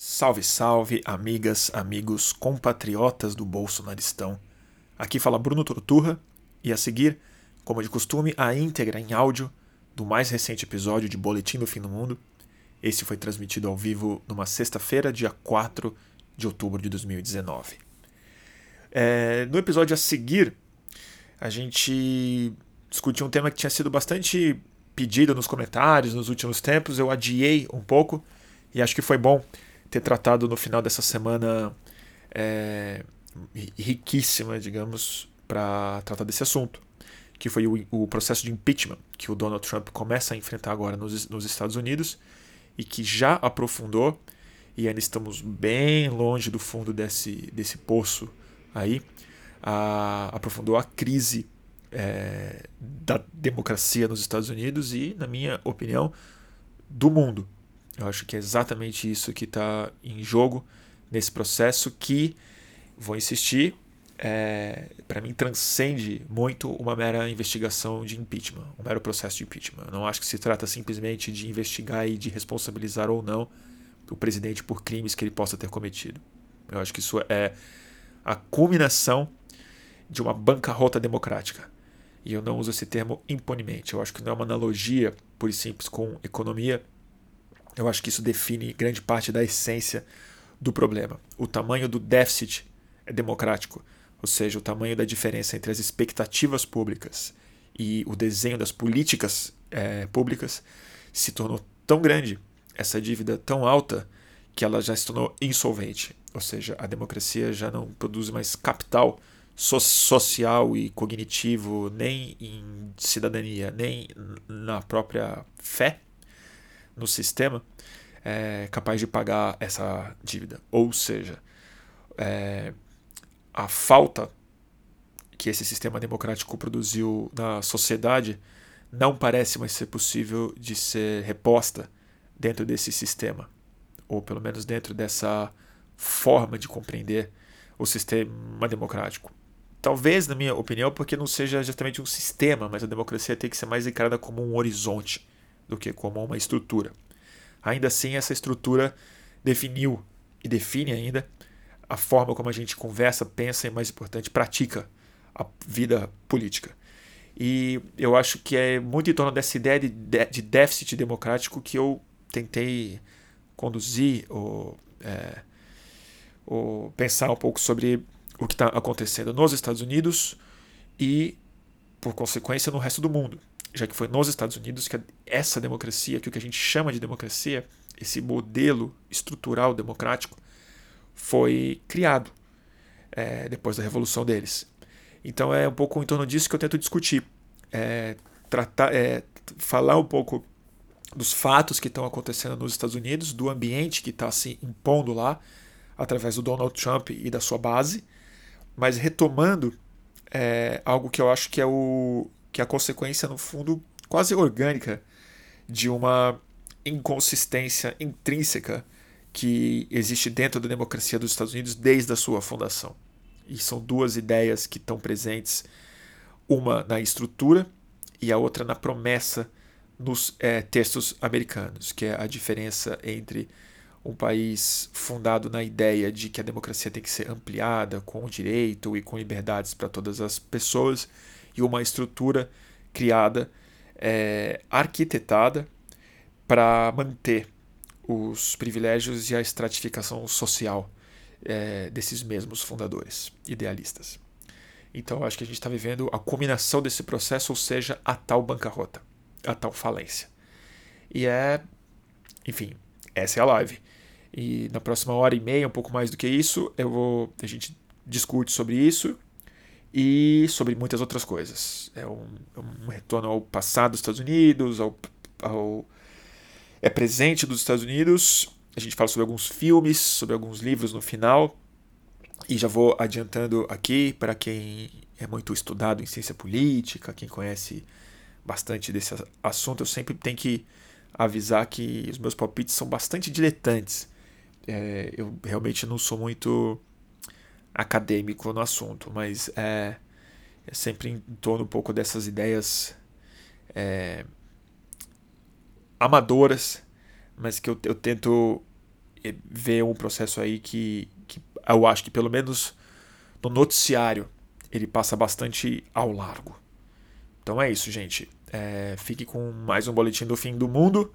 Salve, salve, amigas, amigos, compatriotas do Bolsonaristão. Aqui fala Bruno Torturra e a seguir, como de costume, a íntegra em áudio do mais recente episódio de Boletim do Fim do Mundo. Esse foi transmitido ao vivo numa sexta-feira, dia 4 de outubro de 2019. É, no episódio a seguir, a gente discutiu um tema que tinha sido bastante pedido nos comentários nos últimos tempos. Eu adiei um pouco e acho que foi bom ter tratado no final dessa semana é, riquíssima, digamos, para tratar desse assunto, que foi o, o, processo de impeachment que o Donald Trump começa a enfrentar agora nos, nos Estados Unidos e que já aprofundou, e ainda estamos bem longe do fundo desse, desse poço aí, a, aprofundou a crise é, da democracia nos Estados Unidos e, na minha opinião, do mundo. Eu acho que é exatamente isso que está em jogo nesse processo que, vou insistir, é, para mim transcende muito uma mera investigação de impeachment, um mero processo de impeachment. Eu não acho que se trata simplesmente de investigar e de responsabilizar ou não o presidente por crimes que ele possa ter cometido. Eu acho que isso é a culminação de uma bancarrota democrática. E eu não uso esse termo imponemente. Eu acho que não é uma analogia e simples com economia, eu acho que isso define grande parte da essência do problema. O tamanho do déficit é democrático, ou seja, o tamanho da diferença entre as expectativas públicas e o desenho das políticas é, públicas se tornou tão grande, essa dívida tão alta, que ela já se tornou insolvente. Ou seja, a democracia já não produz mais capital so social e cognitivo, nem em cidadania, nem na própria fé no sistema é capaz de pagar essa dívida. Ou seja, é, a falta que esse sistema democrático produziu na sociedade não parece mais ser possível de ser reposta dentro desse sistema, ou pelo menos dentro dessa forma de compreender o sistema democrático. Talvez, na minha opinião, porque não seja justamente um sistema, mas a democracia tem que ser mais encarada como um horizonte do que como uma estrutura. Ainda assim, essa estrutura definiu e define ainda a forma como a gente conversa, pensa e, mais importante, pratica a vida política. E eu acho que é muito em torno dessa ideia de, de déficit democrático que eu tentei conduzir ou, é, ou pensar um pouco sobre o que está acontecendo nos Estados Unidos e, por consequência, no resto do mundo já que foi nos Estados Unidos que essa democracia, que o que a gente chama de democracia, esse modelo estrutural democrático, foi criado é, depois da revolução deles. Então é um pouco em torno disso que eu tento discutir, é, tratar, é, falar um pouco dos fatos que estão acontecendo nos Estados Unidos, do ambiente que está se impondo lá através do Donald Trump e da sua base, mas retomando é, algo que eu acho que é o que é a consequência, no fundo, quase orgânica de uma inconsistência intrínseca que existe dentro da democracia dos Estados Unidos desde a sua fundação. E são duas ideias que estão presentes, uma na estrutura e a outra na promessa nos é, textos americanos, que é a diferença entre um país fundado na ideia de que a democracia tem que ser ampliada com direito e com liberdades para todas as pessoas e uma estrutura criada, é, arquitetada para manter os privilégios e a estratificação social é, desses mesmos fundadores idealistas. Então, acho que a gente está vivendo a culminação desse processo, ou seja, a tal bancarrota, a tal falência. E é, enfim, essa é a live. E na próxima hora e meia, um pouco mais do que isso, eu vou, a gente discute sobre isso e sobre muitas outras coisas. É um, é um retorno ao passado dos Estados Unidos, ao, ao é presente dos Estados Unidos. A gente fala sobre alguns filmes, sobre alguns livros no final. E já vou adiantando aqui para quem é muito estudado em ciência política, quem conhece bastante desse assunto, eu sempre tenho que avisar que os meus palpites são bastante diletantes. É, eu realmente não sou muito acadêmico no assunto, mas é, é sempre em torno um pouco dessas ideias é, amadoras, mas que eu, eu tento ver um processo aí que, que eu acho que pelo menos no noticiário ele passa bastante ao largo. Então é isso, gente. É, fique com mais um boletim do fim do mundo.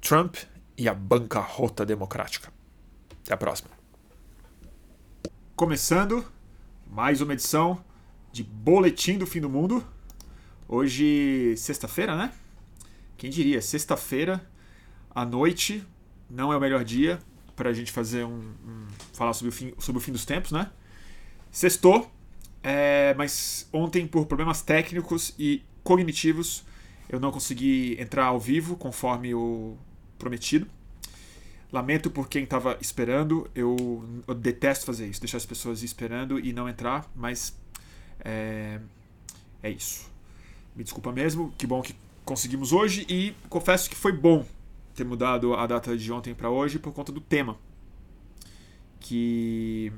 Trump e a bancarrota democrática. Até a próxima. Começando mais uma edição de Boletim do Fim do Mundo. Hoje, sexta-feira, né? Quem diria? Sexta-feira, à noite, não é o melhor dia para a gente fazer um, um, falar sobre o, fim, sobre o fim dos tempos, né? Sextou, é, mas ontem, por problemas técnicos e cognitivos, eu não consegui entrar ao vivo conforme o prometido. Lamento por quem estava esperando. Eu, eu, detesto fazer isso, deixar as pessoas esperando e não entrar, mas é, é isso. Me desculpa mesmo. Que bom que conseguimos hoje e confesso que foi bom ter mudado a data de ontem para hoje por conta do tema. Que.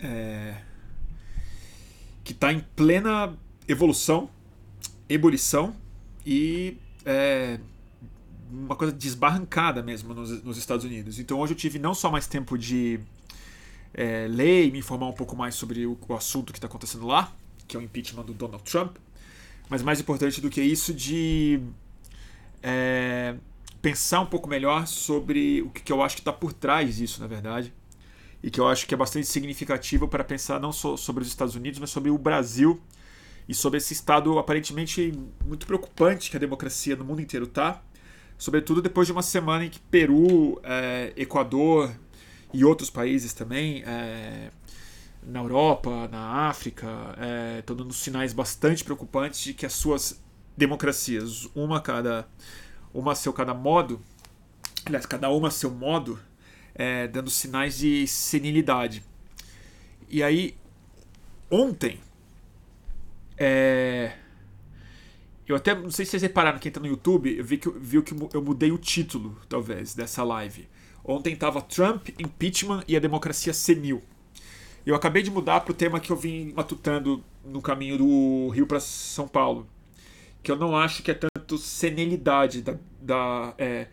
É, que está em plena evolução, ebulição e é, uma coisa desbarrancada mesmo nos, nos, Estados Unidos. Então hoje eu tive não só mais tempo de é, ler e me informar um pouco mais sobre o, o assunto que está acontecendo lá, que é o impeachment do Donald Trump, mas mais importante do que isso, de é, pensar um pouco melhor sobre o que eu acho que está por trás disso, na verdade, e que eu acho que é bastante significativo para pensar não só sobre os Estados Unidos, mas sobre o Brasil e sobre esse estado aparentemente muito preocupante que a democracia no mundo inteiro está sobretudo depois de uma semana em que Peru, é, Equador e outros países também, é, na Europa, na África, estão é, dando sinais bastante preocupantes de que as suas democracias, uma cada uma a seu cada modo, aliás, cada uma a seu modo, é, dando sinais de senilidade. E aí, ontem, é, eu até não sei se vocês repararam, quem tá no YouTube, eu vi que, viu que eu mudei o título, talvez, dessa live. Ontem tava Trump, impeachment e a democracia senil. Eu acabei de mudar pro tema que eu vim matutando no caminho do Rio para São Paulo. Que eu não acho que é tanto senilidade da, da é,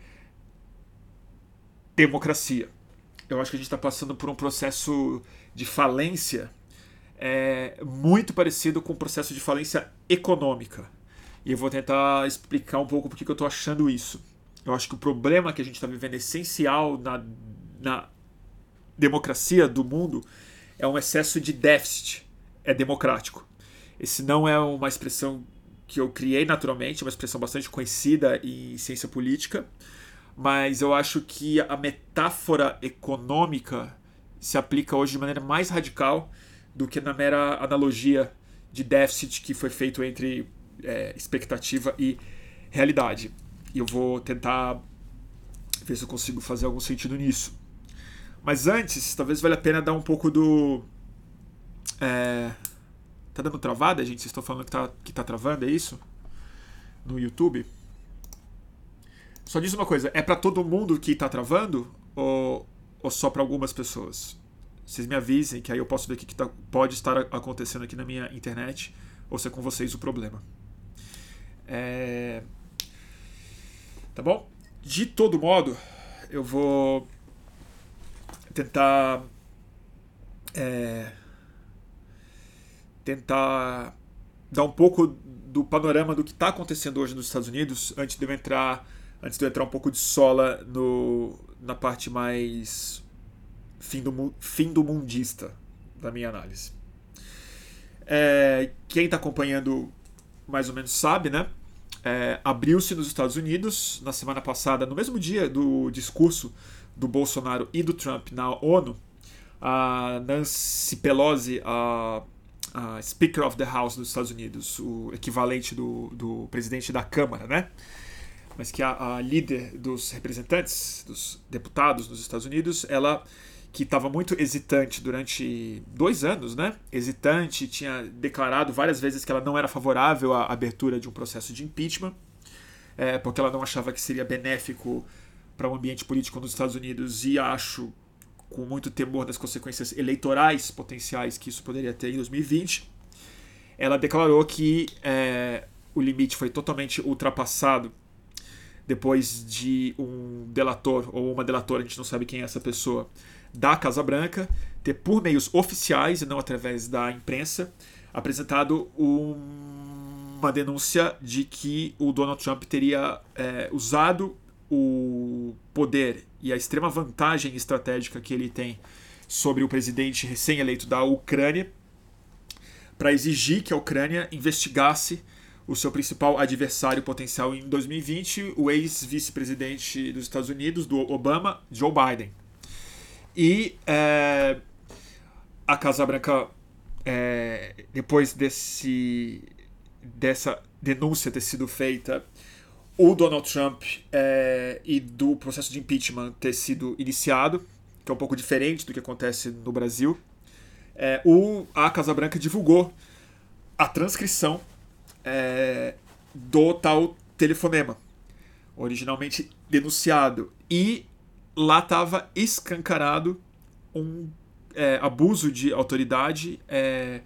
democracia. Eu acho que a gente está passando por um processo de falência é, muito parecido com o processo de falência econômica. E eu vou tentar explicar um pouco porque que eu estou achando isso. Eu acho que o problema que a gente está vivendo essencial na, na democracia do mundo é um excesso de déficit. É democrático. Esse não é uma expressão que eu criei naturalmente, é uma expressão bastante conhecida em ciência política, mas eu acho que a metáfora econômica se aplica hoje de maneira mais radical do que na mera analogia de déficit que foi feito entre é, expectativa e realidade. E eu vou tentar ver se eu consigo fazer algum sentido nisso. Mas antes, talvez valha a pena dar um pouco do. É... Tá dando travada, gente? Vocês estão falando que tá, que tá travando, é isso? No YouTube? Só diz uma coisa: é para todo mundo que tá travando ou, ou só para algumas pessoas? Vocês me avisem que aí eu posso ver o que, que tá, pode estar acontecendo aqui na minha internet ou se é com vocês o problema. É... Tá bom? De todo modo, eu vou tentar. É... Tentar dar um pouco do panorama do que está acontecendo hoje nos Estados Unidos antes de eu entrar antes de eu entrar um pouco de sola no, na parte mais fim do, fim do mundista da minha análise. É, quem está acompanhando mais ou menos sabe, né? É, Abriu-se nos Estados Unidos na semana passada, no mesmo dia do discurso do Bolsonaro e do Trump na ONU, a Nancy Pelosi, a, a Speaker of the House dos Estados Unidos, o equivalente do, do presidente da Câmara, né? Mas que a, a líder dos representantes, dos deputados dos Estados Unidos, ela que estava muito hesitante durante dois anos, né? Hesitante, tinha declarado várias vezes que ela não era favorável à abertura de um processo de impeachment, é, porque ela não achava que seria benéfico para o um ambiente político nos Estados Unidos e acho com muito temor das consequências eleitorais potenciais que isso poderia ter em 2020. Ela declarou que é, o limite foi totalmente ultrapassado depois de um delator ou uma delatora, a gente não sabe quem é essa pessoa, da Casa Branca, ter por meios oficiais e não através da imprensa, apresentado um, uma denúncia de que o Donald Trump teria é, usado o poder e a extrema vantagem estratégica que ele tem sobre o presidente recém-eleito da Ucrânia para exigir que a Ucrânia investigasse o seu principal adversário potencial em 2020, o ex-vice-presidente dos Estados Unidos, do Obama, Joe Biden. E é, a Casa Branca, é, depois desse, dessa denúncia ter sido feita, o Donald Trump é, e do processo de impeachment ter sido iniciado, que é um pouco diferente do que acontece no Brasil, é, o, a Casa Branca divulgou a transcrição é, do tal telefonema, originalmente denunciado. E lá estava escancarado um é, abuso de autoridade é,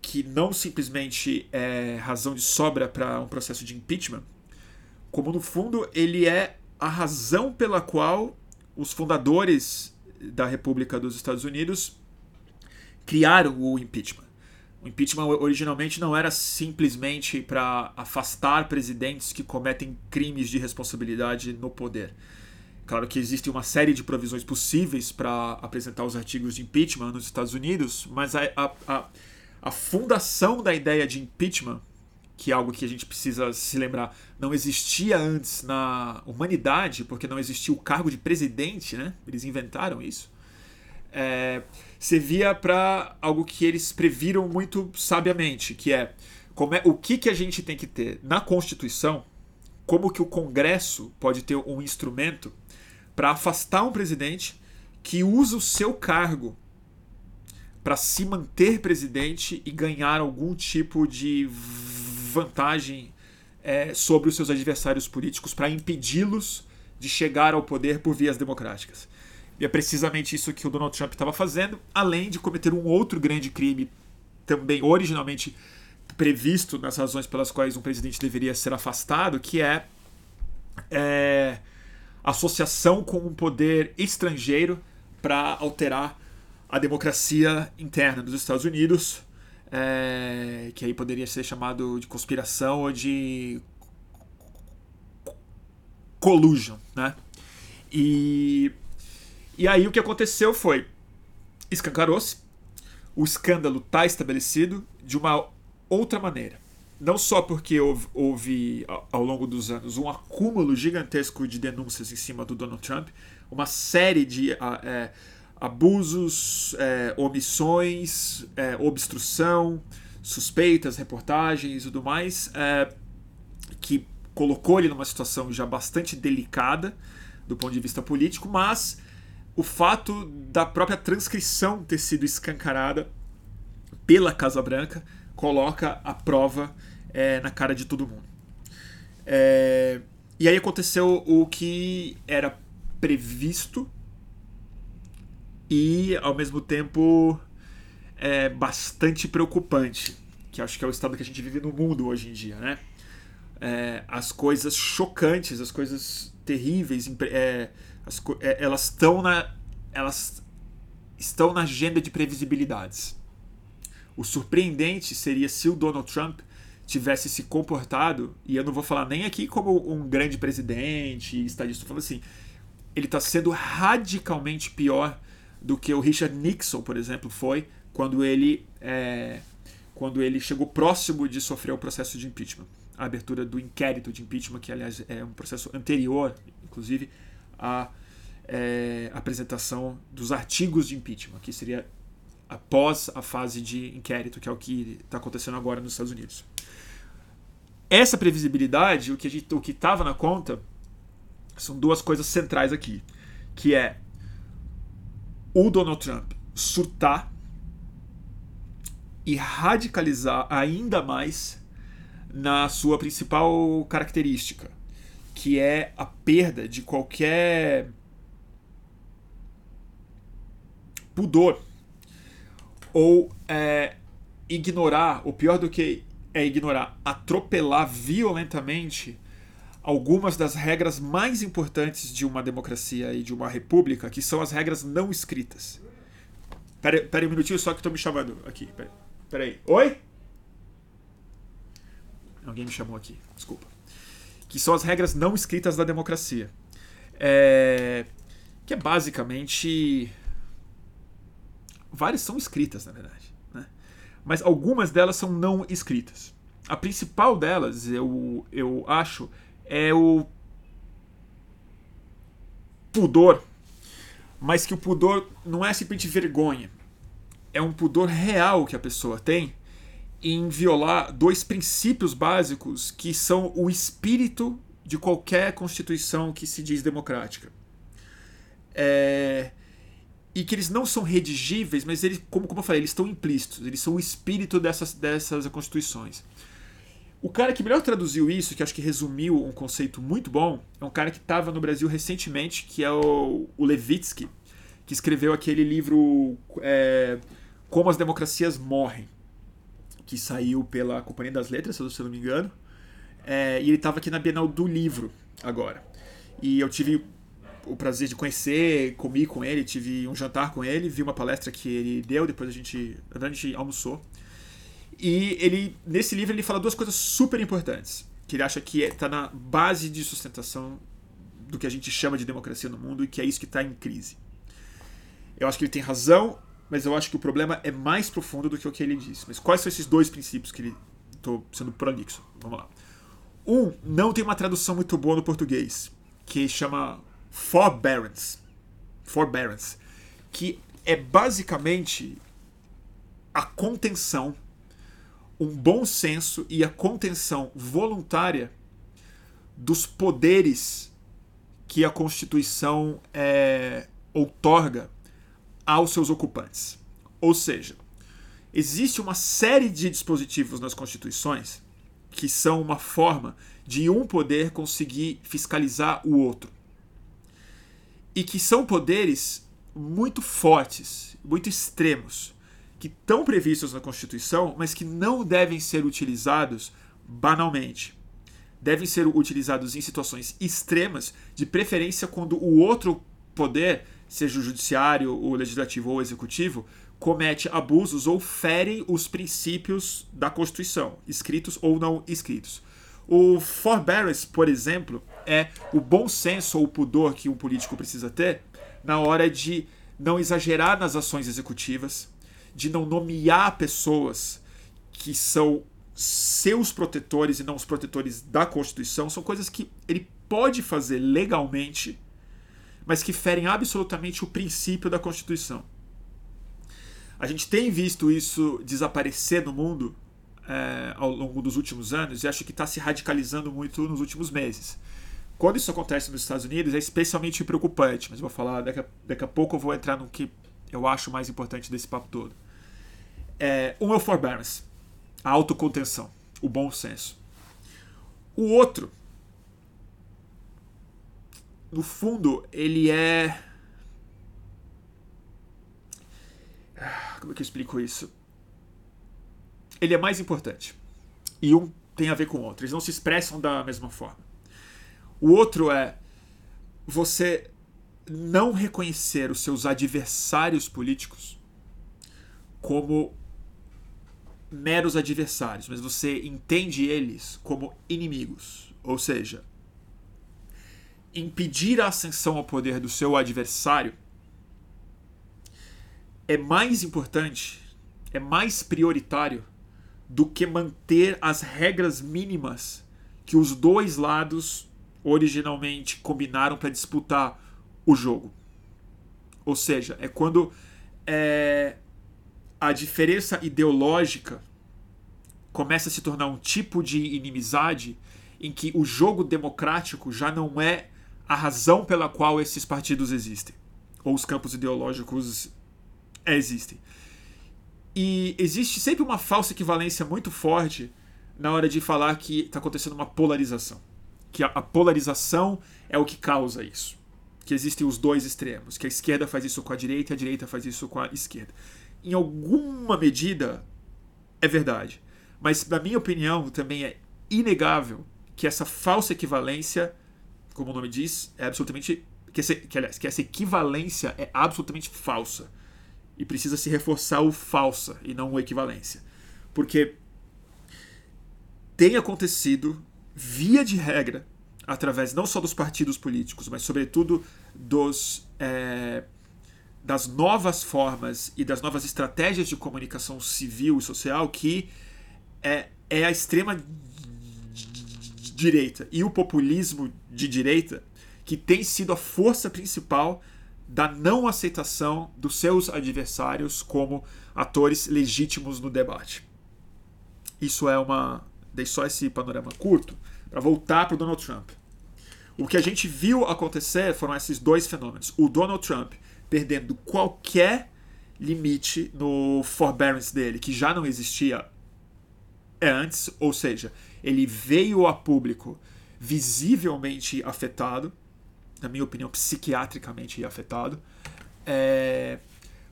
que não simplesmente é razão de sobra para um processo de impeachment, como no fundo ele é a razão pela qual os fundadores da República dos Estados Unidos criaram o impeachment. O impeachment originalmente não era simplesmente para afastar presidentes que cometem crimes de responsabilidade no poder. Claro que existe uma série de provisões possíveis para apresentar os artigos de impeachment nos Estados Unidos, mas a, a, a, a fundação da ideia de impeachment, que é algo que a gente precisa se lembrar, não existia antes na humanidade, porque não existia o cargo de presidente, né? Eles inventaram isso é, servia para algo que eles previram muito sabiamente, que é, como é o que, que a gente tem que ter na Constituição, como que o Congresso pode ter um instrumento para afastar um presidente que usa o seu cargo para se manter presidente e ganhar algum tipo de vantagem é, sobre os seus adversários políticos para impedi-los de chegar ao poder por vias democráticas. E é precisamente isso que o Donald Trump estava fazendo, além de cometer um outro grande crime, também originalmente previsto nas razões pelas quais um presidente deveria ser afastado, que é, é associação com um poder estrangeiro para alterar a democracia interna dos Estados Unidos, é, que aí poderia ser chamado de conspiração ou de collusion, né? E e aí o que aconteceu foi: escancarou-se, o escândalo está estabelecido de uma outra maneira. Não só porque houve, houve, ao longo dos anos, um acúmulo gigantesco de denúncias em cima do Donald Trump, uma série de é, abusos, é, omissões, é, obstrução, suspeitas, reportagens e tudo mais, é, que colocou ele numa situação já bastante delicada do ponto de vista político, mas o fato da própria transcrição ter sido escancarada pela Casa Branca coloca a prova é, na cara de todo mundo. É, e aí aconteceu o que era previsto e ao mesmo tempo é bastante preocupante, que acho que é o estado que a gente vive no mundo hoje em dia, né? É, as coisas chocantes, as coisas terríveis, é, as, é, elas estão na elas estão na agenda de previsibilidades. O surpreendente seria se o Donald Trump tivesse se comportado, e eu não vou falar nem aqui como um grande presidente, estadista, falando assim, ele está sendo radicalmente pior do que o Richard Nixon, por exemplo, foi quando ele é, quando ele chegou próximo de sofrer o processo de impeachment, a abertura do inquérito de impeachment, que aliás é um processo anterior, inclusive a é, apresentação dos artigos de impeachment, que seria após a fase de inquérito, que é o que está acontecendo agora nos Estados Unidos. Essa previsibilidade, o que o que estava na conta, são duas coisas centrais aqui, que é o Donald Trump surtar e radicalizar ainda mais na sua principal característica, que é a perda de qualquer pudor ou é, ignorar, o pior do que é ignorar, atropelar violentamente algumas das regras mais importantes de uma democracia e de uma república, que são as regras não escritas. Pera, pera um minutinho só que estão me chamando aqui. Pera, pera aí. Oi? Alguém me chamou aqui, desculpa. Que são as regras não escritas da democracia. É, que é basicamente. Várias são escritas, na verdade. Mas algumas delas são não escritas. A principal delas, eu, eu acho, é o pudor. Mas que o pudor não é simplesmente vergonha. É um pudor real que a pessoa tem em violar dois princípios básicos que são o espírito de qualquer constituição que se diz democrática. É, e que eles não são redigíveis, mas eles, como, como eu falei, eles estão implícitos, eles são o espírito dessas, dessas constituições. O cara que melhor traduziu isso, que acho que resumiu um conceito muito bom, é um cara que estava no Brasil recentemente, que é o, o Levitsky, que escreveu aquele livro é, Como as Democracias Morrem, que saiu pela Companhia das Letras, se eu não me engano. É, e ele estava aqui na Bienal do Livro agora. E eu tive o prazer de conhecer, comi com ele, tive um jantar com ele, vi uma palestra que ele deu, depois a gente, a gente almoçou. E ele, nesse livro, ele fala duas coisas super importantes. Que ele acha que está é, na base de sustentação do que a gente chama de democracia no mundo e que é isso que está em crise. Eu acho que ele tem razão, mas eu acho que o problema é mais profundo do que o que ele disse. Mas quais são esses dois princípios que ele. Estou sendo prolixo. Vamos lá. Um, não tem uma tradução muito boa no português, que chama forbearance. Forbearance. Que é basicamente a contenção um bom senso e a contenção voluntária dos poderes que a Constituição é, outorga aos seus ocupantes. Ou seja, existe uma série de dispositivos nas constituições que são uma forma de um poder conseguir fiscalizar o outro. E que são poderes muito fortes, muito extremos, que estão previstos na Constituição, mas que não devem ser utilizados banalmente. Devem ser utilizados em situações extremas, de preferência quando o outro poder, seja o judiciário, o legislativo ou o executivo, comete abusos ou ferem os princípios da Constituição, escritos ou não escritos. O forbearance, por exemplo, é o bom senso ou o pudor que um político precisa ter na hora de não exagerar nas ações executivas, de não nomear pessoas que são seus protetores e não os protetores da Constituição, são coisas que ele pode fazer legalmente, mas que ferem absolutamente o princípio da Constituição. A gente tem visto isso desaparecer no mundo é, ao longo dos últimos anos e acho que está se radicalizando muito nos últimos meses. Quando isso acontece nos Estados Unidos é especialmente preocupante, mas vou falar daqui a, daqui a pouco eu vou entrar no que eu acho mais importante desse papo todo. É, um é o forbearance, a autocontenção, o bom senso. O outro, no fundo, ele é. Ah, como é que eu explico isso? Ele é mais importante. E um tem a ver com o outro. Eles não se expressam da mesma forma. O outro é você não reconhecer os seus adversários políticos como meros adversários, mas você entende eles como inimigos. Ou seja, impedir a ascensão ao poder do seu adversário é mais importante, é mais prioritário do que manter as regras mínimas que os dois lados originalmente combinaram para disputar o jogo. Ou seja, é quando é, a diferença ideológica começa a se tornar um tipo de inimizade em que o jogo democrático já não é a razão pela qual esses partidos existem, ou os campos ideológicos existem. E existe sempre uma falsa equivalência muito forte na hora de falar que está acontecendo uma polarização. Que a, polarização é o que causa isso que existem os dois extremos, que a esquerda faz isso com a direita e a direita faz isso com a esquerda. Em alguma medida é verdade, mas na minha opinião também é inegável que essa falsa equivalência, como o nome diz, é absolutamente. Que, essa, que, aliás, que essa equivalência é absolutamente falsa. E precisa se reforçar o falsa e não o equivalência. Porque tem acontecido, via de regra, através não só dos partidos políticos, mas sobretudo dos. É, das novas formas e das novas estratégias de comunicação civil e social que é, é a extrema direita e o populismo de direita que tem sido a força principal da não aceitação dos seus adversários como atores legítimos no debate. Isso é uma. Dei só esse panorama curto para voltar para o Donald Trump. O que a gente viu acontecer foram esses dois fenômenos. O Donald Trump perdendo qualquer limite no forbearance dele, que já não existia antes, ou seja, ele veio a público visivelmente afetado, na minha opinião, psiquiatricamente afetado, é,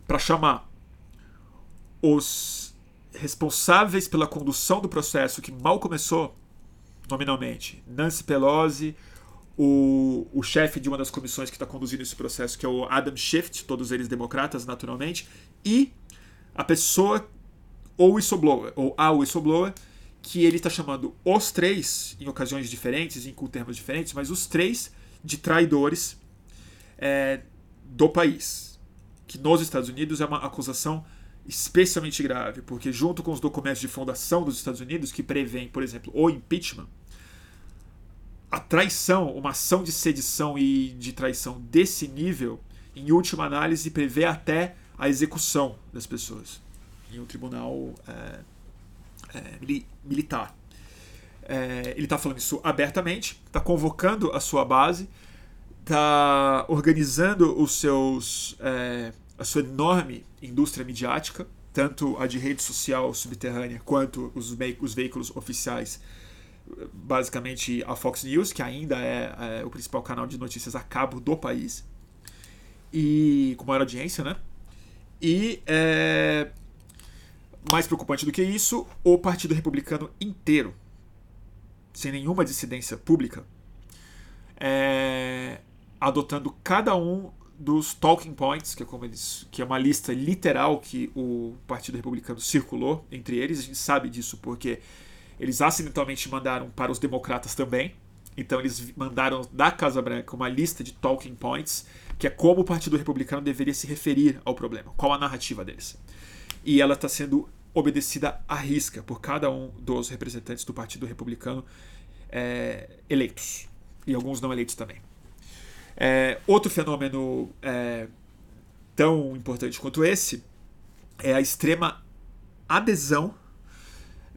para chamar os responsáveis pela condução do processo que mal começou, nominalmente, Nancy Pelosi, o, o chefe de uma das comissões que está conduzindo esse processo, que é o Adam Schiff, todos eles democratas, naturalmente, e a pessoa, ou whistleblower, ou a whistleblower, que ele está chamando os três, em ocasiões diferentes, em termos diferentes, mas os três de traidores é, do país. Que nos Estados Unidos é uma acusação especialmente grave, porque junto com os documentos de fundação dos Estados Unidos, que prevêem, por exemplo, o impeachment, a traição, uma ação de sedição e de traição desse nível, em última análise, prevê até a execução das pessoas em um tribunal é, é, militar. É, ele está falando isso abertamente, está convocando a sua base, está organizando os seus, é, a sua enorme indústria midiática, tanto a de rede social subterrânea quanto os, os veículos oficiais basicamente a Fox News, que ainda é, é, o principal canal de notícias a cabo do país, e com maior audiência, né? E é, mais preocupante do que isso, o Partido Republicano inteiro, sem nenhuma dissidência pública, é, adotando cada um dos talking points, que é, como eles, que é uma lista literal que o Partido Republicano circulou entre eles. A gente sabe disso porque eles acidentalmente mandaram para os democratas também. Então eles mandaram da Casa Branca uma lista de talking points, que é como o Partido Republicano deveria se referir ao problema, qual a narrativa deles. E ela está sendo obedecida à risca por cada um dos representantes do Partido Republicano é, eleitos e alguns não eleitos também. É, outro fenômeno é, tão importante quanto esse é a extrema adesão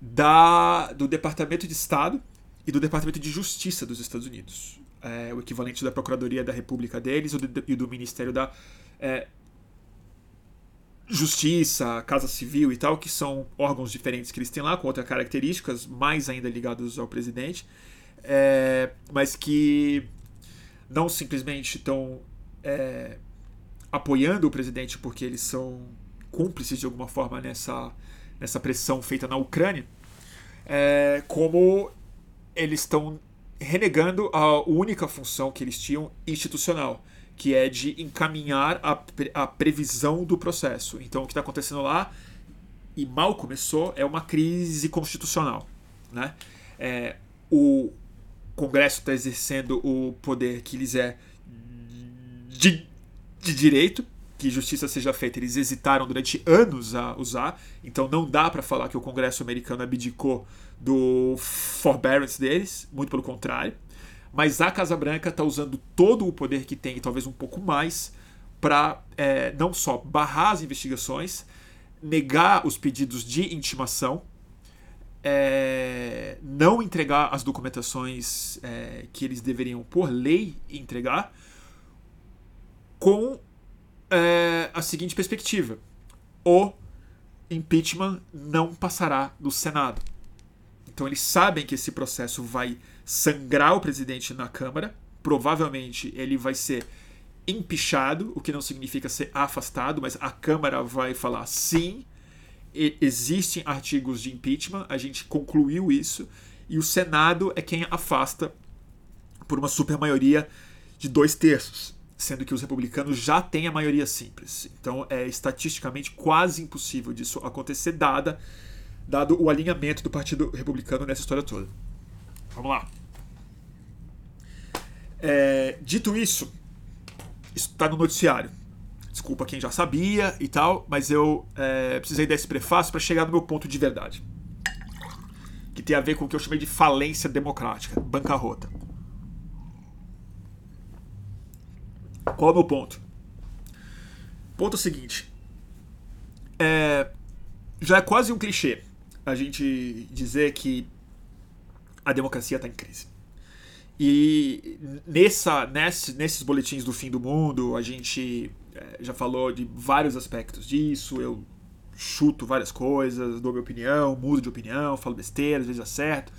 da, do Departamento de Estado e do Departamento de Justiça dos Estados Unidos. É, o equivalente da Procuradoria da República deles e do Ministério da é, Justiça, Casa Civil e tal, que são órgãos diferentes que eles têm lá, com outras características, mais ainda ligados ao presidente, é, mas que não simplesmente estão é, apoiando o presidente porque eles são cúmplices de alguma forma nessa nessa pressão feita na Ucrânia, é, como eles estão renegando a única função que eles tinham institucional, que é de encaminhar a, a previsão do processo. Então, o que está acontecendo lá, e mal começou, é uma crise constitucional. Né? É, o Congresso está exercendo o poder que lhes é de, de direito, que justiça seja feita. Eles hesitaram durante anos a usar, então não dá para falar que o Congresso americano abdicou do forbearance deles, muito pelo contrário. Mas a Casa Branca está usando todo o poder que tem, e talvez um pouco mais, para é, não só barrar as investigações, negar os pedidos de intimação, é, não entregar as documentações é, que eles deveriam, por lei, entregar, com é, a seguinte perspectiva: o impeachment não passará do Senado. Então eles sabem que esse processo vai sangrar o presidente na Câmara. Provavelmente ele vai ser empichado, o que não significa ser afastado, mas a Câmara vai falar sim, existem artigos de impeachment, a gente concluiu isso, e o Senado é quem afasta por uma supermaioria de dois terços, sendo que os republicanos já têm a maioria simples. Então é estatisticamente quase impossível disso acontecer, dada, dado o alinhamento do Partido Republicano nessa história toda. Vamos lá. É, dito isso, isso está no noticiário. Desculpa quem já sabia e tal, mas eu é, precisei desse prefácio para chegar no meu ponto de verdade. Que tem a ver com o que eu chamei de falência democrática, bancarrota. Qual é o meu ponto? Ponto seguinte. É, já é quase um clichê a gente dizer que a democracia está em crise. E nessa, nesse, nesses boletins do fim do mundo, a gente já falou de vários aspectos disso. Eu chuto várias coisas, dou minha opinião, mudo de opinião, falo besteira, às vezes acerto.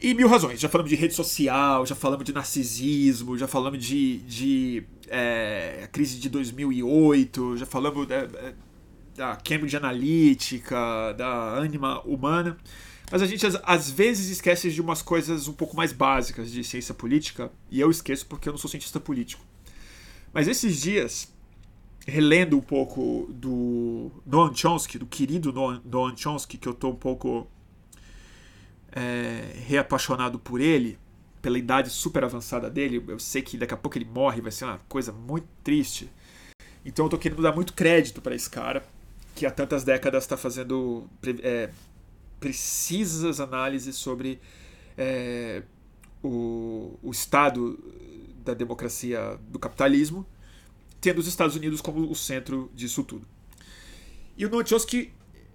E mil razões. Já falamos de rede social, já falamos de narcisismo, já falamos de, de é, crise de 2008, já falamos da, da Cambridge Analytica, da ânima humana. Mas a gente às vezes esquece de umas coisas um pouco mais básicas de ciência política, e eu esqueço porque eu não sou cientista político. Mas esses dias, relendo um pouco do Noam Chomsky, do querido Noam Chomsky, que eu estou um pouco é, reapaixonado por ele, pela idade super avançada dele. Eu sei que daqui a pouco ele morre, vai ser uma coisa muito triste. Então eu tô querendo dar muito crédito para esse cara, que há tantas décadas está fazendo é, precisas análises sobre é, o, o estado da democracia do capitalismo, tendo os Estados Unidos como o centro disso tudo. E o Noam Chomsky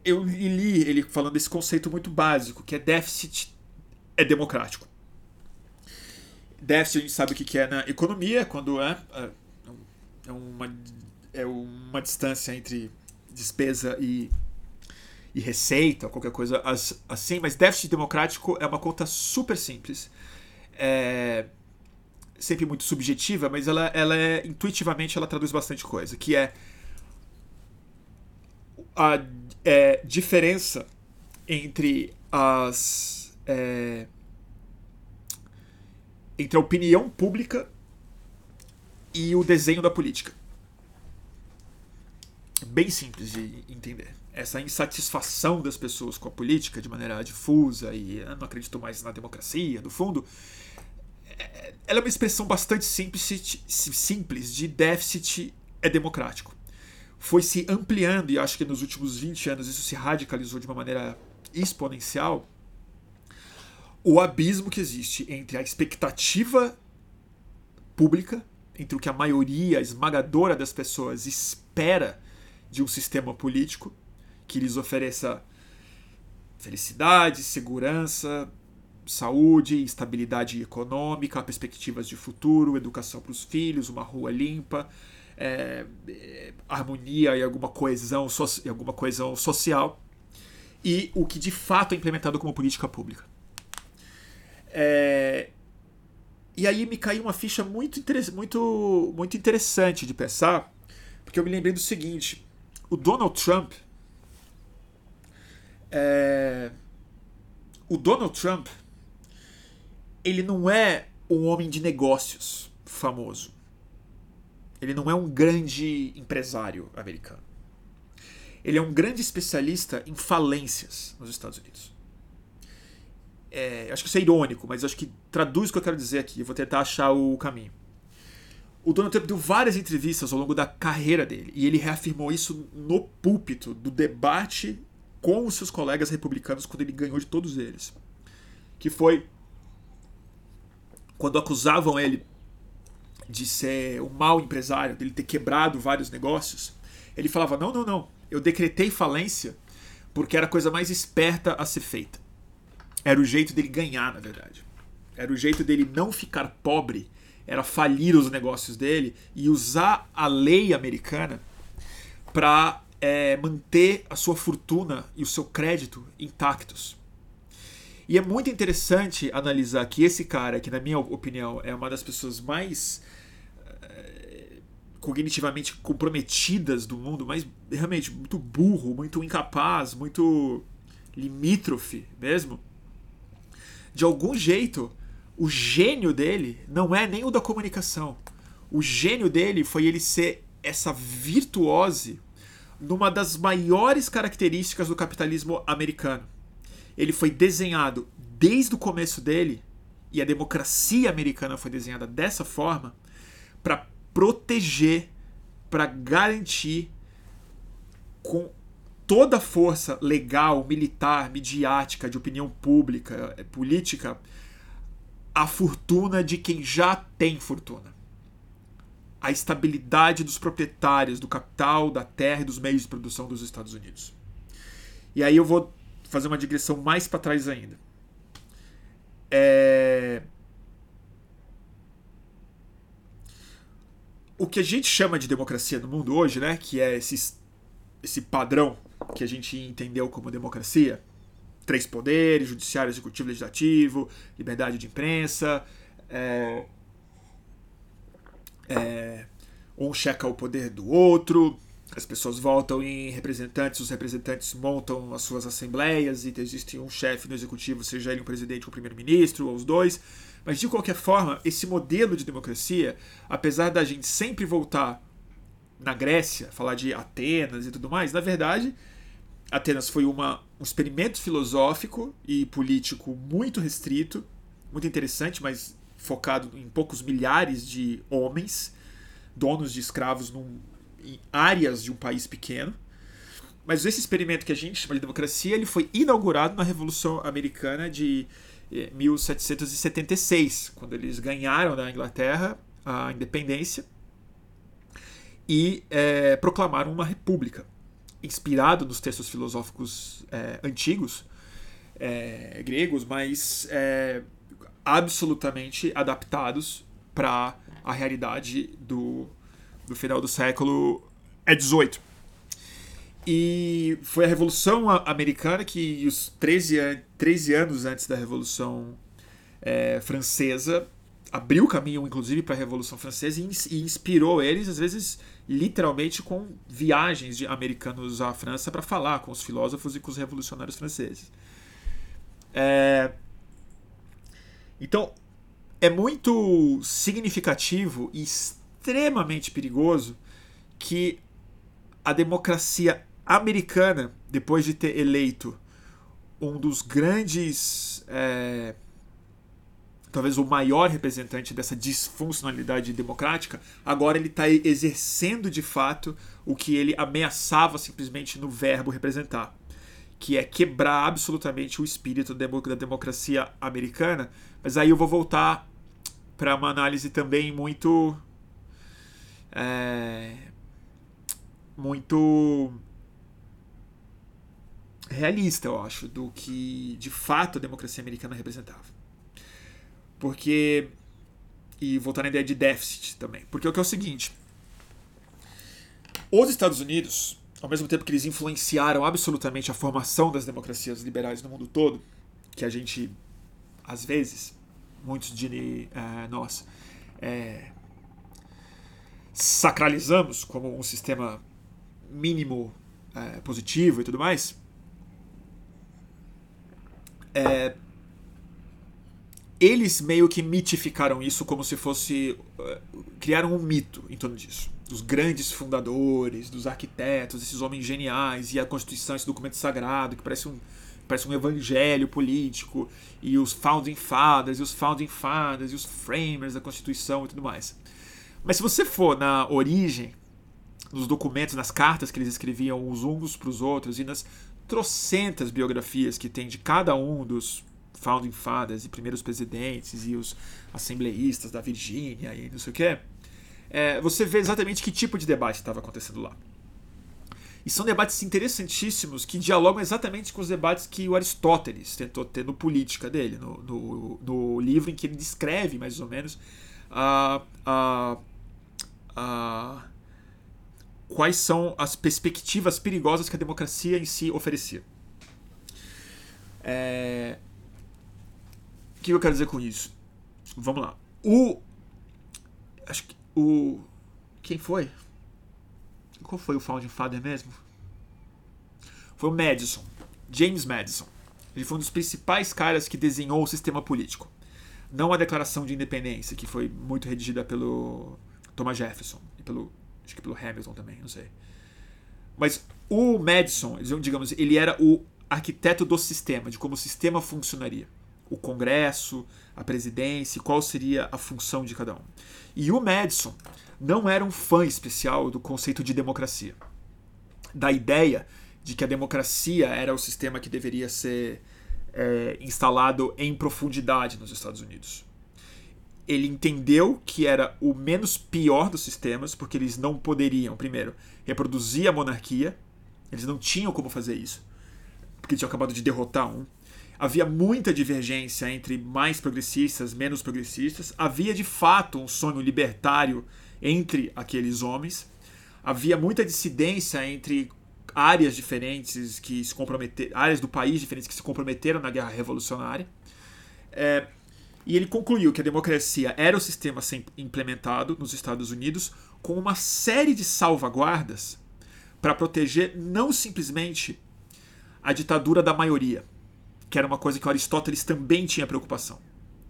eu li ele falando desse conceito muito básico, que é déficit é democrático. Déficit a gente sabe o que é na economia, quando é, é, é uma, é uma distância entre despesa e, e receita, qualquer coisa assim, mas déficit democrático é uma conta super simples. É, sempre muito subjetiva, mas ela, ela é intuitivamente ela traduz bastante coisa, que é a é, diferença entre as é, entre a opinião pública e o desenho da política. Bem simples de entender. Essa insatisfação das pessoas com a política de maneira difusa e ah, não acredito mais na democracia, no fundo, ela é uma expressão bastante simples, simples de déficit é democrático. Foi se ampliando, e acho que nos últimos 20 anos isso se radicalizou de uma maneira exponencial, o abismo que existe entre a expectativa pública, entre o que a maioria esmagadora das pessoas espera de um sistema político que lhes ofereça felicidade, segurança, saúde, estabilidade econômica, perspectivas de futuro, educação para os filhos, uma rua limpa, é, é, harmonia e alguma coesão, so, alguma coesão social e o que de fato é implementado como política pública. É, e aí me caiu uma ficha muito, muito, muito interessante de pensar, porque eu me lembrei do seguinte: o Donald Trump. É, o Donald Trump ele não é um homem de negócios famoso. Ele não é um grande empresário americano. Ele é um grande especialista em falências nos Estados Unidos. É, acho que isso é irônico, mas acho que traduz o que eu quero dizer aqui. Vou tentar achar o caminho. O Donald Trump deu várias entrevistas ao longo da carreira dele e ele reafirmou isso no púlpito do debate com os seus colegas republicanos quando ele ganhou de todos eles. Que foi quando acusavam ele de ser um mau empresário, dele ter quebrado vários negócios, ele falava: não, não, não, eu decretei falência porque era a coisa mais esperta a ser feita. Era o jeito dele ganhar, na verdade. Era o jeito dele não ficar pobre, era falir os negócios dele e usar a lei americana para é, manter a sua fortuna e o seu crédito intactos. E é muito interessante analisar que esse cara, que na minha opinião é uma das pessoas mais cognitivamente comprometidas do mundo, mas realmente muito burro, muito incapaz, muito limítrofe mesmo. de algum jeito, o gênio dele não é nem o da comunicação. O gênio dele foi ele ser essa virtuose numa das maiores características do capitalismo americano. Ele foi desenhado desde o começo dele, e a democracia americana foi desenhada dessa forma, para proteger, para garantir com toda a força legal, militar, midiática, de opinião pública, eh, política, a fortuna de quem já tem fortuna. A estabilidade dos proprietários do capital, da terra e dos meios de produção dos Estados Unidos. E aí eu vou fazer uma digressão mais para trás ainda. É... O que a gente chama de democracia no mundo hoje, né, que é esse, esse padrão que a gente entendeu como democracia, três poderes, judiciário, executivo, legislativo, liberdade de imprensa, é, é, um checa o poder do outro, as pessoas votam em representantes, os representantes montam as suas assembleias e existe um chefe no executivo, seja ele um presidente ou um primeiro-ministro, ou os dois. Mas de qualquer forma, esse modelo de democracia, apesar da gente sempre voltar na Grécia, falar de Atenas e tudo mais, na verdade, Atenas foi uma, um experimento filosófico e político muito restrito, muito interessante, mas focado em poucos milhares de homens, donos de escravos num, em áreas de um país pequeno. Mas esse experimento que a gente chama de democracia, ele foi inaugurado na Revolução Americana de 1776, eh, quando eles ganharam da Inglaterra a independência e é, proclamaram uma república inspirado nos textos filosóficos é, antigos, é, gregos, mas absolutamente adaptados para a realidade do, do final do século. É e foi a Revolução Americana que, os 13, 13 anos antes da Revolução é, Francesa, abriu o caminho, inclusive, para a Revolução Francesa e inspirou eles, às vezes, literalmente com viagens de americanos à França para falar com os filósofos e com os revolucionários franceses. É... Então, é muito significativo e extremamente perigoso que a democracia americana, depois de ter eleito um dos grandes. É talvez o maior representante dessa disfuncionalidade democrática, agora ele está exercendo de fato o que ele ameaçava simplesmente no verbo representar, que é quebrar absolutamente o espírito da democracia americana. Mas aí eu vou voltar para uma análise também muito. É, muito realista, eu acho, do que de fato a democracia americana representava. Porque. E voltar na ideia de déficit também. Porque o que é o seguinte: os Estados Unidos, ao mesmo tempo que eles influenciaram absolutamente a formação das democracias liberais no mundo todo, que a gente, às vezes, muitos de uh, nós, é, sacralizamos como um sistema mínimo é, positivo e tudo mais, é, eles meio que mitificaram isso como se fosse. Uh, criaram um mito em torno disso. Dos grandes fundadores, dos arquitetos, esses homens geniais, e a Constituição, esse documento sagrado, que parece um, parece um evangelho político, e os Founding Fathers, e os Founding Fathers, e os framers da Constituição e tudo mais. Mas se você for na origem, nos documentos, nas cartas que eles escreviam uns uns para os outros, e nas trocentas biografias que tem de cada um dos founding fathers e primeiros presidentes e os assembleístas da Virgínia e não sei o que, é, você vê exatamente que tipo de debate estava acontecendo lá. E são debates interessantíssimos que dialogam exatamente com os debates que o Aristóteles tentou ter no Política dele, no, no, no livro em que ele descreve mais ou menos a, a, quais são as perspectivas perigosas que a democracia em si oferecia. É, que eu quero dizer com isso? Vamos lá. O. Acho que. O. Quem foi? Qual foi o Founding Father mesmo? Foi o Madison. James Madison. Ele foi um dos principais caras que desenhou o sistema político. Não a Declaração de Independência, que foi muito redigida pelo Thomas Jefferson e pelo acho que pelo Hamilton também, não sei. Mas o Madison, digamos, ele era o arquiteto do sistema, de como o sistema funcionaria. O Congresso, a presidência, qual seria a função de cada um. E o Madison não era um fã especial do conceito de democracia. Da ideia de que a democracia era o sistema que deveria ser é, instalado em profundidade nos Estados Unidos. Ele entendeu que era o menos pior dos sistemas, porque eles não poderiam, primeiro, reproduzir a monarquia, eles não tinham como fazer isso, porque tinham acabado de derrotar um. Havia muita divergência entre mais progressistas, menos progressistas. Havia de fato um sonho libertário entre aqueles homens. Havia muita dissidência entre áreas diferentes que se comprometeram, áreas do país diferentes que se comprometeram na guerra revolucionária. É, e ele concluiu que a democracia era o sistema implementado nos Estados Unidos com uma série de salvaguardas para proteger não simplesmente a ditadura da maioria, que era uma coisa que Aristóteles também tinha preocupação.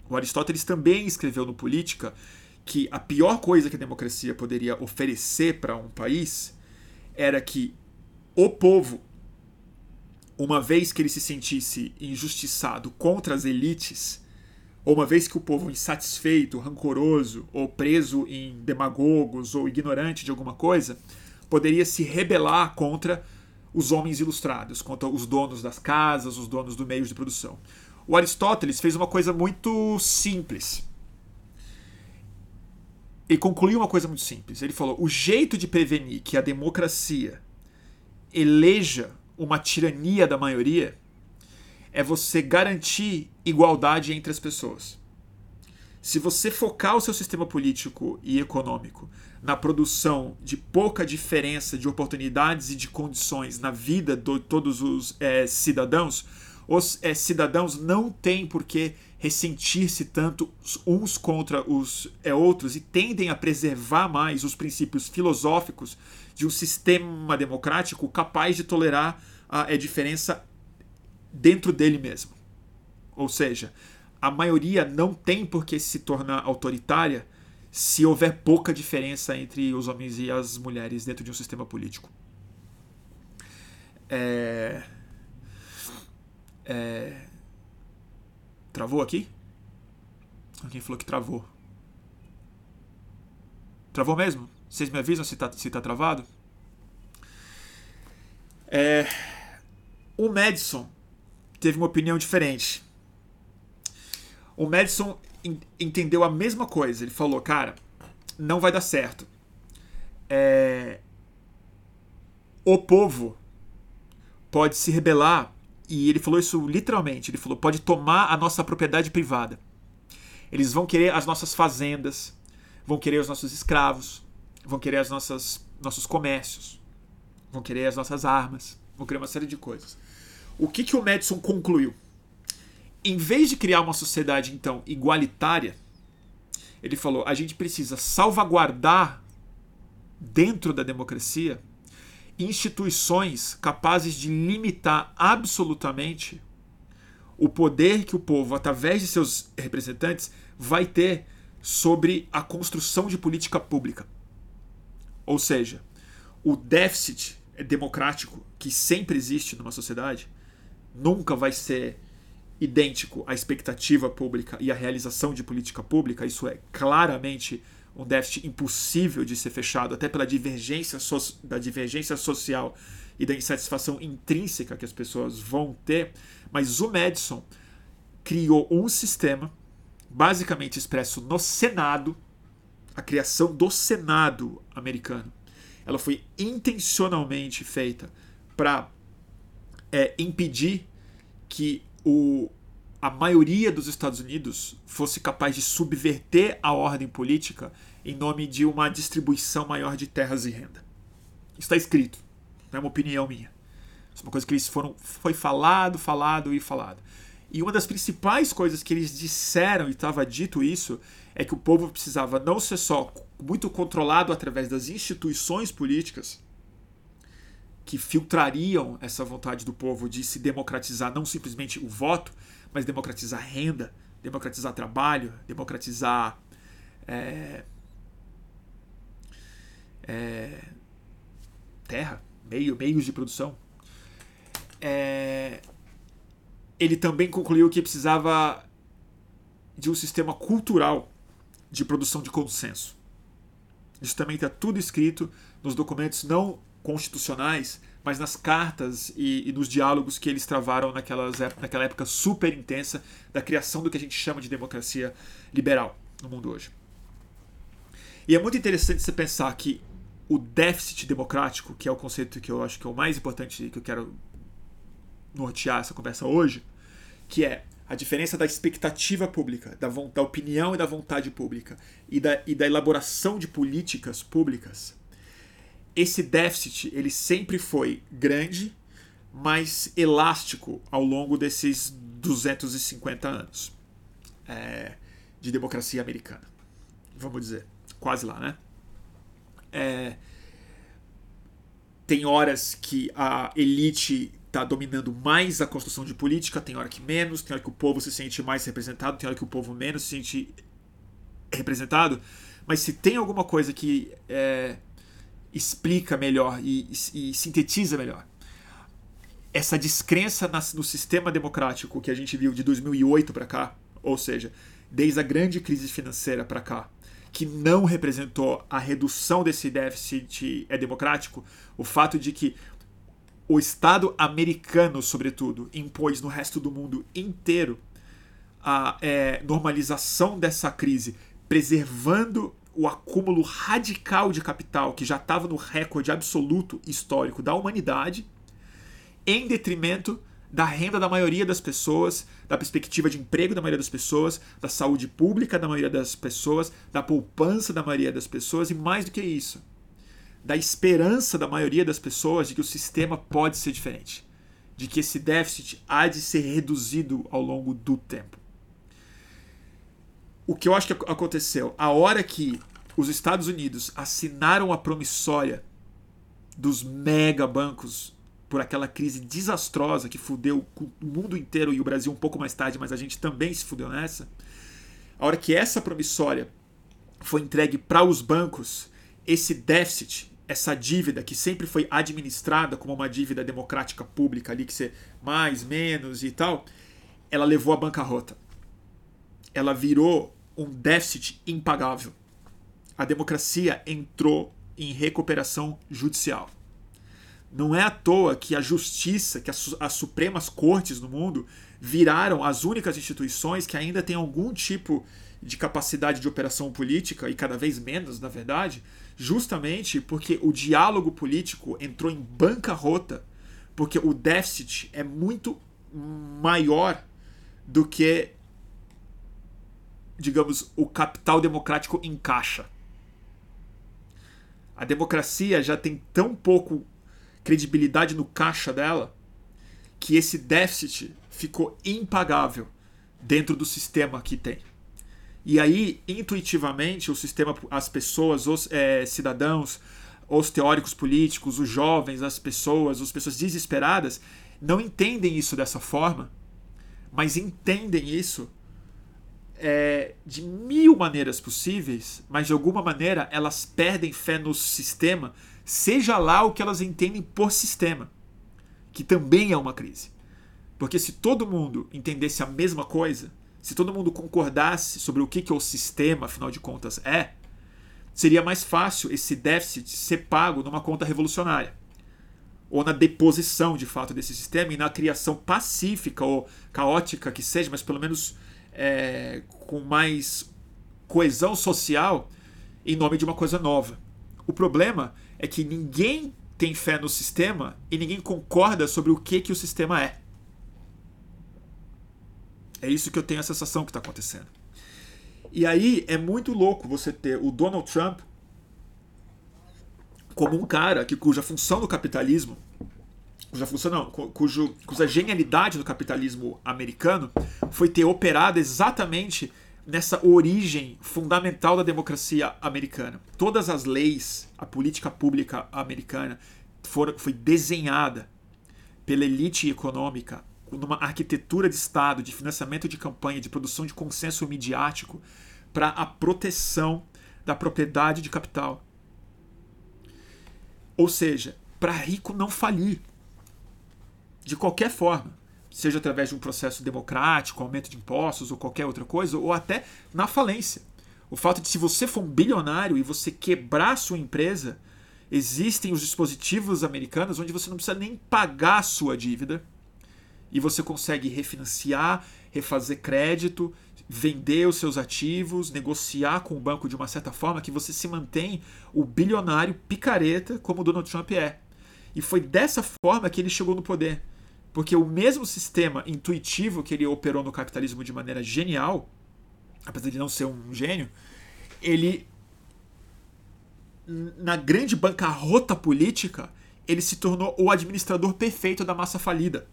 O Aristóteles também escreveu no Política que a pior coisa que a democracia poderia oferecer para um país era que o povo, uma vez que ele se sentisse injustiçado contra as elites, ou uma vez que o povo insatisfeito, rancoroso, ou preso em demagogos ou ignorante de alguma coisa, poderia se rebelar contra os homens ilustrados, contra os donos das casas, os donos do meio de produção. O Aristóteles fez uma coisa muito simples. Ele concluiu uma coisa muito simples. Ele falou: o jeito de prevenir que a democracia eleja uma tirania da maioria é você garantir igualdade entre as pessoas. Se você focar o seu sistema político e econômico na produção de pouca diferença de oportunidades e de condições na vida de todos os é, cidadãos, os é, cidadãos não têm por que ressentir-se tanto uns contra os é, outros e tendem a preservar mais os princípios filosóficos de um sistema democrático capaz de tolerar a, a diferença dentro dele mesmo. Ou seja, a maioria não tem por que se tornar autoritária se houver pouca diferença entre os homens e as mulheres dentro de um sistema político. É... É... Travou aqui? Alguém falou que travou. Travou mesmo? Vocês me avisam se tá, se tá travado? É, o Madison teve uma opinião diferente. O Madison entendeu a mesma coisa. Ele falou, cara, não vai dar certo. É, o povo pode se rebelar, e ele falou isso literalmente. Ele falou, pode tomar a nossa propriedade privada. Eles vão querer as nossas fazendas, vão querer os nossos escravos, vão querer as nossas nossos comércios, vão querer as nossas armas, vão querer uma série de coisas. O que, que o Madison concluiu? Em vez de criar uma sociedade, então, igualitária, ele falou: a gente precisa salvaguardar dentro da democracia instituições capazes de limitar absolutamente o poder que o povo, através de seus representantes, vai ter sobre a construção de política pública. Ou seja, o déficit democrático que sempre existe numa sociedade nunca vai ser idêntico à expectativa pública e à realização de política pública. Isso é claramente um déficit impossível de ser fechado, até pela divergência so da divergência social e da insatisfação intrínseca que as pessoas vão ter. Mas o Madison criou um sistema basicamente expresso no Senado a criação do Senado americano. Ela foi intencionalmente feita para é, impedir que o, a maioria dos Estados Unidos fosse capaz de subverter a ordem política em nome de uma distribuição maior de terras e renda. Está escrito, não é uma opinião minha. Isso é uma coisa que eles foram foi falado, falado e falado. E uma das principais coisas que eles disseram, e estava dito isso, é que o povo precisava não ser só muito controlado através das instituições políticas, que filtrariam essa vontade do povo de se democratizar não simplesmente o voto, mas democratizar renda, democratizar trabalho, democratizar é, é, terra, meio, meios de produção. É, ele também concluiu que precisava de um sistema cultural de produção de consenso. Isso também está tudo escrito nos documentos não constitucionais, mas nas cartas e, e, nos diálogos que eles travaram naquelas, naquela época super intensa da criação do que a gente chama de democracia liberal no mundo hoje. E é muito interessante você pensar que o déficit democrático, que é o conceito que eu acho que é o mais importante que eu quero nortear essa conversa hoje, que é a diferença da expectativa pública, da, da opinião e da vontade pública e da, e da elaboração de políticas públicas, esse déficit ele sempre foi grande, mas elástico ao longo desses 250 anos é, de democracia americana. Vamos dizer, quase lá, né? É, tem horas que a elite está dominando mais a construção de política, tem hora que menos, tem hora que o povo se sente mais representado, tem hora que o povo menos se sente representado. Mas se tem alguma coisa que é, explica melhor e, e, e, sintetiza melhor. Essa descrença no sistema democrático que a gente viu de 2008 para cá, ou seja, desde a grande crise financeira para cá, que não representou a redução desse déficit é democrático, o fato de que o Estado americano, sobretudo, impôs no resto do mundo inteiro a é, normalização dessa crise, preservando o acúmulo radical de capital que já estava no recorde absoluto histórico da humanidade, em detrimento da renda da maioria das pessoas, da perspectiva de emprego da maioria das pessoas, da saúde pública da maioria das pessoas, da poupança da maioria das pessoas e mais do que isso, da esperança da maioria das pessoas de que o sistema pode ser diferente, de que esse déficit há de ser reduzido ao longo do tempo. O que eu acho que aconteceu, a hora que os Estados Unidos assinaram a promissória dos mega bancos por aquela crise desastrosa que fudeu o mundo inteiro e o Brasil um pouco mais tarde, mas a gente também se fudeu nessa. A hora que essa promissória foi entregue para os bancos, esse déficit essa dívida que sempre foi administrada como uma dívida democrática pública ali que ser mais, menos e tal, ela levou à bancarrota. Ela virou um déficit impagável. A democracia entrou em recuperação judicial. Não é à toa que a justiça, que as, as supremas cortes no mundo viraram as únicas instituições que ainda têm algum tipo de capacidade de operação política, e cada vez menos, na verdade, justamente porque o diálogo político entrou em bancarrota, porque o déficit é muito maior do que, digamos, o capital democrático em caixa. A democracia já tem tão pouco credibilidade no caixa dela que esse déficit ficou impagável dentro do sistema que tem. E aí, intuitivamente, o sistema, as pessoas, os é, cidadãos, os teóricos políticos, os jovens, as pessoas, as pessoas desesperadas, não entendem isso dessa forma, mas entendem isso é, de mil maneiras possíveis, mas de alguma maneira elas perdem fé no sistema, seja lá o que elas entendem por sistema, que também é uma crise. Porque se todo mundo entendesse a mesma coisa, se todo mundo concordasse sobre o que, que o sistema, afinal de contas, é, seria mais fácil esse déficit ser pago numa conta revolucionária. Ou na deposição, de fato, desse sistema e na criação pacífica ou caótica que seja, mas pelo menos é, com mais coesão social em nome de uma coisa nova. O problema é que ninguém tem fé no sistema e ninguém concorda sobre o que, que o sistema é. É isso que eu tenho a sensação que está acontecendo. E aí é muito louco você ter o Donald Trump como um cara que, cuja função do capitalismo, cuja função não, cujo, cuja genialidade do capitalismo americano foi ter operado exatamente nessa origem fundamental da democracia americana. Todas as leis, a política pública americana for, foi desenhada pela elite econômica numa arquitetura de Estado, de financiamento de campanha, de produção de consenso midiático para a proteção da propriedade de capital. Ou seja, para rico não falir. De qualquer forma. Seja através de um processo democrático, aumento de impostos ou qualquer outra coisa, ou até na falência. O fato de se você for um bilionário e você quebrar sua empresa, existem os dispositivos americanos onde você não precisa nem pagar a sua dívida e você consegue refinanciar, refazer crédito, vender os seus ativos, negociar com o banco de uma certa forma que você se mantém o bilionário picareta como Donald Trump é. E foi dessa forma que ele chegou no poder. Porque o mesmo sistema intuitivo que ele operou no capitalismo de maneira genial, apesar de não ser um gênio, ele na grande bancarrota política, ele se tornou o administrador perfeito da massa falida.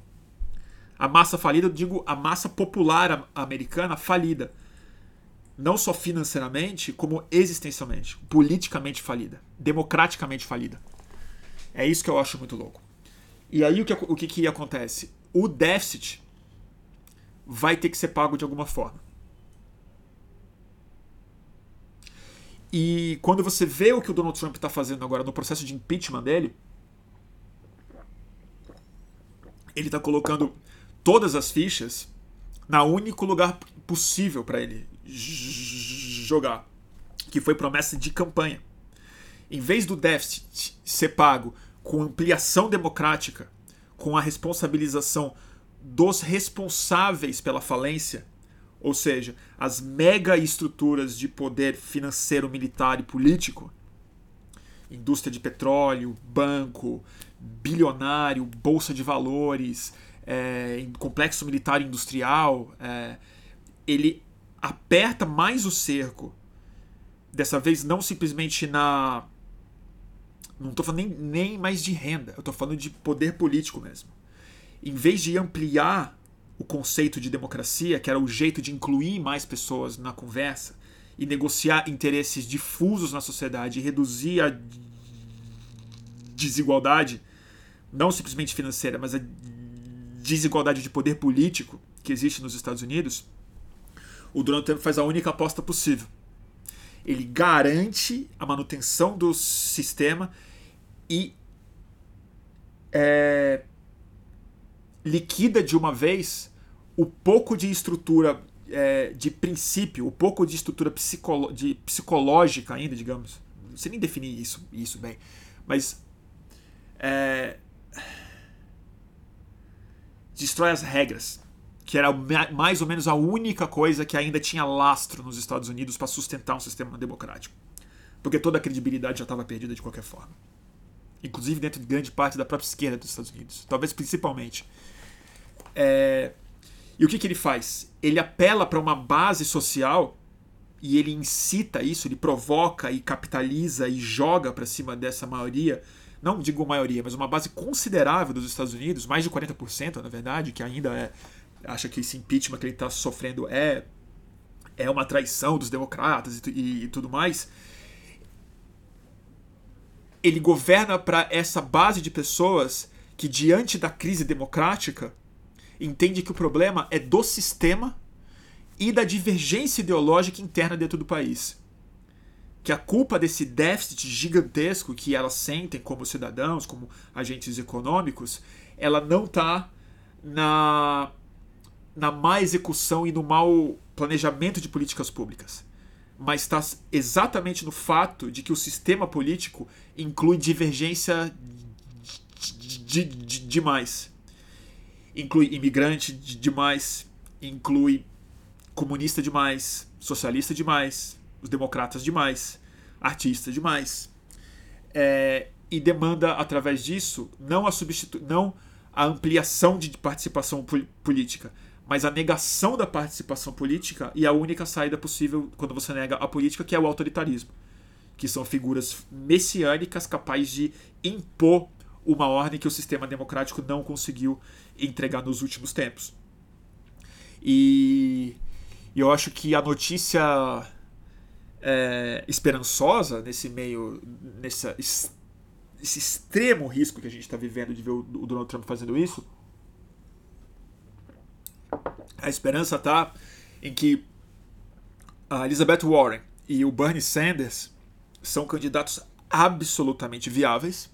A massa falida, eu digo a massa popular americana falida. Não só financeiramente, como existencialmente, politicamente falida, democraticamente falida. É isso que eu acho muito louco. E aí o que, o que, que acontece? O déficit vai ter que ser pago de alguma forma. E quando você vê o que o Donald Trump está fazendo agora no processo de impeachment dele, ele está colocando todas as fichas na único lugar possível para ele jogar, que foi promessa de campanha. Em vez do déficit ser pago com ampliação democrática, com a responsabilização dos responsáveis pela falência, ou seja, as mega estruturas de poder financeiro, militar e político, indústria de petróleo, banco, bilionário, bolsa de valores, é, complexo militar industrial, é, ele aperta mais o cerco. Dessa vez, não simplesmente na. Não estou falando nem, nem mais de renda, eu estou falando de poder político mesmo. Em vez de ampliar o conceito de democracia, que era o jeito de incluir mais pessoas na conversa e negociar interesses difusos na sociedade e reduzir a desigualdade, não simplesmente financeira, mas a desigualdade de poder político que existe nos Estados Unidos, o Donald Trump faz a única aposta possível. Ele garante a manutenção do sistema e é, liquida de uma vez o pouco de estrutura é, de princípio, o pouco de estrutura psicolo de psicológica ainda, digamos. Não sei nem definir isso, isso bem. Mas é, destrói as regras, que era mais ou menos a única coisa que ainda tinha lastro nos Estados Unidos para sustentar um sistema democrático. Porque toda a credibilidade já estava perdida de qualquer forma. Inclusive dentro de grande parte da própria esquerda dos Estados Unidos. Talvez principalmente. É... E o que, que ele faz? Ele apela para uma base social e ele incita isso, ele provoca e capitaliza e joga para cima dessa maioria não digo maioria, mas uma base considerável dos Estados Unidos, mais de 40%, na verdade, que ainda é, acha que esse impeachment que ele está sofrendo é, é uma traição dos democratas e, e, e tudo mais. Ele governa para essa base de pessoas que, diante da crise democrática, entende que o problema é do sistema e da divergência ideológica interna dentro do país que a culpa desse déficit gigantesco que elas sentem como cidadãos, como agentes econômicos, ela não está na, na má execução e no mau planejamento de políticas públicas, mas está exatamente no fato de que o sistema político inclui divergência de, de, de, demais. Inclui imigrante demais, inclui comunista demais, socialista demais, os democratas demais, artistas demais. É, e demanda, através disso, não a, não a ampliação de participação política, mas a negação da participação política e a única saída possível quando você nega a política, que é o autoritarismo, que são figuras messiânicas capazes de impor uma ordem que o sistema democrático não conseguiu entregar nos últimos tempos. E eu acho que a notícia é, esperançosa nesse meio, nessa esse extremo risco que a gente está vivendo de ver o Donald Trump fazendo isso, a esperança está em que a Elizabeth Warren e o Bernie Sanders são candidatos absolutamente viáveis,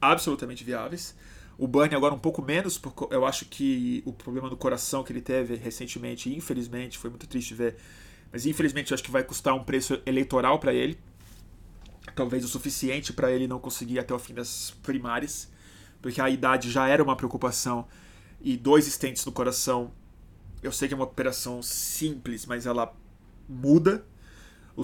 absolutamente viáveis. O Bernie agora um pouco menos, porque eu acho que o problema do coração que ele teve recentemente, infelizmente, foi muito triste ver, mas infelizmente eu acho que vai custar um preço eleitoral para ele. Talvez o suficiente para ele não conseguir até o fim das primárias, porque a idade já era uma preocupação e dois estentes no coração. Eu sei que é uma operação simples, mas ela muda o,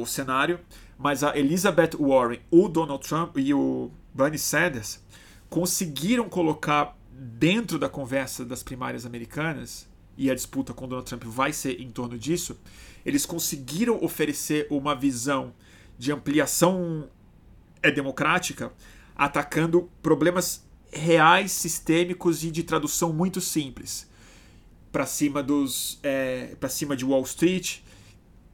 o cenário. Mas a Elizabeth Warren, o Donald Trump e o Bernie Sanders conseguiram colocar dentro da conversa das primárias americanas, e a disputa com Donald Trump vai ser em torno disso, eles conseguiram oferecer uma visão de ampliação é democrática, atacando problemas reais, sistêmicos e de tradução muito simples. Para cima dos. É, para cima de Wall Street,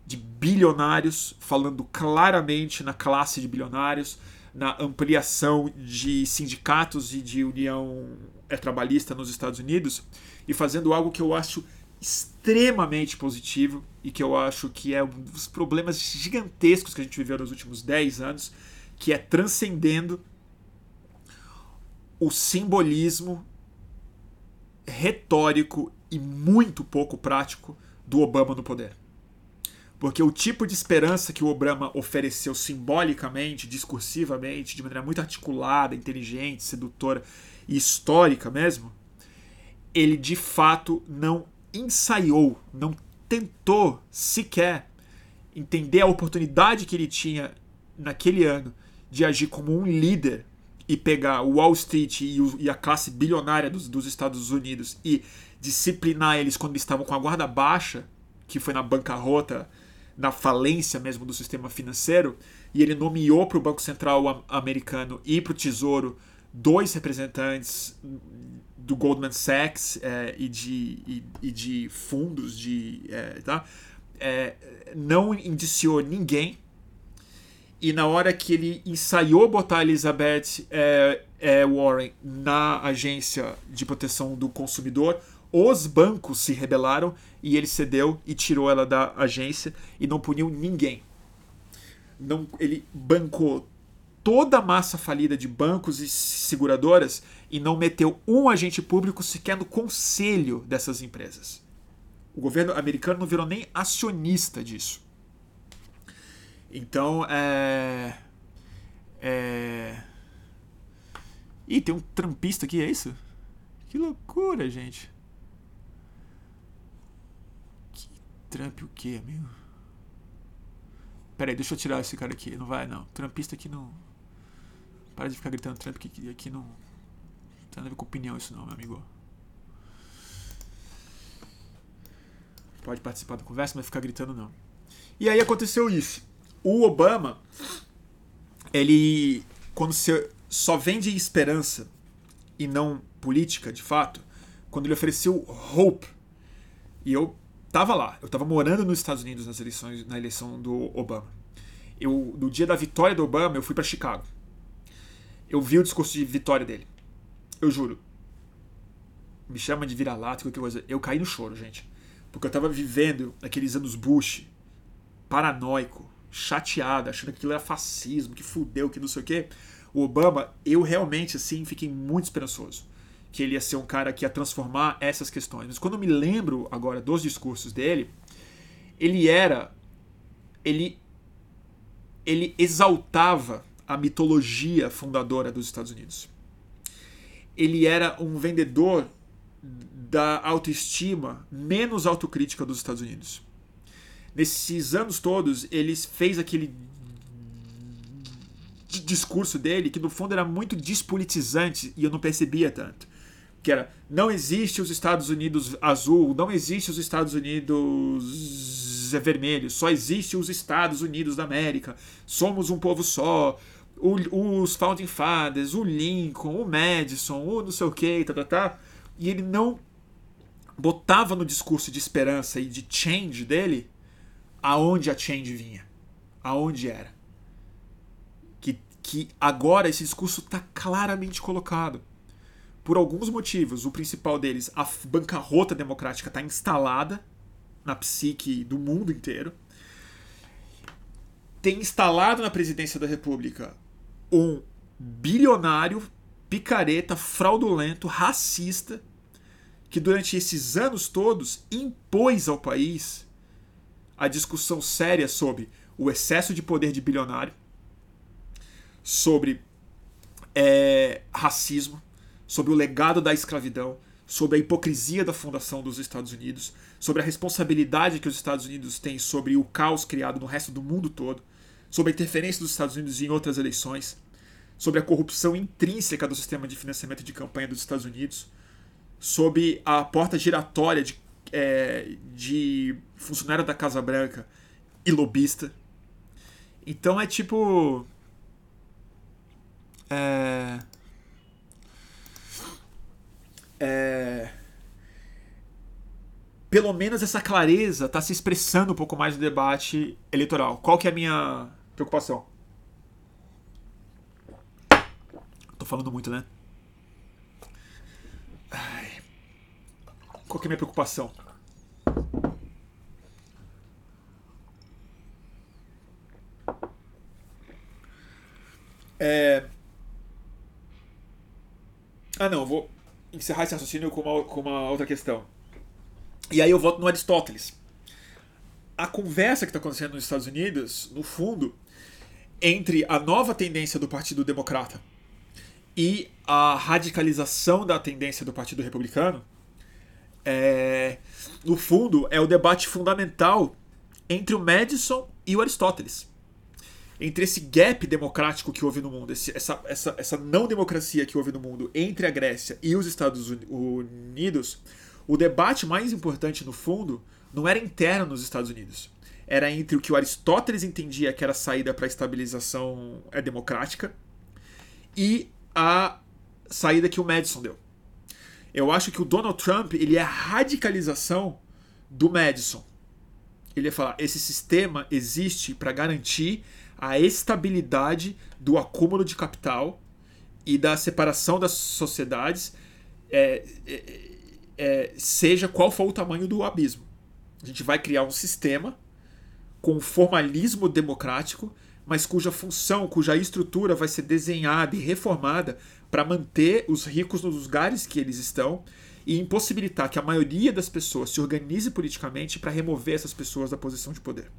de bilionários, falando claramente na classe de bilionários, na ampliação de sindicatos e de união é, trabalhista nos Estados Unidos e fazendo algo que eu acho extremamente positivo e que eu acho que é um dos problemas gigantescos que a gente viveu nos últimos 10 anos, que é transcendendo o simbolismo retórico e muito pouco prático do Obama no poder. Porque o tipo de esperança que o Obama ofereceu simbolicamente, discursivamente, de maneira muito articulada, inteligente, sedutora e histórica mesmo, ele de fato não ensaiou, não tentou sequer entender a oportunidade que ele tinha naquele ano de agir como um líder e pegar o Wall Street e, a classe bilionária dos, dos, Estados Unidos e disciplinar eles quando estavam com a guarda baixa, que foi na bancarrota na falência mesmo do sistema financeiro, e ele nomeou para o Banco Central americano e para o Tesouro dois representantes do Goldman Sachs é, e, de, e, e, de fundos de é, tá? É, não indiciou ninguém e na hora que ele ensaiou botar a Elizabeth é, é, Warren na agência de proteção do consumidor os bancos se rebelaram e ele cedeu e tirou ela da agência e não puniu ninguém. Não, ele bancou toda a massa falida de bancos e seguradoras e não meteu um agente público sequer no conselho dessas empresas. O governo americano não virou nem acionista disso. Então, é. É. Ih, tem um trampista aqui, é isso? Que loucura, gente. Trump o quê, amigo? Pera aí, deixa eu tirar esse cara aqui. Não vai, não. Trumpista aqui não. Para de ficar gritando Trump que aqui não. Não tem nada a ver com opinião isso não, meu amigo. Pode participar da conversa, mas ficar gritando não. E aí aconteceu isso. O Obama, ele. Quando você só vende esperança e não política, de fato, quando ele ofereceu hope, e eu tava lá, eu tava morando nos Estados Unidos nas eleições, na eleição do Obama. Eu, no dia da vitória do Obama, eu fui para Chicago. Eu vi o discurso de vitória dele. Eu juro. Me chama de vira-lata, qualquer coisa. Eu caí no choro, gente. Porque eu tava vivendo aqueles anos Bush, paranoico, chateado, achando que aquilo era fascismo, que fudeu, que não sei o quê. O Obama, eu realmente, assim, fiquei muito esperançoso que ele ia ser um cara que ia transformar essas questões. Mas quando eu me lembro agora dos discursos dele, ele era. Ele, ele exaltava a mitologia fundadora dos Estados Unidos. Ele era um vendedor da autoestima menos autocrítica dos Estados Unidos. Nesses anos todos, ele fez aquele discurso dele que no fundo era muito despolitizante e eu não percebia tanto que era não existe os Estados Unidos azul, não existe os Estados Unidos vermelho, só existe os Estados Unidos da América. Somos um povo só. O, os Founding Fathers, o Lincoln, o Madison, o não sei o que, tá, tá, tá. E ele não botava no discurso de esperança e de change dele aonde a change vinha, aonde era. Que que agora esse discurso está claramente colocado. Por alguns motivos, o principal deles, a bancarrota democrática está instalada na psique do mundo inteiro. Tem instalado na presidência da República um bilionário, picareta, fraudulento, racista, que durante esses anos todos impôs ao país a discussão séria sobre o excesso de poder de bilionário, sobre é, racismo, sobre o legado da escravidão, sobre a hipocrisia da fundação dos Estados Unidos, sobre a responsabilidade que os Estados Unidos têm sobre o caos criado no resto do mundo todo, sobre a interferência dos Estados Unidos em outras eleições, sobre a corrupção intrínseca do sistema de financiamento de campanha dos Estados Unidos, sobre a porta giratória de, é, de funcionário da Casa Branca e lobista. Então é tipo. É. É, pelo menos essa clareza está se expressando um pouco mais no debate eleitoral. Qual que é a minha preocupação? Tô falando muito, né? Ai. Qual que é a minha preocupação? É... Ah, não, vou encerrar esse raciocínio com uma, com uma outra questão. E aí eu volto no Aristóteles. A conversa que está acontecendo nos Estados Unidos, no fundo, entre a nova tendência do Partido Democrata e a radicalização da tendência do Partido Republicano, é, no fundo, é o debate fundamental entre o Madison e o Aristóteles entre esse gap democrático que houve no mundo, esse, essa, essa, essa não democracia que houve no mundo entre a Grécia e os Estados Unidos, o debate mais importante, no fundo, não era interno nos Estados Unidos. Era entre o que o Aristóteles entendia que era a saída para a estabilização é, democrática e a saída que o Madison deu. Eu acho que o Donald Trump ele é a radicalização do Madison. Ele ia falar: esse sistema existe para garantir a estabilidade do acúmulo de capital e da separação das sociedades, é, é, é, seja qual for o tamanho do abismo. A gente vai criar um sistema com formalismo democrático, mas cuja função, cuja estrutura vai ser desenhada e reformada para manter os ricos nos lugares que eles estão e impossibilitar que a maioria das pessoas se organize politicamente para remover essas pessoas da posição de poder.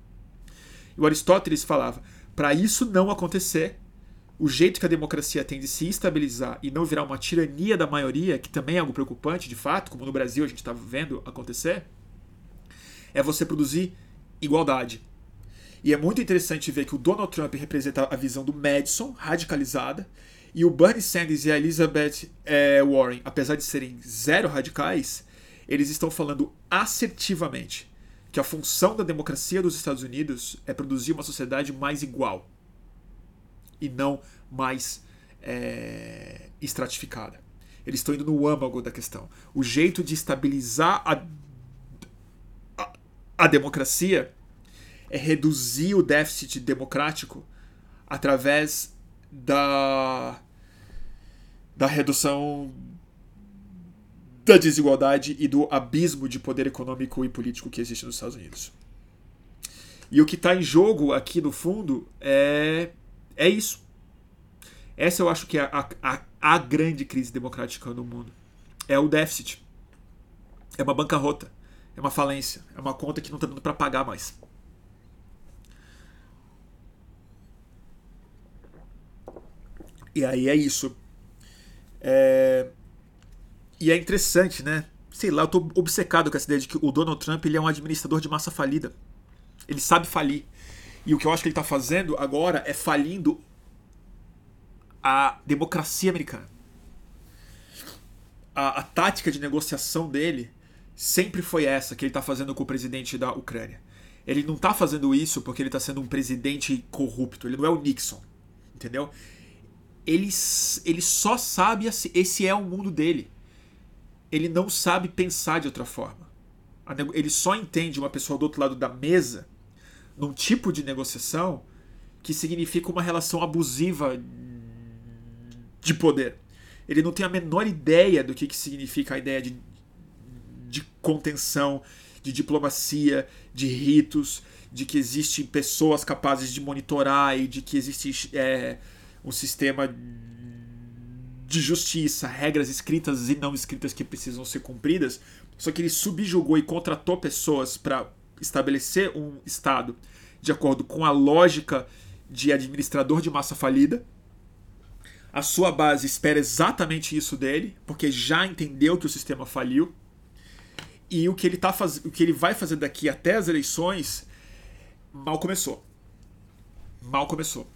E o Aristóteles falava: para isso não acontecer, o jeito que a democracia tem de se estabilizar e não virar uma tirania da maioria, que também é algo preocupante de fato, como no Brasil a gente está vendo acontecer, é você produzir igualdade. E é muito interessante ver que o Donald Trump representa a visão do Madison, radicalizada, e o Bernie Sanders e a Elizabeth é, Warren, apesar de serem zero radicais, eles estão falando assertivamente que a função da democracia dos Estados Unidos é produzir uma sociedade mais igual e não mais é, estratificada. Eles estão indo no âmago da questão. O jeito de estabilizar a, a, a democracia é reduzir o déficit democrático através da, da redução da desigualdade e do abismo de poder econômico e político que existe nos Estados Unidos. E o que está em jogo aqui no fundo é, é isso. Essa eu acho que é a, a, a grande crise democrática no mundo. É o déficit. É uma bancarrota. É uma falência. É uma conta que não está dando para pagar mais. E aí é isso. É, e é interessante, né? Sei lá, eu tô obcecado com essa ideia de que o Donald Trump ele é um administrador de massa falida. Ele sabe falir. E o que eu acho que ele está fazendo agora é falindo a democracia americana. A, a, tática de negociação dele sempre foi essa que ele está fazendo com o presidente da Ucrânia. Ele não está fazendo isso porque ele está sendo um presidente corrupto. Ele não é o Nixon, entendeu? Ele, ele só sabe esse é o mundo dele ele não sabe pensar de outra forma. Ele só entende uma pessoa do outro lado da mesa num tipo de negociação que significa uma relação abusiva de poder. Ele não tem a menor ideia do que, que significa a ideia de, de contenção, de diplomacia, de ritos, de que existem pessoas capazes de monitorar e de que existe é, um sistema de justiça, regras escritas e não escritas que precisam ser cumpridas. Só que ele subjugou e contratou pessoas para estabelecer um Estado de acordo com a lógica de administrador de massa falida. A sua base espera exatamente isso dele, porque já entendeu que o sistema faliu. E o que ele, tá faz... o que ele vai fazer daqui até as eleições mal começou. Mal começou.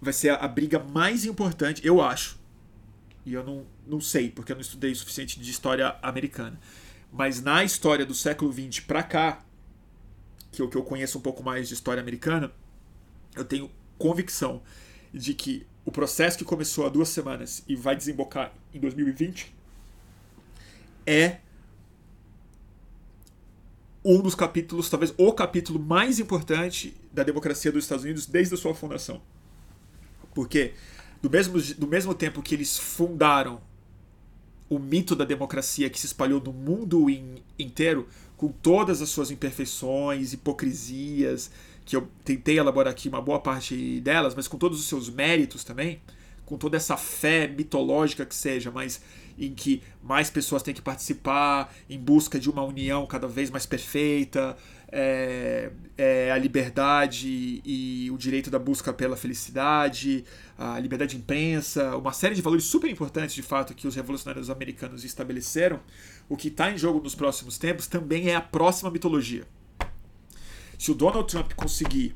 Vai ser a, briga mais importante, eu acho. E eu não, não sei, porque eu não estudei o suficiente de história americana. Mas na história do século XX para cá, que eu, que eu conheço um pouco mais de história americana, eu tenho convicção de que o processo que começou há duas semanas e vai desembocar em 2020 é um dos capítulos, talvez o capítulo mais importante da democracia dos Estados Unidos desde a sua fundação. Porque do mesmo, do mesmo tempo que eles fundaram o mito da democracia que se espalhou no mundo in, inteiro, com todas as suas imperfeições, hipocrisias, que eu tentei elaborar aqui uma boa parte delas, mas com todos os seus méritos também, com toda essa fé mitológica que seja, mas em que mais pessoas têm que participar em busca de uma união cada vez mais perfeita, é, é, a liberdade e o direito da busca pela felicidade, a liberdade de imprensa, uma série de valores super importantes de fato que os revolucionários americanos estabeleceram. O que está em jogo nos próximos tempos também é a próxima mitologia. Se o Donald Trump conseguir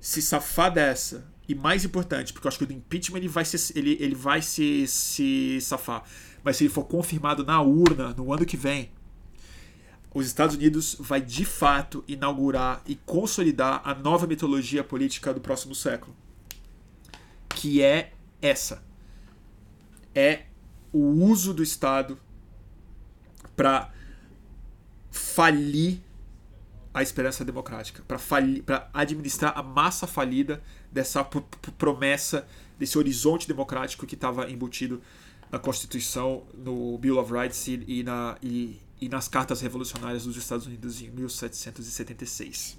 se safar dessa, e mais importante, porque eu acho que o impeachment ele vai, se, ele, ele vai se, se safar, mas se ele for confirmado na urna no ano que vem, os Estados Unidos vai de fato inaugurar e consolidar a nova mitologia política do próximo século, que é essa: é o uso do Estado para falir a esperança democrática, para administrar a massa falida dessa promessa, desse horizonte democrático que estava embutido na Constituição, no Bill of Rights e, na, e, e nas cartas revolucionárias dos Estados Unidos em 1776.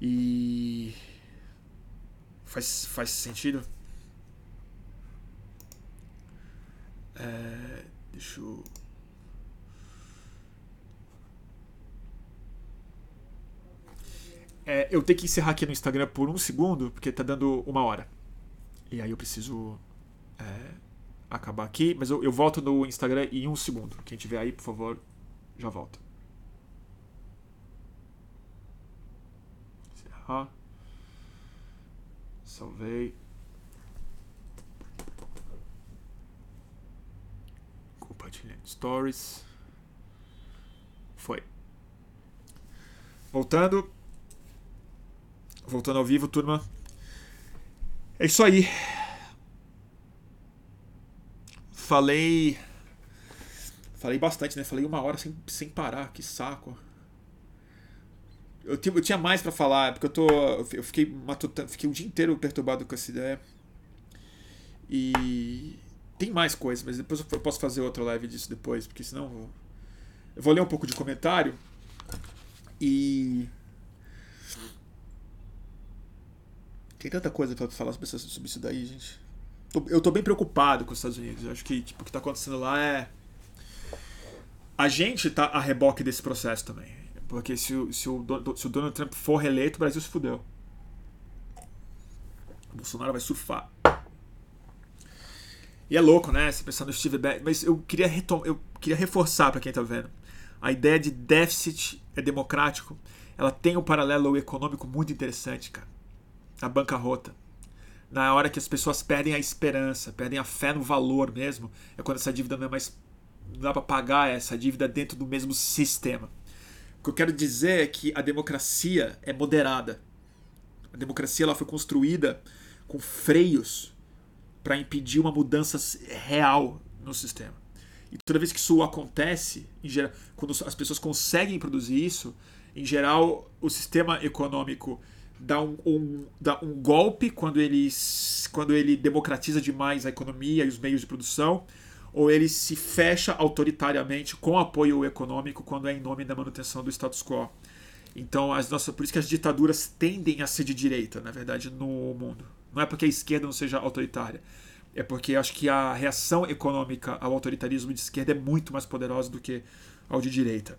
E. Faz, faz sentido? É, deixa eu. É, eu tenho que encerrar aqui no Instagram por um segundo, porque tá dando uma hora. E aí eu preciso é, acabar aqui, mas eu, eu volto no Instagram em um segundo. Quem tiver aí, por favor, já volta. Encerrar. Salvei. Compartilhando stories. Foi. Voltando. Voltando ao vivo, turma. É isso aí. Falei. Falei bastante, né? Falei uma hora sem, sem parar, que saco. Eu, eu tinha mais para falar, porque eu tô. Eu fiquei, matutando, fiquei o dia inteiro perturbado com essa ideia. E. Tem mais coisas, mas depois eu posso fazer outra live disso depois, porque senão. Eu, eu vou ler um pouco de comentário. E. Tem tanta coisa para falar sobre isso daí, gente eu tô bem preocupado com os Estados Unidos. Eu acho que tipo, o que está acontecendo lá é. A gente tá a reboque desse processo também. Porque se, o, se, o, se o Donald Trump for reeleito, o Brasil se fudeu. O Bolsonaro vai surfar. E é louco, né? Se pensar no Steve Bannon. Mas eu queria, eu queria reforçar para quem tá vendo. A ideia de déficit é democrático. Ela tem um paralelo econômico muito interessante, cara. A bancarrota na hora que as pessoas perdem a esperança, perdem a fé no valor mesmo, é quando essa dívida não é mais. Não dá para pagar essa dívida dentro do mesmo sistema. O que eu quero dizer é que a democracia é moderada. A democracia ela foi construída com freios para impedir uma mudança real no sistema. E toda vez que isso acontece, geral, quando as pessoas conseguem produzir isso, em geral, o sistema econômico dá um, um, dá um golpe quando ele, quando ele democratiza demais a economia e os meios de produção, ou ele se fecha autoritariamente com apoio econômico quando é em nome da manutenção do status quo. Então, as nossas, por isso que as ditaduras tendem a ser de direita, na verdade, no mundo. Não é porque a esquerda não seja autoritária. É porque acho que a reação econômica ao autoritarismo de esquerda é muito mais poderosa do que ao de direita.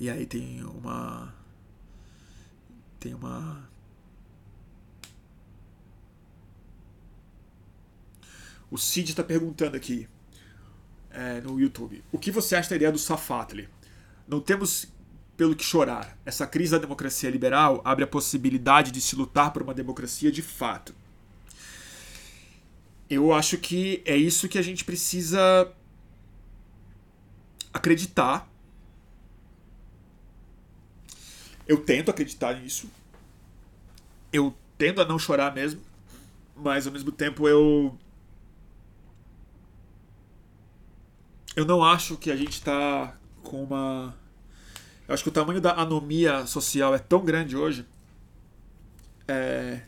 E aí tem uma. Tem uma. O Cid está perguntando aqui é, no YouTube: o que você acha da ideia do Safatli? Não temos pelo que chorar. Essa crise da democracia liberal abre a possibilidade de se lutar por uma democracia de fato. Eu acho que é isso que a gente precisa acreditar. Eu tento acreditar nisso. Eu tendo a não chorar mesmo, mas ao mesmo tempo eu eu não acho que a gente está com uma eu acho que o tamanho da anomia social é tão grande hoje. É,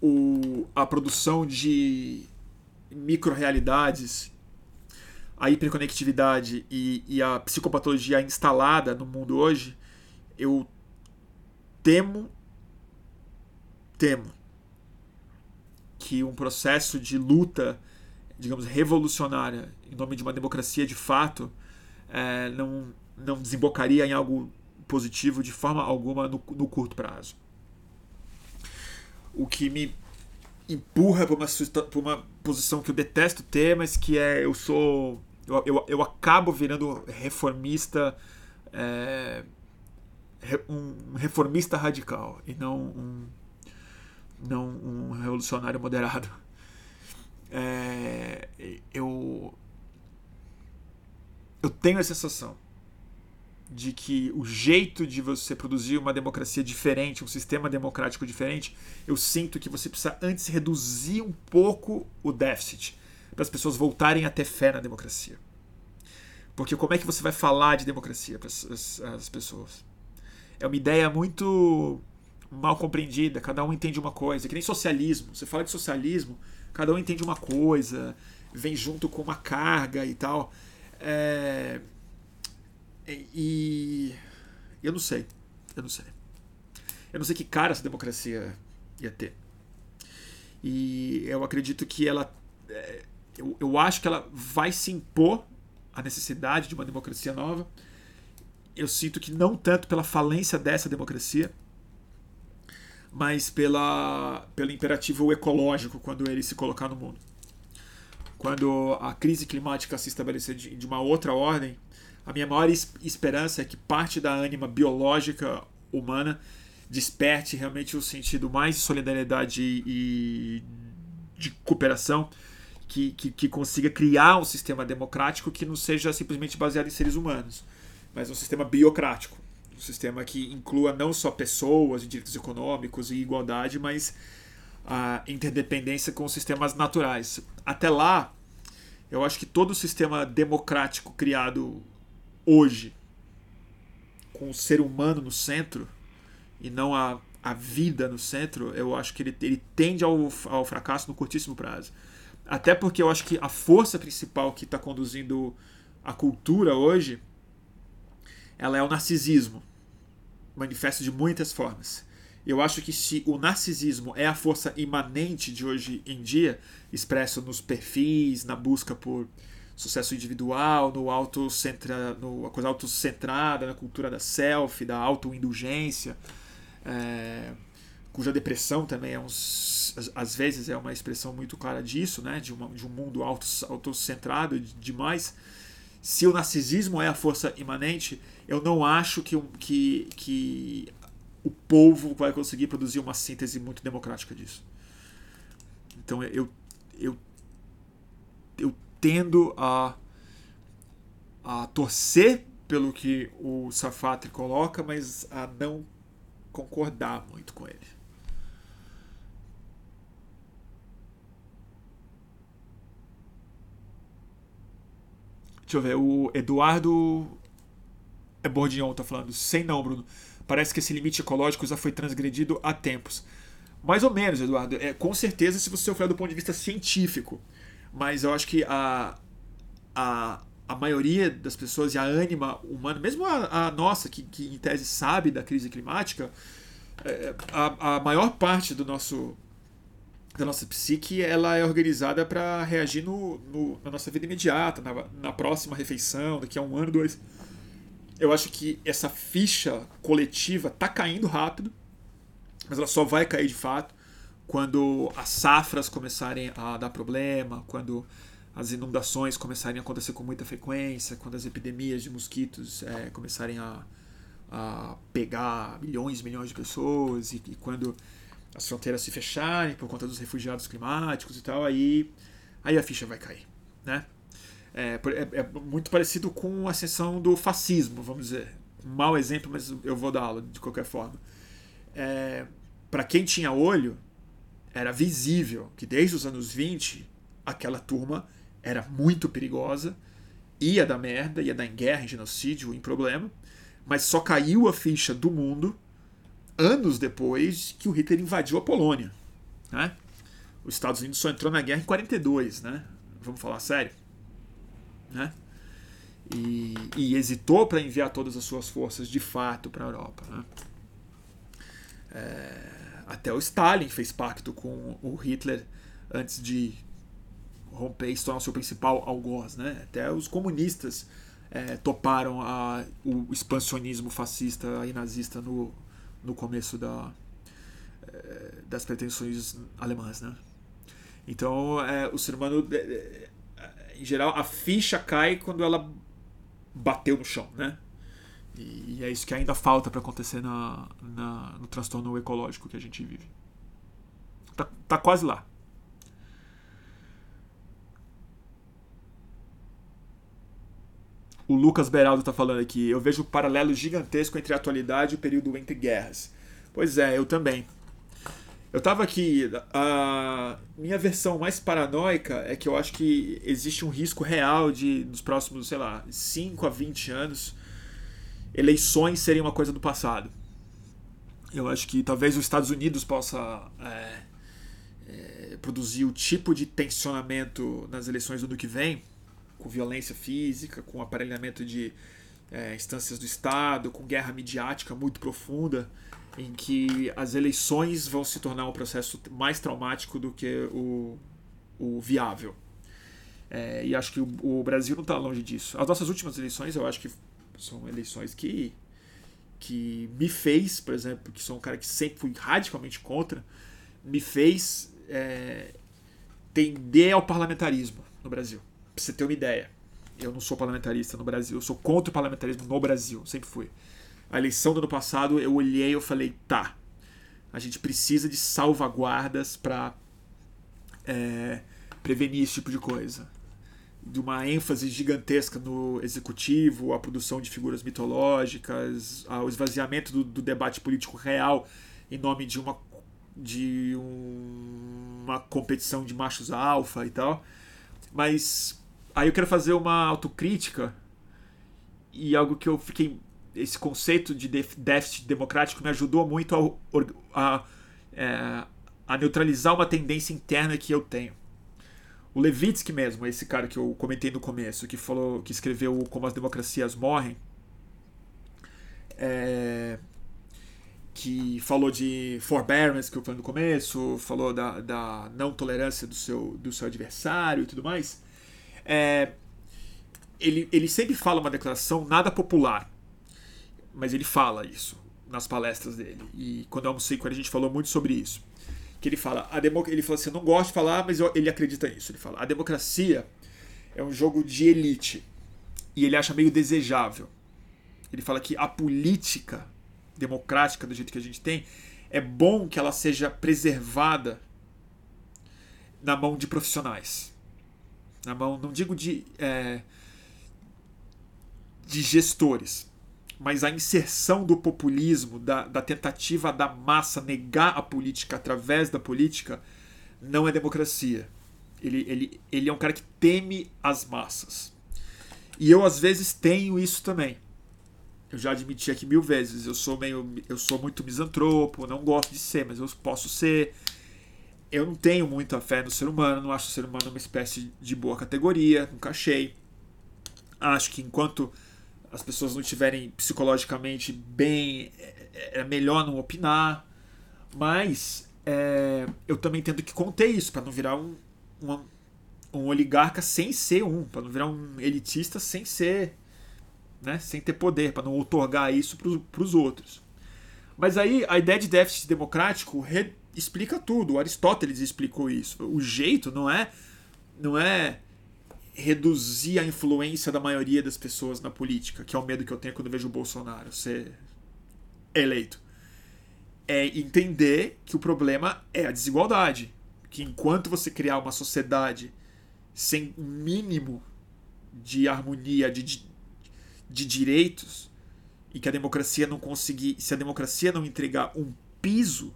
o, a produção de microrealidades, a hiperconectividade e, e a psicopatologia instalada no mundo hoje, eu temo, temo que um processo de luta, digamos, revolucionária em nome de uma democracia de fato, é, não, não desembocaria em algo positivo de forma alguma no, no curto prazo. O que me empurra para uma, uma posição que eu detesto ter, mas que é eu sou eu, eu, eu acabo virando reformista é, um reformista radical e não um não um revolucionário moderado é, eu eu tenho a sensação de que o jeito de você produzir uma democracia diferente, um sistema democrático diferente, eu sinto que você precisa antes reduzir um pouco o déficit para as pessoas voltarem a ter fé na democracia. Porque como é que você vai falar de democracia para as, as pessoas? É uma ideia muito mal compreendida, cada um entende uma coisa, que nem socialismo. Você fala de socialismo, cada um entende uma coisa, vem junto com uma carga e tal. É, e eu não sei. Eu não sei. Eu não sei que cara essa democracia ia ter. E eu acredito que ela. É, eu, eu acho que ela vai se impor a necessidade de uma democracia nova. Eu sinto que não tanto pela falência dessa democracia, mas pela, pelo imperativo ecológico quando ele se colocar no mundo. Quando a crise climática se estabelecer de, de uma outra ordem, a minha maior esperança é que parte da ânima biológica humana desperte realmente o sentido mais de solidariedade e de cooperação, que, que, que, consiga criar um sistema democrático que não seja simplesmente baseado em seres humanos, mas um sistema biocrático. Um sistema que inclua não só pessoas e direitos econômicos e igualdade, mas a interdependência com os sistemas naturais. Até lá, eu acho que todo o sistema democrático criado hoje, com o ser humano no centro e não a, a vida no centro, eu acho que ele, ele tende ao, ao fracasso no curtíssimo prazo. Até porque eu acho que a força principal que está conduzindo a cultura hoje ela é o narcisismo manifesto de muitas formas. Eu acho que se o narcisismo é a força imanente de hoje em dia, expresso nos perfis, na busca por sucesso individual, no autocentra, no, coisa autocentrada, na cultura da selfie, da autoindulgência, é, cuja depressão também é uns, às vezes é uma expressão muito clara disso, né, de, uma, de um mundo auto, autocentrado demais. Se o narcisismo é a força imanente, eu não acho que, que, que o povo vai conseguir produzir uma síntese muito democrática disso. Então eu, eu, eu tendo a, a torcer pelo que o Safatri coloca, mas a não concordar muito com ele. Deixa eu ver, o Eduardo É Bourdieu tá falando. Sem não, Bruno. Parece que esse limite ecológico já foi transgredido há tempos. Mais ou menos, Eduardo. É, com certeza, se você for do ponto de vista científico. Mas eu acho que a, a, a maioria das pessoas e a ânima humana, mesmo a, a nossa, que, que em tese sabe da crise climática, é, a, a maior parte do nosso da nossa psique ela é organizada para reagir no, no, na nossa vida imediata, na, na próxima refeição, daqui a um ano, dois. Eu acho que essa ficha coletiva tá caindo rápido, mas ela só vai cair de fato quando as safras começarem a dar problema, quando as inundações começarem a acontecer com muita frequência, quando as epidemias de mosquitos é, começarem a, a pegar milhões e milhões de pessoas e, e quando as fronteiras se fecharem por conta dos refugiados climáticos e tal, aí, aí a ficha vai cair, né? É, é, é muito parecido com a ascensão do fascismo, vamos dizer. Um mau exemplo, mas eu vou dar aula de qualquer forma. É, Para quem tinha olho, era visível que desde os anos 20 aquela turma era muito perigosa, ia dar merda, ia dar em guerra, em genocídio, em problema, mas só caiu a ficha do mundo anos depois que o Hitler invadiu a Polônia. Né? Os Estados Unidos só entrou na guerra em 42, né? Vamos falar sério. Né? E, e hesitou para enviar todas as suas forças de fato para a Europa. Né? É, até o Stalin fez pacto com o Hitler antes de romper e se tornar o seu principal algoz. Né? Até os comunistas é, toparam a, o expansionismo fascista e nazista no, no começo da, é, das pretensões alemãs. Né? Então, é, o ser humano, é, é, em geral, a ficha cai quando ela bateu no chão. Né? E é isso que ainda falta para acontecer na, na, no transtorno ecológico que a gente vive. Tá, tá quase lá. O Lucas Beraldo está falando aqui. Eu vejo um paralelo gigantesco entre a atualidade e o período entre guerras. Pois é, eu também. Eu tava aqui. A minha versão mais paranoica é que eu acho que existe um risco real de, nos próximos, sei lá, 5 a 20 anos, eleições serem uma coisa do passado. Eu acho que talvez os Estados Unidos possa é, é, produzir o tipo de tensionamento nas eleições do ano que vem com violência física, com aparelhamento de é, instâncias do Estado, com guerra midiática muito profunda, em que as eleições vão se tornar um processo mais traumático do que o, o viável. É, e acho que o, o Brasil não está longe disso. As nossas últimas eleições, eu acho que são eleições que, que me fez, por exemplo, que sou um cara que sempre fui radicalmente contra, me fez é, tender ao parlamentarismo no Brasil. Pra você ter uma ideia, eu não sou parlamentarista no Brasil, eu sou contra o parlamentarismo no Brasil, sempre fui. A eleição do ano passado, eu olhei e eu falei, tá, a gente precisa de salvaguardas para é, prevenir esse tipo de coisa. De uma ênfase gigantesca no executivo, a produção de figuras mitológicas, o esvaziamento do, do debate político real em nome de uma, de um, uma competição de machos alfa e tal. Mas Aí eu quero fazer uma autocrítica e algo que eu fiquei. Esse conceito de déficit democrático me ajudou muito a, a, é, a neutralizar uma tendência interna que eu tenho. O Levitsky mesmo, esse cara que eu comentei no começo, que falou, que escreveu Como as Democracias Morrem, é, que falou de forbearance, que eu falei no começo, falou da, da não tolerância do seu, do seu adversário e tudo mais. É, ele, ele sempre fala uma declaração nada popular, mas ele fala isso nas palestras dele. E quando eu almocei com ele, a gente falou muito sobre isso. Que ele fala, a democ ele fala assim, eu não gosto de falar, mas eu, ele acredita nisso. Ele fala, a democracia é um jogo de elite e ele acha meio desejável. Ele fala que a política democrática do jeito que a gente tem é bom que ela seja preservada na mão de profissionais na mão, não digo de, é, de gestores, mas a inserção do populismo, da, da tentativa da massa negar a política através da política, não é democracia. Ele, ele, ele é um cara que teme as massas. E eu, às vezes, tenho isso também. eu já admiti aqui mil vezes, eu sou meio. Eu sou muito misantropo, não gosto de ser, mas eu posso ser. Eu não tenho muita fé no ser humano, não acho o ser humano uma espécie de boa categoria, nunca achei. Acho que enquanto as pessoas não estiverem psicologicamente bem, é, é melhor não opinar. Mas é, eu também tendo que conter isso, para não virar um, um, um oligarca sem ser um, para não virar um elitista sem ser né, sem ter poder, para não otorgar isso para os outros. Mas aí a ideia de déficit democrático explica tudo. O Aristóteles explicou isso. O jeito não é não é reduzir a influência da maioria das pessoas na política, que é o medo que eu tenho quando vejo o Bolsonaro ser eleito. É entender que o problema é a desigualdade. Que enquanto você criar uma sociedade sem mínimo de harmonia, de, de direitos e que a democracia não conseguir, se a democracia não entregar um piso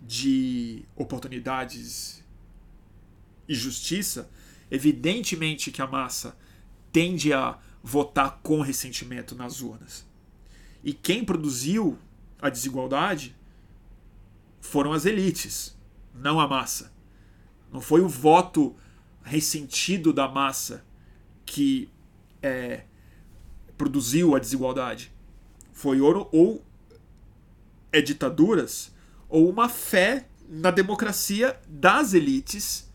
de oportunidades e justiça, evidentemente que a massa tende a votar com ressentimento nas urnas. E quem produziu a desigualdade foram as elites, não a massa. Não foi o voto ressentido da massa que é, produziu a desigualdade. Foi ouro ou é ditaduras ou uma fé na democracia das elites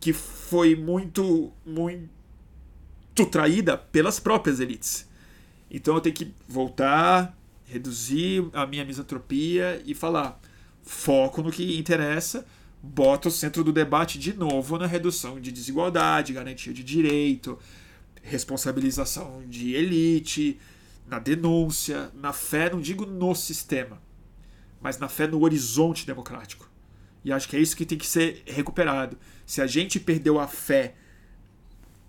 que foi muito muito traída pelas próprias elites. Então eu tenho que voltar, reduzir a minha misantropia e falar foco no que interessa, bota o centro do debate de novo na redução de desigualdade, garantia de direito, responsabilização de elite, na denúncia, na fé, não digo no sistema, mas na fé no horizonte democrático. E acho que é isso que tem que ser recuperado. Se a gente perdeu a fé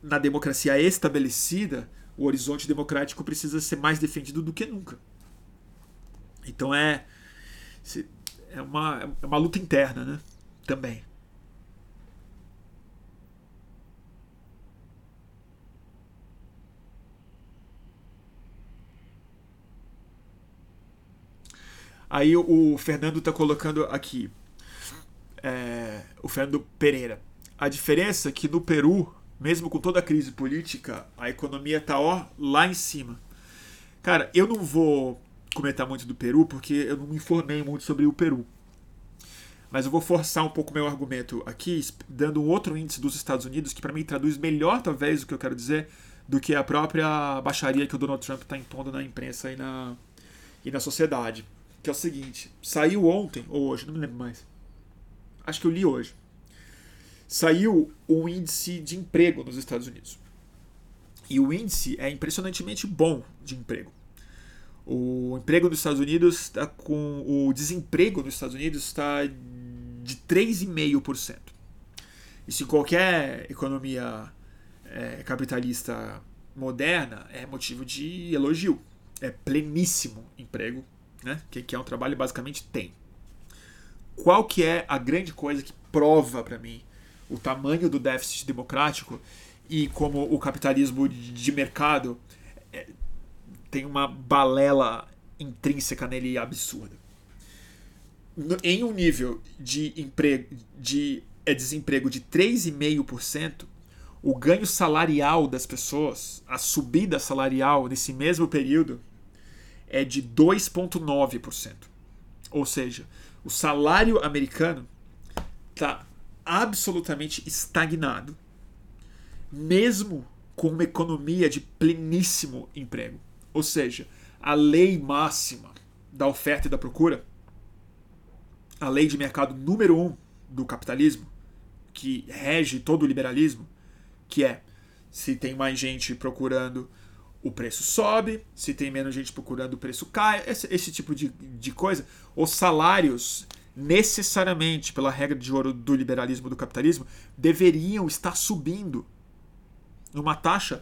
na democracia estabelecida, o horizonte democrático precisa ser mais defendido do que nunca. Então é é uma, é uma luta interna, né? Também. Aí o Fernando está colocando aqui. É, o Fernando Pereira. A diferença é que no Peru, mesmo com toda a crise política, a economia está ó, lá em cima. Cara, eu não vou comentar muito do Peru porque eu não me informei muito sobre o Peru. Mas eu vou forçar um pouco meu argumento aqui, dando um outro índice dos Estados Unidos que para mim traduz melhor, talvez, o que eu quero dizer, do que a própria baixaria que o Donald Trump está impondo na imprensa e na, e na sociedade que é o seguinte: saiu ontem, ou hoje, não me lembro mais. Acho que eu li hoje. Saiu o índice de emprego nos Estados Unidos. E o índice é impressionantemente bom de emprego. O emprego nos Estados Unidos está com. O desemprego nos Estados Unidos está de 3,5%. Isso em qualquer economia é, capitalista moderna é motivo de elogio. É pleníssimo emprego né? que, que é um trabalho basicamente tem. Qual que é a grande coisa que prova para mim o tamanho do déficit democrático e como o capitalismo de mercado é, tem uma balela intrínseca nele absurda. No, em um nível de emprego de é, desemprego de 3,5%, o ganho salarial das pessoas, a subida salarial nesse mesmo período é de 2,9%. Ou seja, o salário americano está absolutamente estagnado, mesmo com uma economia de pleníssimo emprego. Ou seja, a lei máxima da oferta e da procura, a lei de mercado número um do capitalismo, que rege todo o liberalismo, que é se tem mais gente procurando o preço sobe, se tem menos gente procurando, o preço cai, esse, esse tipo de, de coisa. Os salários, necessariamente, pela regra de ouro do liberalismo do capitalismo, deveriam estar subindo numa taxa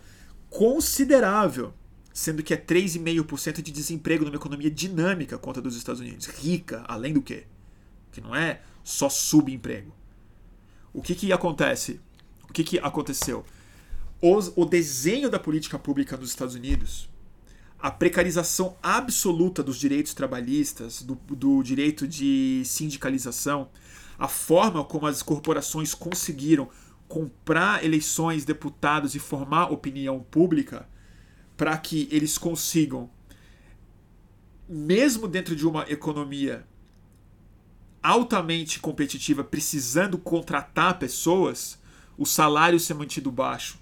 considerável, sendo que é 3,5% de desemprego numa economia dinâmica contra dos Estados Unidos, rica, além do que, que não é só subemprego. O que que acontece? O que que aconteceu? Os, o desenho da política pública nos Estados Unidos, a precarização absoluta dos direitos trabalhistas, do, do direito de sindicalização, a forma como as corporações conseguiram comprar eleições, deputados e formar opinião pública para que eles consigam, mesmo dentro de uma economia altamente competitiva, precisando contratar pessoas, o salário ser mantido baixo.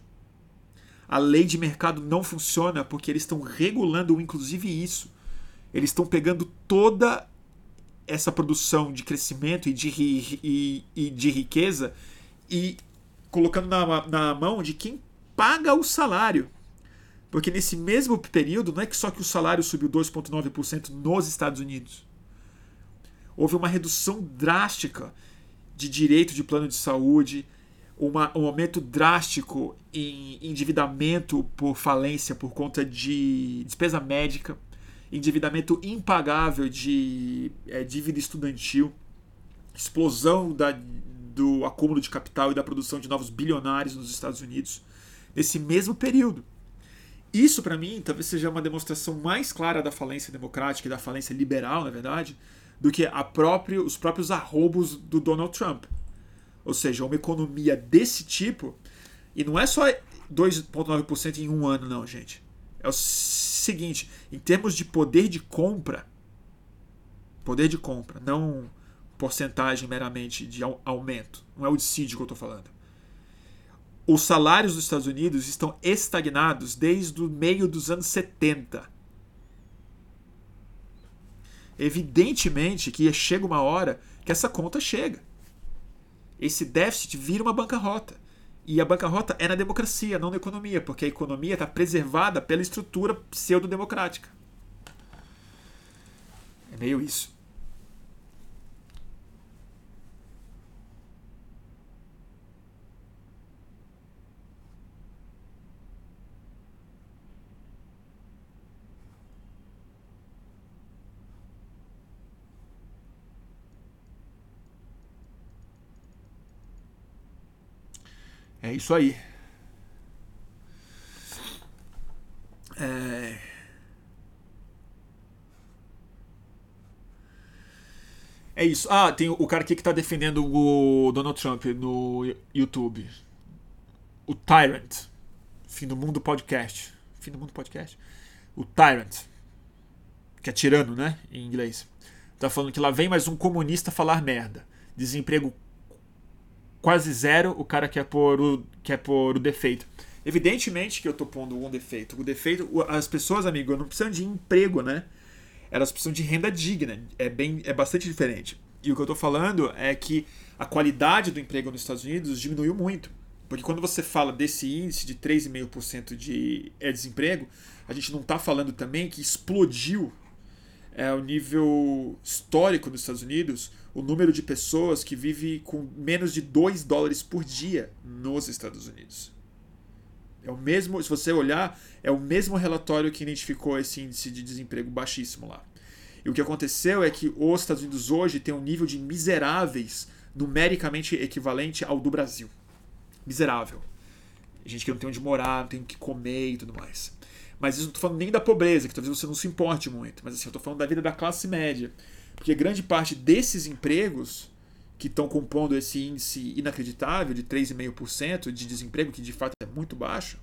A lei de mercado não funciona porque eles estão regulando, inclusive, isso. Eles estão pegando toda essa produção de crescimento e de, e, e de riqueza e colocando na, na mão de quem paga o salário. Porque nesse mesmo período, não é que só que o salário subiu 2,9% nos Estados Unidos. Houve uma redução drástica de direito de plano de saúde, uma, um aumento drástico em endividamento por falência por conta de despesa médica endividamento impagável de é, dívida estudantil, explosão da, do acúmulo de capital e da produção de novos bilionários nos Estados Unidos nesse mesmo período. Isso, para mim, talvez seja uma demonstração mais clara da falência democrática e da falência liberal, na verdade, do que próprio, os próprios arrobos do Donald Trump. Ou seja, uma economia desse tipo, e não é só 2,9% em um ano, não, gente. É o seguinte, em termos de poder de compra, poder de compra, não porcentagem meramente de aumento, não é o dissídio que eu estou falando. Os salários dos Estados Unidos estão estagnados desde o meio dos anos 70. Evidentemente que chega uma hora que essa conta chega. Esse déficit vira uma bancarrota. E a bancarrota é na democracia, não na economia, porque a economia está preservada pela estrutura pseudo-democrática. É meio isso. É isso aí. É... É isso. Ah, tem o cara aqui que tá defendendo o Donald Trump no YouTube. O Tyrant. Fim do Mundo Podcast. Fim do Mundo Podcast? O Tyrant. Que é tirano, né? Em inglês. Tá falando que lá vem mais um comunista falar merda. Desemprego quase zero, o cara quer pôr o, quer pôr o defeito. Evidentemente que eu tô pondo um defeito. O defeito, as pessoas, amigo, não precisam de emprego, né? Elas precisam de renda digna. É bem, é bastante diferente. E o que eu tô falando é que a qualidade do emprego nos Estados Unidos diminuiu muito. Porque quando você fala desse índice de 3,5% de é, desemprego, a gente não está falando também que explodiu é, o nível histórico nos Estados Unidos o número de pessoas que vive com menos de 2 dólares por dia nos Estados Unidos. É o mesmo, se você olhar, é o mesmo relatório que identificou esse índice de desemprego baixíssimo lá. E o que aconteceu é que os Estados Unidos hoje tem um nível de miseráveis numericamente equivalente ao do Brasil. Miserável. Gente que não tem onde morar, não tem o que comer e tudo mais. Mas isso não estou falando nem da pobreza, que talvez você não se importe muito. Mas assim, eu estou falando da vida da classe média. Porque grande parte desses empregos que estão compondo esse índice inacreditável de 3,5% de desemprego, que de fato é muito baixo,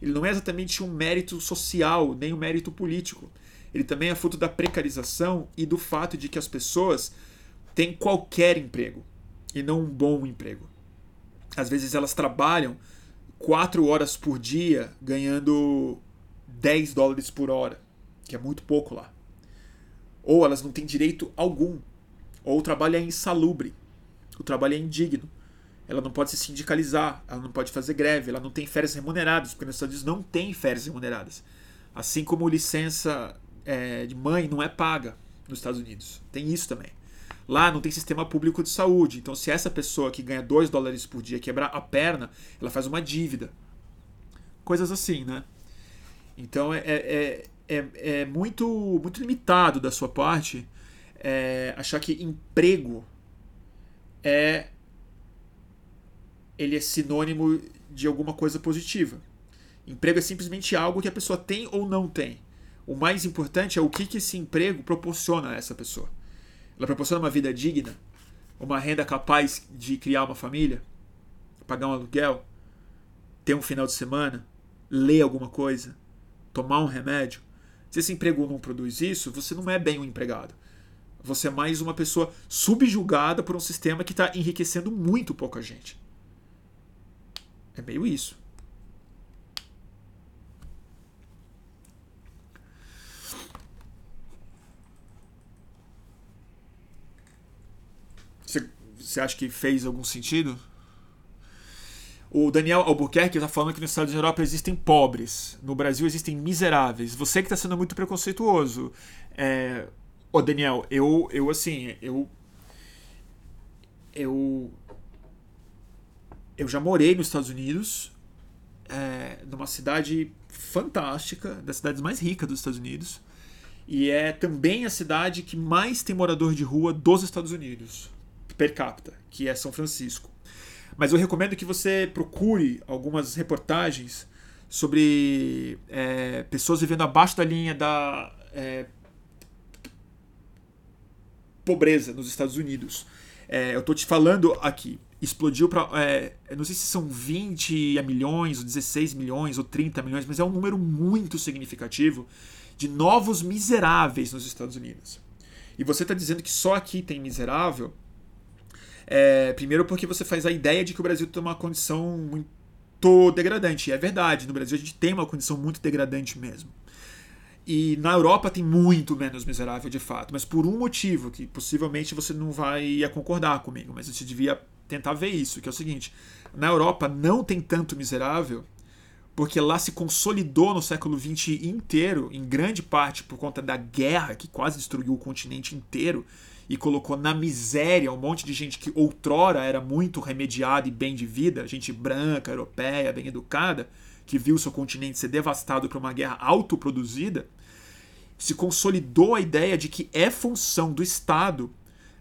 ele não é exatamente um mérito social, nem um mérito político. Ele também é fruto da precarização e do fato de que as pessoas têm qualquer emprego e não um bom emprego. Às vezes elas trabalham 4 horas por dia ganhando 10 dólares por hora, que é muito pouco lá ou elas não têm direito algum, ou o trabalho é insalubre, o trabalho é indigno, ela não pode se sindicalizar, ela não pode fazer greve, ela não tem férias remuneradas, porque nos Estados Unidos não tem férias remuneradas. Assim como licença é, de mãe não é paga nos Estados Unidos. Tem isso também. Lá não tem sistema público de saúde. Então, se essa pessoa que ganha 2 dólares por dia quebrar a perna, ela faz uma dívida. Coisas assim, né? Então, é, é, é é, é muito, muito limitado da sua parte é, achar que emprego é ele é sinônimo de alguma coisa positiva. Emprego é simplesmente algo que a pessoa tem ou não tem. O mais importante é o que, que esse emprego proporciona a essa pessoa. Ela proporciona uma vida digna, uma renda capaz de criar uma família, pagar um aluguel, ter um final de semana, ler alguma coisa, tomar um remédio. Se esse emprego não produz isso, você não é bem um empregado. Você é mais uma pessoa subjugada por um sistema que está enriquecendo muito pouca gente. É meio isso. Você acha que fez algum sentido? O Daniel Albuquerque está falando que nos Estados Unidos da Europa existem pobres, no Brasil existem miseráveis. Você que está sendo muito preconceituoso. É... Ô, Daniel, eu, eu assim, eu. Eu. Eu já morei nos Estados Unidos, é, numa cidade fantástica, das cidades mais ricas dos Estados Unidos. E é também a cidade que mais tem morador de rua dos Estados Unidos per capita, que é São Francisco. Mas eu recomendo que você procure algumas reportagens sobre é, pessoas vivendo abaixo da linha da é, pobreza nos Estados Unidos. É, eu estou te falando aqui, explodiu para. É, não sei se são 20 milhões, ou 16 milhões, ou 30 milhões, mas é um número muito significativo de novos miseráveis nos Estados Unidos. E você está dizendo que só aqui tem miserável? É, primeiro porque você faz a ideia de que o Brasil tem uma condição muito degradante. E é verdade, no Brasil a gente tem uma condição muito degradante mesmo. E na Europa tem muito menos miserável de fato, mas por um motivo que possivelmente você não vai concordar comigo, mas você devia tentar ver isso, que é o seguinte: na Europa não tem tanto miserável porque lá se consolidou no século XX inteiro, em grande parte por conta da guerra que quase destruiu o continente inteiro e colocou na miséria um monte de gente que outrora era muito remediada e bem de vida, gente branca, europeia, bem educada, que viu seu continente ser devastado por uma guerra autoproduzida, se consolidou a ideia de que é função do Estado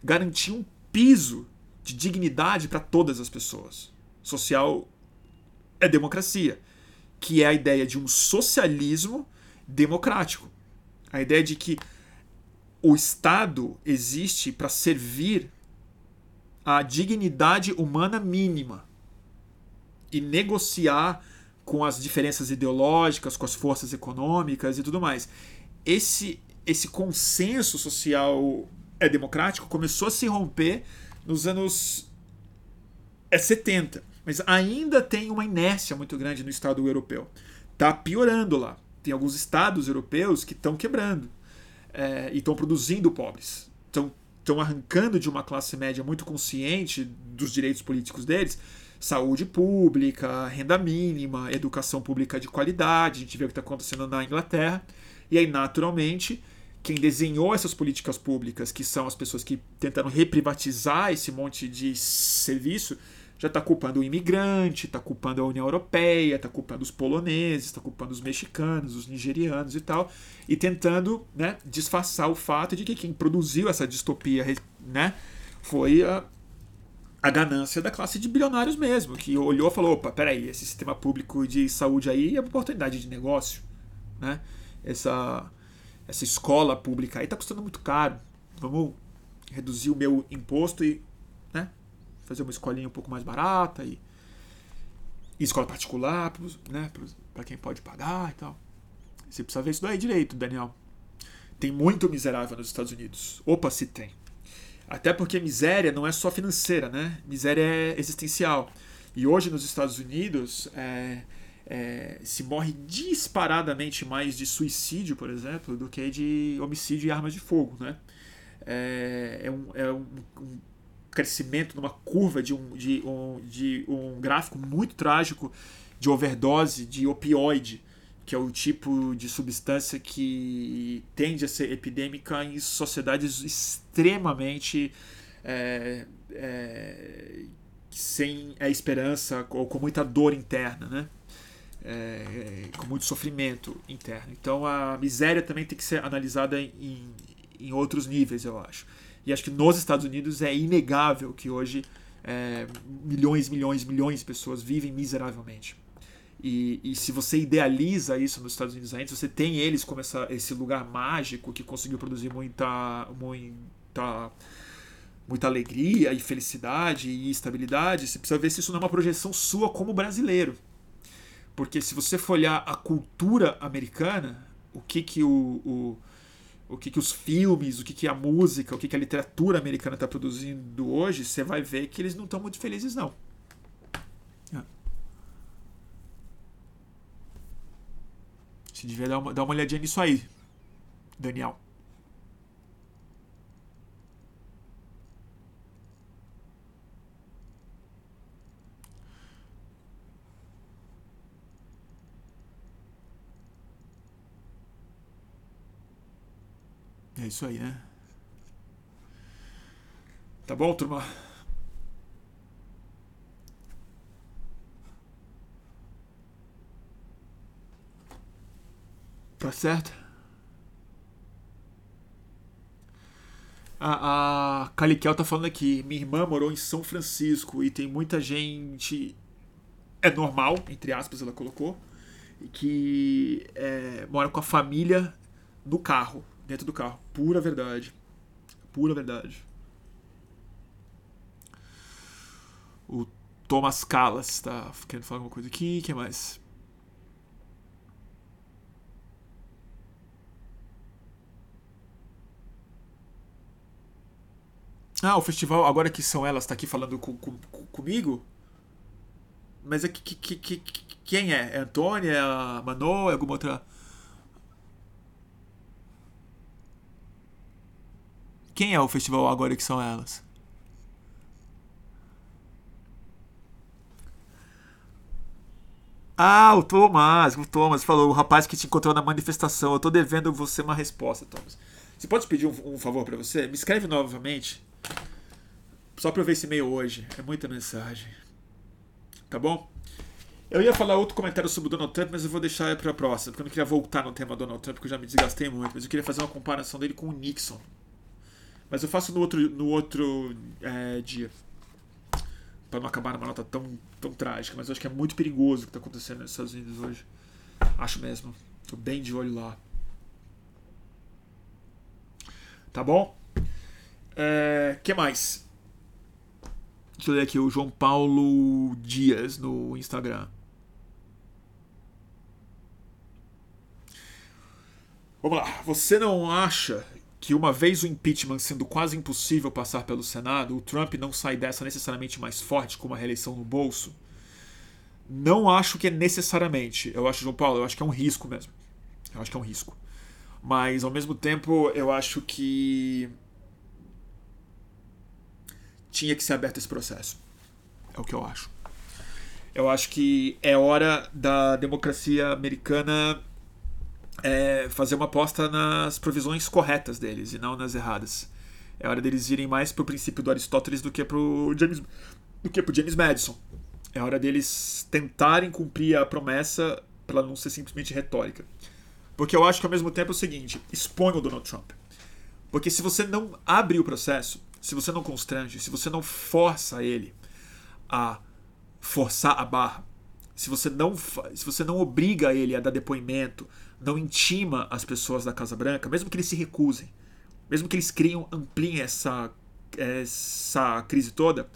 garantir um piso de dignidade para todas as pessoas. Social é democracia, que é a ideia de um socialismo democrático. A ideia de que o Estado existe para servir a dignidade humana mínima e negociar com as diferenças ideológicas, com as forças econômicas e tudo mais. Esse esse consenso social é democrático começou a se romper nos anos é 70, mas ainda tem uma inércia muito grande no Estado europeu. Tá piorando lá. Tem alguns estados europeus que estão quebrando é, e estão produzindo pobres. Estão arrancando de uma classe média muito consciente dos direitos políticos deles saúde pública, renda mínima, educação pública de qualidade. A gente vê o que está acontecendo na Inglaterra. E aí, naturalmente, quem desenhou essas políticas públicas, que são as pessoas que tentaram reprivatizar esse monte de serviço, já está culpando o imigrante, está culpando a União Europeia, está culpando os poloneses, está culpando os mexicanos, os nigerianos e tal, e tentando né, disfarçar o fato de que quem produziu essa distopia né, foi a, a ganância da classe de bilionários mesmo, que olhou e falou: opa, peraí, esse sistema público de saúde aí é uma oportunidade de negócio. Né? Essa, essa escola pública aí está custando muito caro. Vamos reduzir o meu imposto e fazer uma escolinha um pouco mais barata e, e escola particular, né, para quem pode pagar e tal. Você precisa ver isso daí direito, Daniel. Tem muito miserável nos Estados Unidos. Opa, se tem. Até porque miséria não é só financeira, né? Miséria é existencial. E hoje nos Estados Unidos é, é, se morre disparadamente mais de suicídio, por exemplo, do que de homicídio e armas de fogo, né? É, é, um, é um, um crescimento numa curva de um, de um, de um gráfico muito trágico de overdose de opioide, que é o tipo de substância que tende a ser epidêmica em sociedades extremamente é, é, sem a esperança ou com muita dor interna, né? É, com muito sofrimento interno. Então a miséria também tem que ser analisada em, em outros níveis, eu acho. E acho que nos Estados Unidos é inegável que hoje é, milhões, milhões, milhões de pessoas vivem miseravelmente. E, e, se você idealiza isso nos Estados Unidos ainda, você tem eles como essa, esse lugar mágico que conseguiu produzir muita, muita, muita alegria e felicidade e estabilidade, você precisa ver se isso não é uma projeção sua como brasileiro. Porque se você for olhar a cultura americana, o que que o, o o que, que os filmes, o que, que a música, o que, que a literatura americana está produzindo hoje, você vai ver que eles não estão muito felizes, não. É. Você devia dar uma, dar uma olhadinha nisso aí, Daniel. É isso aí, né? Tá bom, turma? Tá certo? A, Caliquel tá falando aqui. Minha irmã morou em São Francisco e tem muita gente. É normal, entre aspas, ela colocou. Que é, mora com a família no carro dentro do carro. Pura verdade. Pura verdade. O Thomas Callas está querendo falar alguma coisa aqui. O que mais? Ah, o festival, agora que são elas, está aqui falando com, com, comigo? Mas é que, que, que, quem é? É a Antônia? É a Mano? É alguma outra. Quem é o festival agora que são elas? Ah, o Thomas, o Thomas falou, o rapaz que te encontrou na manifestação. Eu tô devendo você uma resposta, Thomas. Você pode pedir um, um favor para você? Me escreve novamente. Só pra eu ver esse e-mail hoje. É muita mensagem. Tá bom? Eu ia falar outro comentário sobre o Donald Trump, mas eu vou deixar para a próxima, porque eu não queria voltar no tema Donald Trump, porque eu já me desgastei muito. Mas eu queria fazer uma comparação dele com o Nixon. Mas eu faço no outro, no outro é, dia. Pra não acabar numa nota tão, tão trágica. Mas eu acho que é muito perigoso o que tá acontecendo nos Estados Unidos hoje. Acho mesmo. Tô bem de olho lá. Tá bom? É, que mais? Deixa eu ler aqui o João Paulo Dias no Instagram. Vamos lá. Você não acha que uma vez o impeachment sendo quase impossível passar pelo Senado, o Trump não sai dessa necessariamente mais forte com uma reeleição no bolso? Não acho que é necessariamente. Eu acho, João Paulo, eu acho que é um risco mesmo. Eu acho que é um risco. Mas ao mesmo tempo, eu acho que tinha que ser aberto esse processo. É o que eu acho. Eu acho que é hora da democracia americana é, fazer uma aposta nas provisões corretas deles e não nas erradas. É hora deles irem mais pro princípio do Aristóteles do que pro James, do que pro James Madison. É hora deles tentarem cumprir a promessa para não ser simplesmente retórica. Porque eu acho que ao mesmo tempo é o seguinte: expõe o Donald Trump. Porque se você não abre o processo, se você não constrange, se você não força ele a forçar a barra, se você não, se você não obriga ele a dar depoimento, não intima as pessoas da Casa Branca, mesmo que eles se recusem, mesmo que eles criam, ampliem essa, essa crise toda,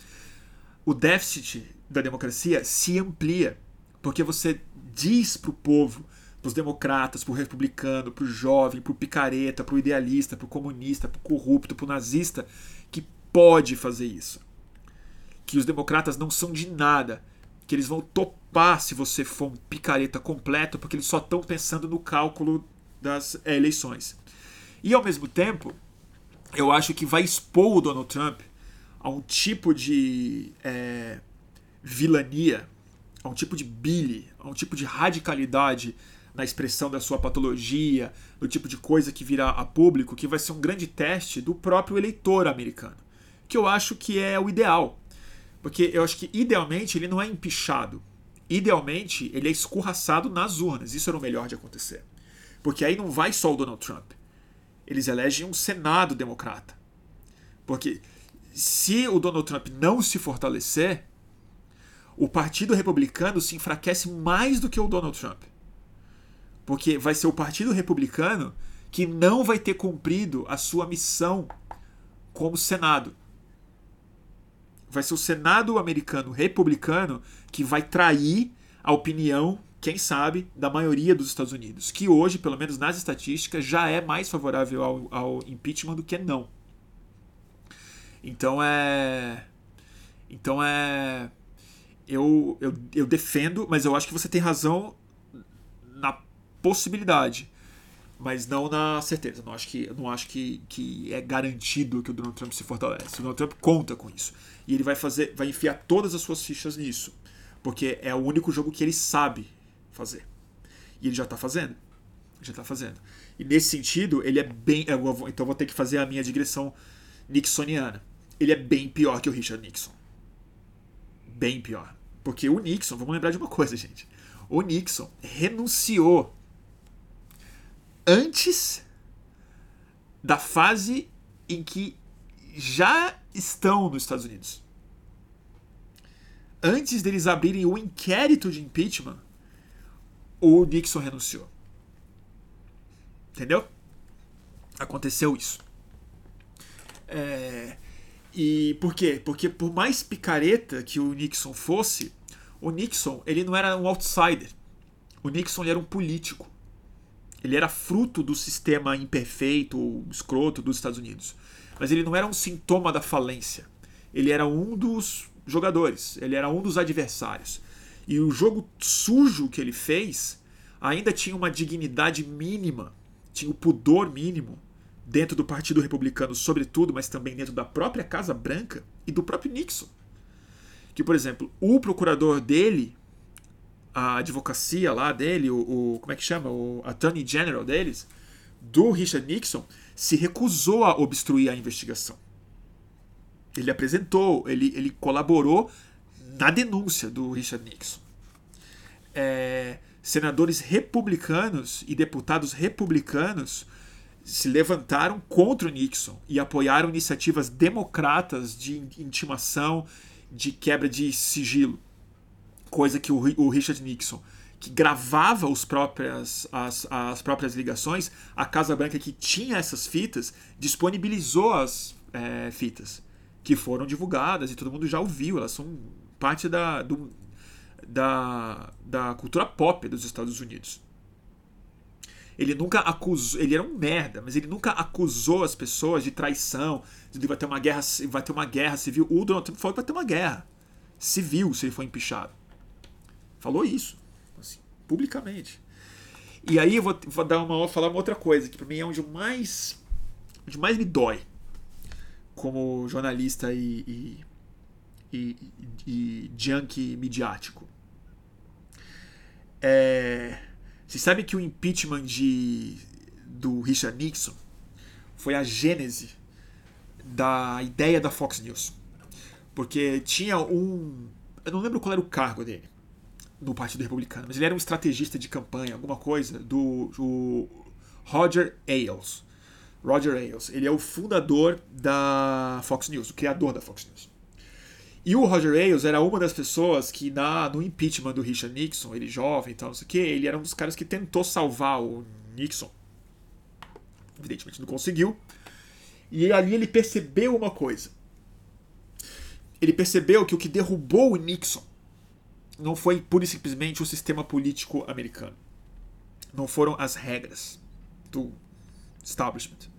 o déficit da democracia se amplia, porque você diz para o povo, para os democratas, para o republicano, para o jovem, para o picareta, para o idealista, para o comunista, para o corrupto, para o nazista, que pode fazer isso. Que os democratas não são de nada, que eles vão topar se você for um picareta completo, porque eles só estão pensando no cálculo das é, eleições. E ao mesmo tempo, eu acho que vai expor o Donald Trump a um tipo de é, vilania, a um tipo de bile, a um tipo de radicalidade na expressão da sua patologia, do tipo de coisa que virá a público, que vai ser um grande teste do próprio eleitor americano. Que eu acho que é o ideal. Porque eu acho que idealmente ele não é empichado. Idealmente ele é escorraçado nas urnas. Isso era o melhor de acontecer. Porque aí não vai só o Donald Trump. Eles elegem um Senado democrata. Porque se o Donald Trump não se fortalecer, o Partido Republicano se enfraquece mais do que o Donald Trump. Porque vai ser o Partido Republicano que não vai ter cumprido a sua missão como Senado. Vai ser o Senado americano republicano que vai trair a opinião, quem sabe, da maioria dos Estados Unidos, que hoje, pelo menos nas estatísticas, já é mais favorável ao, ao impeachment do que não. Então é. Então é. Eu, eu, eu defendo, mas eu acho que você tem razão na possibilidade, mas não na certeza. Não acho que, não acho que, que é garantido que o Donald Trump se fortalece. O Donald Trump conta com isso. E ele vai fazer, vai enfiar todas as suas fichas nisso. Porque é o único jogo que ele sabe fazer. E ele já está fazendo. Já está fazendo. E nesse sentido, ele é bem. Vou, então vou ter que fazer a minha digressão nixoniana ele é bem pior que o Richard Nixon. Bem pior. Porque o Nixon, vamos lembrar de uma coisa, gente. O Nixon renunciou antes da fase em que já estão nos Estados Unidos. Antes deles abrirem o inquérito de impeachment, o Nixon renunciou. Entendeu? Aconteceu isso. É, e por quê? Porque por mais picareta que o Nixon fosse, o Nixon ele não era um outsider. O Nixon ele era um político. Ele era fruto do sistema imperfeito escroto dos Estados Unidos. Mas ele não era um sintoma da falência. Ele era um dos jogadores, ele era um dos adversários. E o jogo sujo que ele fez ainda tinha uma dignidade mínima, tinha o pudor mínimo dentro do Partido Republicano, sobretudo, mas também dentro da própria Casa Branca e do próprio Nixon. Que, por exemplo, o procurador dele, a advocacia lá dele, o, o como é que chama? O Attorney General deles, do Richard Nixon, se recusou a obstruir a investigação. Ele apresentou, ele, ele colaborou na denúncia do Richard Nixon. É, senadores republicanos e deputados republicanos se levantaram contra o Nixon e apoiaram iniciativas democratas de intimação, de quebra de sigilo. Coisa que o, Richard Nixon, que gravava os próprias, as, as próprias ligações, a Casa Branca que tinha essas fitas, disponibilizou as é, fitas, que foram divulgadas e todo mundo já ouviu, elas são parte da, do, da, da cultura pop dos Estados Unidos. Ele nunca acusou, ele era um merda, mas ele nunca acusou as pessoas de traição, de vai ter uma guerra, vai ter uma guerra civil. O Donald Trump falou que vai ter uma guerra civil se ele for empichado. Falou isso, publicamente. E aí eu vou, vou dar uma falar uma outra coisa que para mim é onde mais onde mais me dói como jornalista e, e, e, e junkie midiático. É você sabe que o impeachment de, do Richard Nixon foi a gênese da ideia da Fox News. Porque tinha um. Eu não lembro qual era o cargo dele no Partido Republicano, mas ele era um estrategista de campanha, alguma coisa, do, do Roger Ailes. Roger Ailes. Ele é o fundador da Fox News, o criador da Fox News. E o Roger Ailes era uma das pessoas que na, no impeachment do Richard Nixon, ele jovem e tal, não sei o que, ele era um dos caras que tentou salvar o Nixon. Evidentemente não conseguiu. E ali ele percebeu uma coisa. Ele percebeu que o que derrubou o Nixon não foi pura e simplesmente o sistema político americano. Não foram as regras do establishment.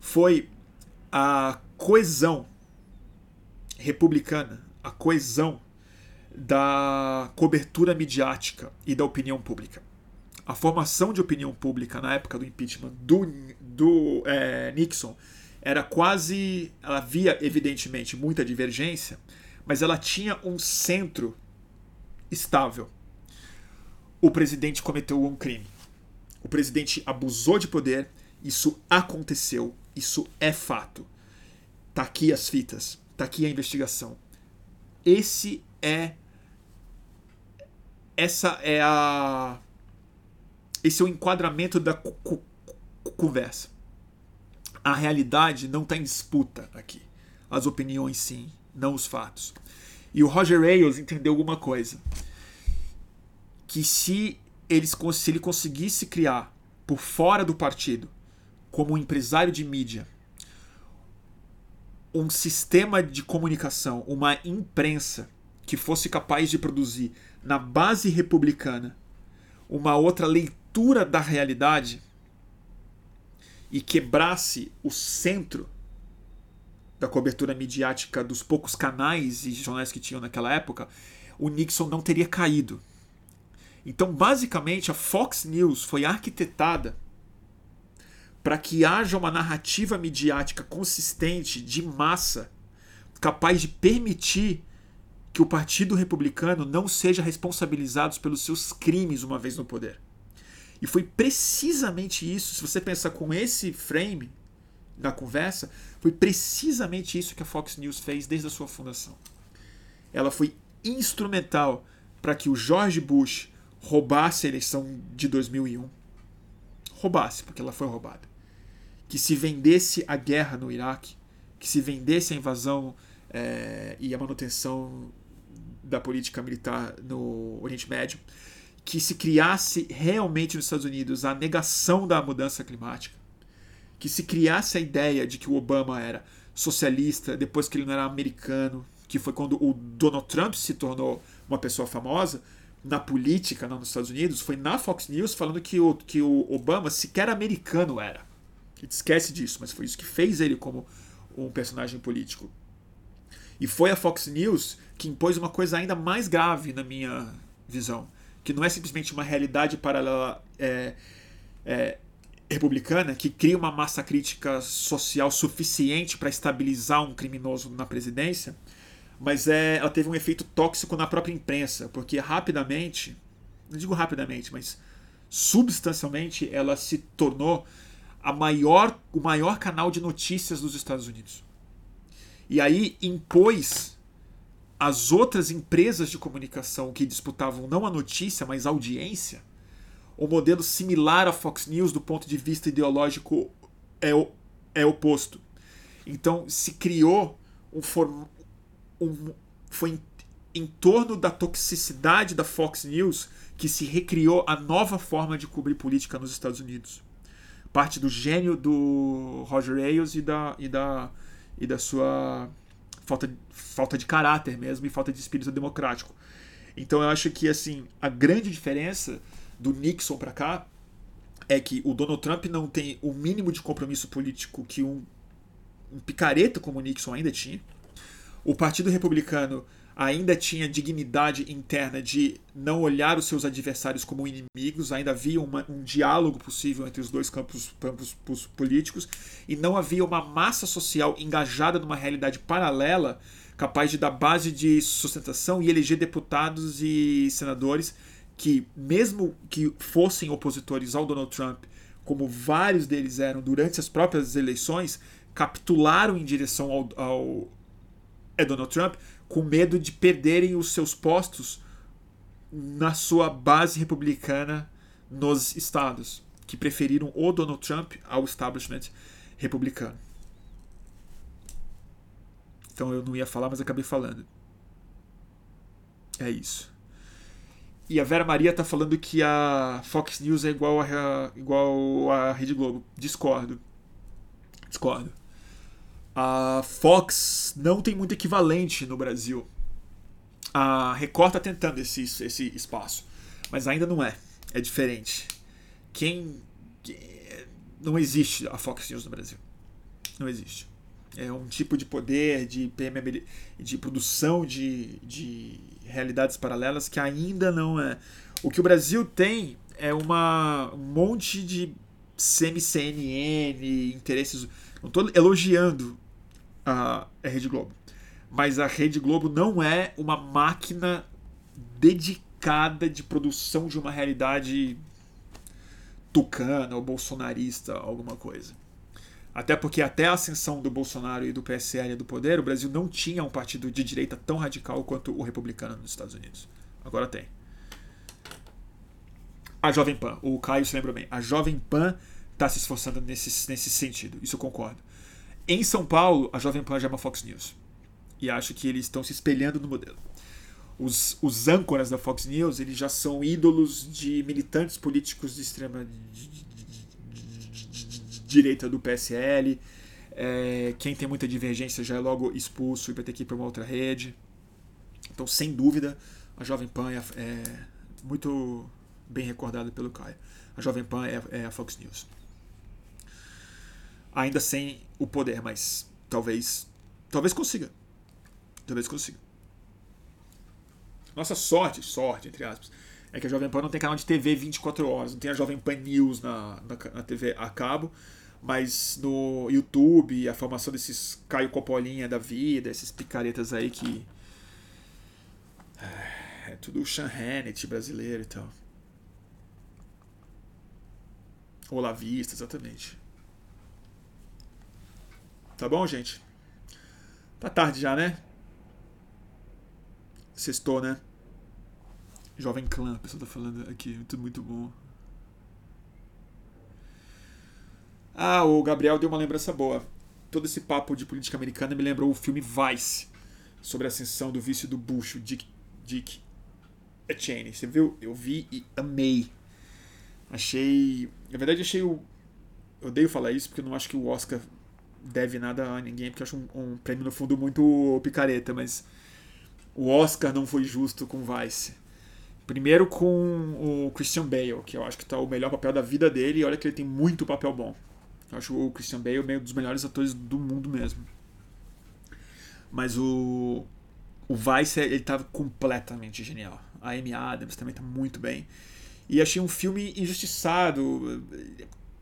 Foi a coesão republicana, a coesão da cobertura midiática e da opinião pública. A formação de opinião pública na época do impeachment do, do é, Nixon era quase. Ela havia, evidentemente, muita divergência, mas ela tinha um centro estável. O presidente cometeu um crime. O presidente abusou de poder. Isso aconteceu. Isso é fato. Tá aqui as fitas. Tá aqui a investigação. Esse é essa é a esse é o enquadramento da conversa. A realidade não está em disputa aqui. As opiniões sim, não os fatos. E o Roger Ailes entendeu alguma coisa. Que se, eles, se ele conseguisse criar por fora do partido, como um empresário de mídia, um sistema de comunicação, uma imprensa que fosse capaz de produzir na base republicana uma outra leitura da realidade e quebrasse o centro da cobertura midiática dos poucos canais e jornais que tinham naquela época, o Nixon não teria caído. Então, basicamente, a Fox News foi arquitetada para que haja uma narrativa midiática consistente, de massa, capaz de permitir que o Partido Republicano não seja responsabilizado pelos seus crimes uma vez no poder. E foi precisamente isso, se você pensar com esse frame na conversa, foi precisamente isso que a Fox News fez desde a sua fundação. Ela foi instrumental para que o George Bush roubasse a eleição de 2001. Roubasse, porque ela foi roubada. Que se vendesse a guerra no Iraque, que se vendesse a invasão é, e a manutenção da política militar no Oriente Médio, que se criasse realmente nos Estados Unidos a negação da mudança climática, que se criasse a ideia de que o Obama era socialista depois que ele não era americano, que foi quando o Donald Trump se tornou uma pessoa famosa na política não, nos Estados Unidos, foi na Fox News falando que o, que o Obama sequer americano era. A gente esquece disso, mas foi isso que fez ele como um personagem político. E foi a Fox News que impôs uma coisa ainda mais grave na minha visão, que não é simplesmente uma realidade paralela é, é, republicana que cria uma massa crítica social suficiente para estabilizar um criminoso na presidência, mas é, ela teve um efeito tóxico na própria imprensa, porque rapidamente, não digo rapidamente, mas substancialmente, ela se tornou a maior, o maior canal de notícias dos Estados Unidos. E aí impôs as outras empresas de comunicação que disputavam não a notícia, mas a audiência, o modelo similar à Fox News do ponto de vista ideológico é, é oposto. Então se criou um, form, um foi em, em torno da toxicidade da Fox News que se recriou a nova forma de cobrir política nos Estados Unidos. Parte do gênio do Roger Ailes e da, e da, e da sua falta, falta de caráter mesmo e falta de espírito democrático. Então eu acho que assim a grande diferença do Nixon para cá é que o Donald Trump não tem o mínimo de compromisso político que um, um picareta como o Nixon ainda tinha. O Partido Republicano ainda tinha dignidade interna de não olhar os seus adversários como inimigos, ainda havia uma, um diálogo possível entre os dois campos, campos políticos, e não havia uma massa social engajada numa realidade paralela capaz de dar base de sustentação e eleger deputados e senadores que, mesmo que fossem opositores ao Donald Trump, como vários deles eram durante as próprias eleições, capitularam em direção ao, ao é Donald Trump com medo de perderem os seus postos na sua base republicana nos estados, que preferiram o Donald Trump ao establishment republicano. Então eu não ia falar, mas acabei falando. É isso. E a Vera Maria tá falando que a Fox News é igual a, igual a Rede Globo. Discordo. Discordo a Fox não tem muito equivalente no Brasil. A Record está tentando esse, esse espaço, mas ainda não é. É diferente. Quem. Não existe a Fox News no Brasil. Não existe. É um tipo de poder, de, de produção de, de realidades paralelas que ainda não é. O que o Brasil tem é uma, um monte de semi-CNN, interesses. Não estou elogiando a, a Rede Globo. Mas a Rede Globo não é uma máquina dedicada de produção de uma realidade tucana ou bolsonarista, alguma coisa. Até porque até a ascensão do Bolsonaro e do PSL do poder, o Brasil não tinha um partido de direita tão radical quanto o republicano nos Estados Unidos. Agora tem. A Jovem Pan, o Caio se lembra bem, a Jovem Pan está se esforçando nesse, nesse sentido, isso eu concordo. Em São Paulo, a Jovem Pan já é uma Fox News. E acho que eles estão se espelhando no modelo. Os, os âncoras da Fox News eles já são ídolos de militantes políticos de extrema direita do PSL. É, quem tem muita divergência já é logo expulso e vai ter que ir para uma outra rede. Então, sem dúvida, a Jovem Pan é, é muito bem recordada pelo Caio. A Jovem Pan é, é a Fox News. Ainda sem o poder, mas talvez talvez consiga. Talvez consiga. Nossa sorte, sorte, entre aspas, é que a Jovem Pan não tem canal de TV 24 horas, não tem a Jovem Pan News na, na, na TV a cabo, mas no YouTube, a formação desses Caio Copolinha da vida, esses picaretas aí que. É, é tudo Sean Hannity brasileiro e tal. Olavista, exatamente. Tá bom, gente? Tá tarde já, né? Sextou, né? Jovem Clã, a pessoa tá falando aqui, muito, muito bom. Ah, o Gabriel deu uma lembrança boa. Todo esse papo de política americana me lembrou o filme Vice, sobre a ascensão do vício do Bush, o Dick, Dick Cheney. Você viu? Eu vi e amei. Achei. Na verdade, achei o. Eu odeio falar isso porque eu não acho que o Oscar deve nada a ninguém, porque eu acho um, um prêmio no fundo muito picareta, mas o Oscar não foi justo com Vice. Primeiro com o Christian Bale, que eu acho que está o melhor papel da vida dele, e olha que ele tem muito papel bom. Eu acho o Christian Bale um dos melhores atores do mundo mesmo. Mas o o Vice ele estava completamente genial. A Amy Adams também está muito bem. E achei um filme injustiçado,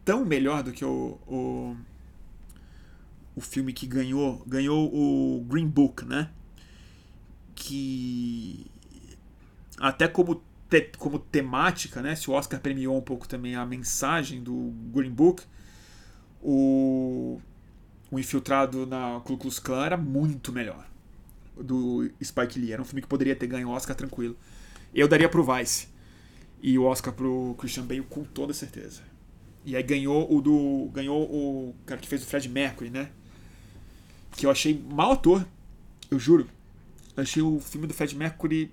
tão melhor do que o, o, o filme que ganhou, ganhou o Green Book, né? Que até como, como temática, né? Se o Oscar premiou um pouco também a mensagem do Green Book, o, o Infiltrado na Ku Klux Klan era muito melhor do Spike Lee. Era um filme que poderia ter ganho Oscar tranquilo. Eu daria pro Vice. E o Oscar pro Christian Bale com toda certeza. E aí ganhou o do. Ganhou o cara que fez o Fred Mercury, né? Que eu achei mau ator. Eu juro. Eu achei o filme do Fred Mercury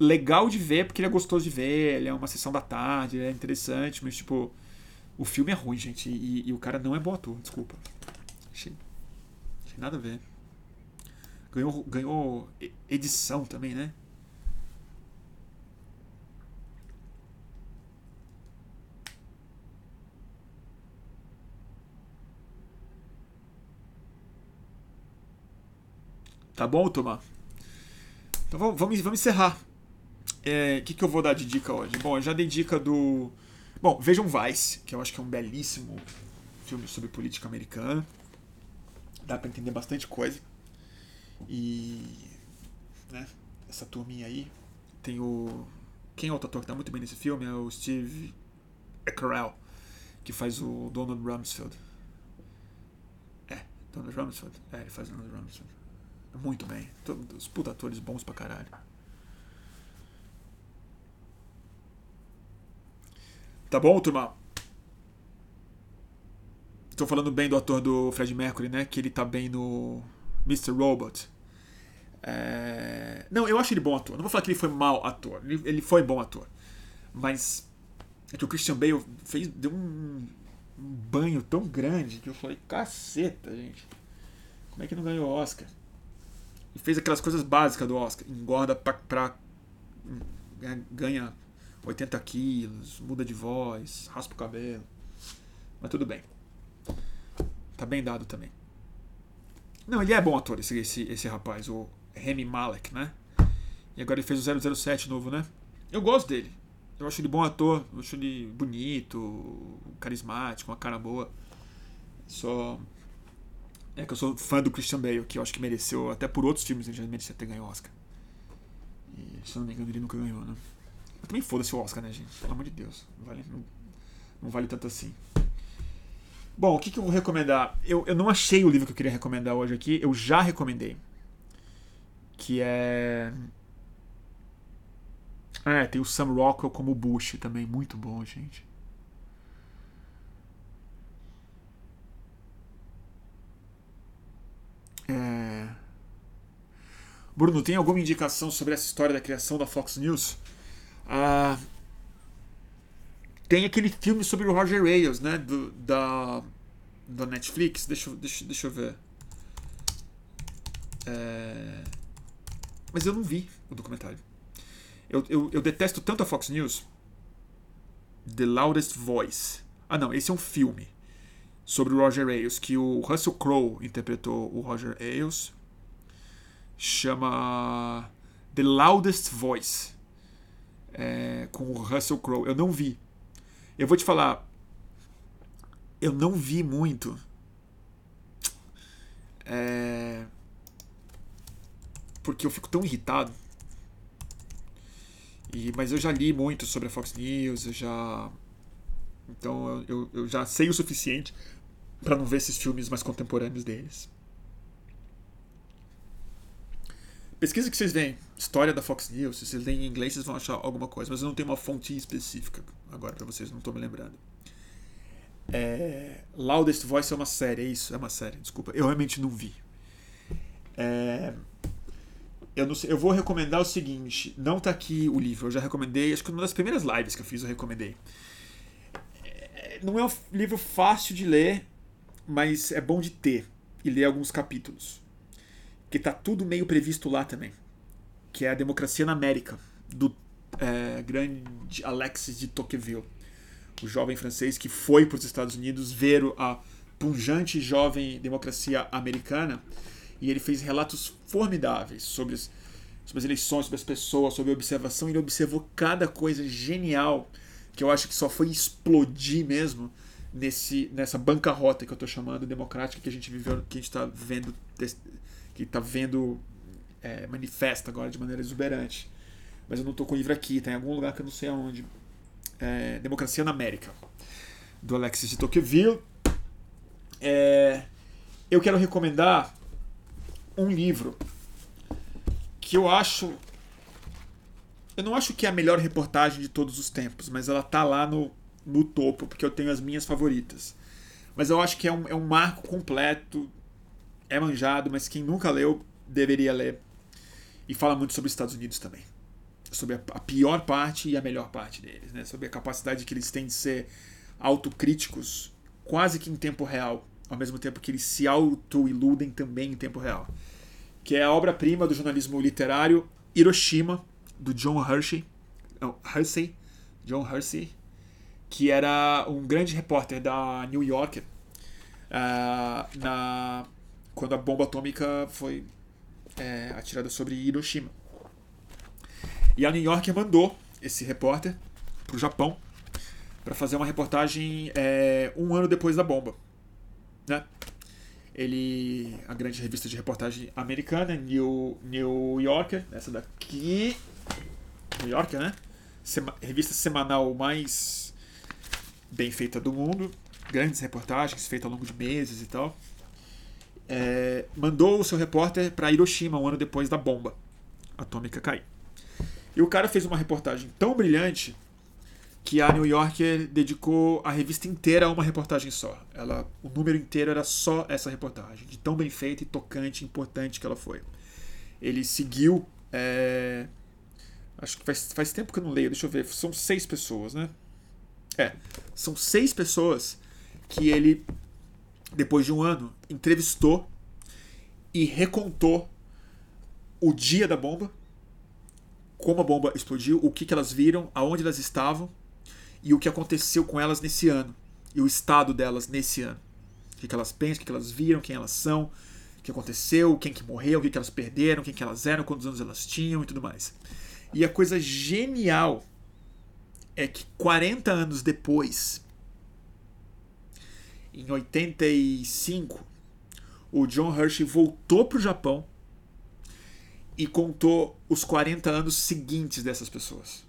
legal de ver, porque ele é gostoso de ver, ele é uma sessão da tarde, é interessante, mas tipo. O filme é ruim, gente. E, e o cara não é bom ator, desculpa. Achei, achei nada a ver. Ganhou, ganhou edição também, né? Tá bom, Tomar? Então vamos, vamos, encerrar. O é, que, que eu vou dar de dica hoje? Bom, eu já dei dica do. Bom, vejam Vice, que eu acho que é um belíssimo filme sobre política americana. Dá para entender bastante coisa. E. Né, essa turminha aí. Tem o. Quem é o ator que tá muito bem nesse filme? É o Steve Carell, que faz o Donald Rumsfeld. É, Donald Rumsfeld? É, ele faz o Donald Rumsfeld. Muito bem. Os puta atores bons pra caralho. Tá bom, turma? Estou falando bem do ator do Fred Mercury, né? Que ele tá bem no Mr. Robot. É... Não, eu acho ele bom ator. Não vou falar que ele foi mau ator. Ele, ele foi bom ator. Mas é que o Christian Bale fez, deu um, um banho tão grande que eu falei, caceta, gente. Como é que não ganhou Oscar? e fez aquelas coisas básicas do Oscar. Engorda pra, pra ganha 80 quilos, muda de voz, raspa o cabelo. Mas tudo bem. Tá bem dado também. Não, ele é bom ator, esse, esse, esse rapaz, o Remy Malek, né? E agora ele fez o 007 novo, né? Eu gosto dele. Eu acho ele bom ator, eu acho ele bonito, carismático, uma cara boa. Só é que eu sou fã do Christian Bale, que eu acho que mereceu, até por outros filmes, ele já merecia ter ganho Oscar. E se eu não me engano, ele nunca ganhou, né? Também foda-se o Oscar, né, gente? Pelo amor de Deus. Não vale, não, não vale tanto assim. Bom, o que, que eu vou recomendar? Eu, eu não achei o livro que eu queria recomendar hoje aqui, eu já recomendei. Que é. É, tem o Sam Rockwell como Bush também, muito bom, gente. É... Bruno, tem alguma indicação sobre essa história da criação da Fox News? Ah, tem aquele filme sobre o Roger Ailes, né? Do, da, da Netflix. Deixa, deixa, deixa eu ver. É... Mas eu não vi o documentário. Eu, eu, eu detesto tanto a Fox News. The Loudest Voice. Ah, não, esse é um filme sobre o Roger Ailes, que o Russell Crowe interpretou o Roger Ailes. Chama The Loudest Voice. É, com o Russell Crowe. Eu não vi. Eu vou te falar. Eu não vi muito. É, porque eu fico tão irritado. E, mas eu já li muito sobre a Fox News, eu já. Então eu, eu já sei o suficiente para não ver esses filmes mais contemporâneos deles. Pesquisa que vocês veem, história da Fox News, se vocês leem em inglês, vocês vão achar alguma coisa, mas eu não tenho uma fonte específica agora para vocês, não estou me lembrando. É, Loudest Voice é uma série, é isso, é uma série, desculpa, eu realmente não vi. É, eu, não sei, eu vou recomendar o seguinte: não tá aqui o livro, eu já recomendei, acho que uma das primeiras lives que eu fiz eu recomendei. É, não é um livro fácil de ler, mas é bom de ter e ler alguns capítulos. Que tá tudo meio previsto lá também. Que é a Democracia na América, do é, grande Alexis de Tocqueville, o jovem francês que foi para os Estados Unidos ver a punjante jovem democracia americana e ele fez relatos formidáveis sobre as, sobre as eleições, sobre as pessoas, sobre a observação. Ele observou cada coisa genial que eu acho que só foi explodir mesmo nesse, nessa bancarrota que eu estou chamando democrática que a gente viveu, que a gente está vendo, que está vendo é, manifesta agora de maneira exuberante. Mas eu não estou com o livro aqui, está em algum lugar que eu não sei aonde. É, Democracia na América, do Alexis de Tocqueville. É, eu quero recomendar um livro que eu acho. Eu não acho que é a melhor reportagem de todos os tempos, mas ela tá lá no, no topo, porque eu tenho as minhas favoritas. Mas eu acho que é um, é um marco completo, é manjado, mas quem nunca leu deveria ler. E fala muito sobre os Estados Unidos também. Sobre a, pior parte e a melhor parte deles, né? Sobre a capacidade que eles têm de ser autocríticos quase que em tempo real ao mesmo tempo que eles se auto-iludem também em tempo real. Que é a obra-prima do jornalismo literário Hiroshima, do John Hershey, não, Hersey, John Hersey, que era um grande repórter da New Yorker uh, na, quando a bomba atômica foi é, atirada sobre Hiroshima. E a New Yorker mandou esse repórter para o Japão para fazer uma reportagem é, um ano depois da bomba né? Ele, a grande revista de reportagem americana, New, New Yorker, essa daqui, New Yorker, né? Sema, revista semanal mais bem feita do mundo, grandes reportagens feitas ao longo de meses e tal. É, mandou o seu repórter para Hiroshima um ano depois da bomba atômica cair. E o cara fez uma reportagem tão brilhante que a New Yorker dedicou a revista inteira a uma reportagem só. Ela, o número inteiro era só essa reportagem, de tão bem feita e tocante, importante que ela foi. Ele seguiu. É, acho que faz, faz tempo que eu não leio, deixa eu ver. São seis pessoas, né? É, são seis pessoas que ele, depois de um ano, entrevistou e recontou o dia da bomba, como a bomba explodiu, o que, que elas viram, aonde elas estavam e o que aconteceu com elas nesse ano e o estado delas nesse ano. O que, elas pensam, o que, elas viram, quem elas são, o que aconteceu, quem que morreu, o que, que elas perderam, quem que elas eram, quantos anos elas tinham e tudo mais. E a coisa genial é que 40 anos depois, em 85, o John Hershey voltou para o Japão e contou os 40 anos seguintes dessas pessoas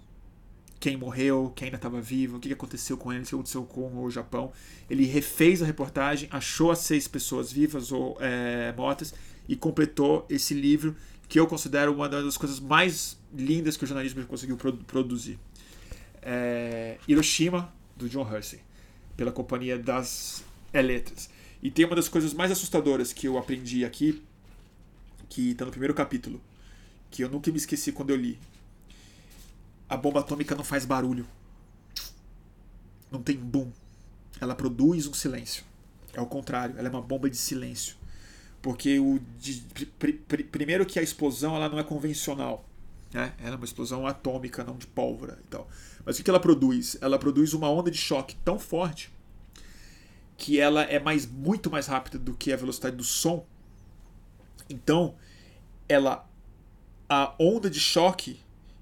quem morreu, quem ainda estava vivo, o que aconteceu com ele, o que aconteceu com o Japão. Ele refez a reportagem, achou as seis pessoas vivas ou é, mortas e completou esse livro que eu considero uma das coisas mais lindas que o jornalismo conseguiu produzir. É, Hiroshima, do John Hersey, pela Companhia das Letras. E tem uma das coisas mais assustadoras que eu aprendi aqui, que está no primeiro capítulo, que eu nunca me esqueci quando eu li. A bomba atômica não faz barulho. Não tem boom. Ela produz um silêncio. É o contrário, ela é uma bomba de silêncio. Porque o de, pr, pr, primeiro que a explosão ela não é convencional. Né? Ela é uma explosão atômica, não de pólvora e tal. Mas o que ela produz? Ela produz uma onda de choque tão forte que ela é mais muito mais rápida do que a velocidade do som. Então, ela a onda de choque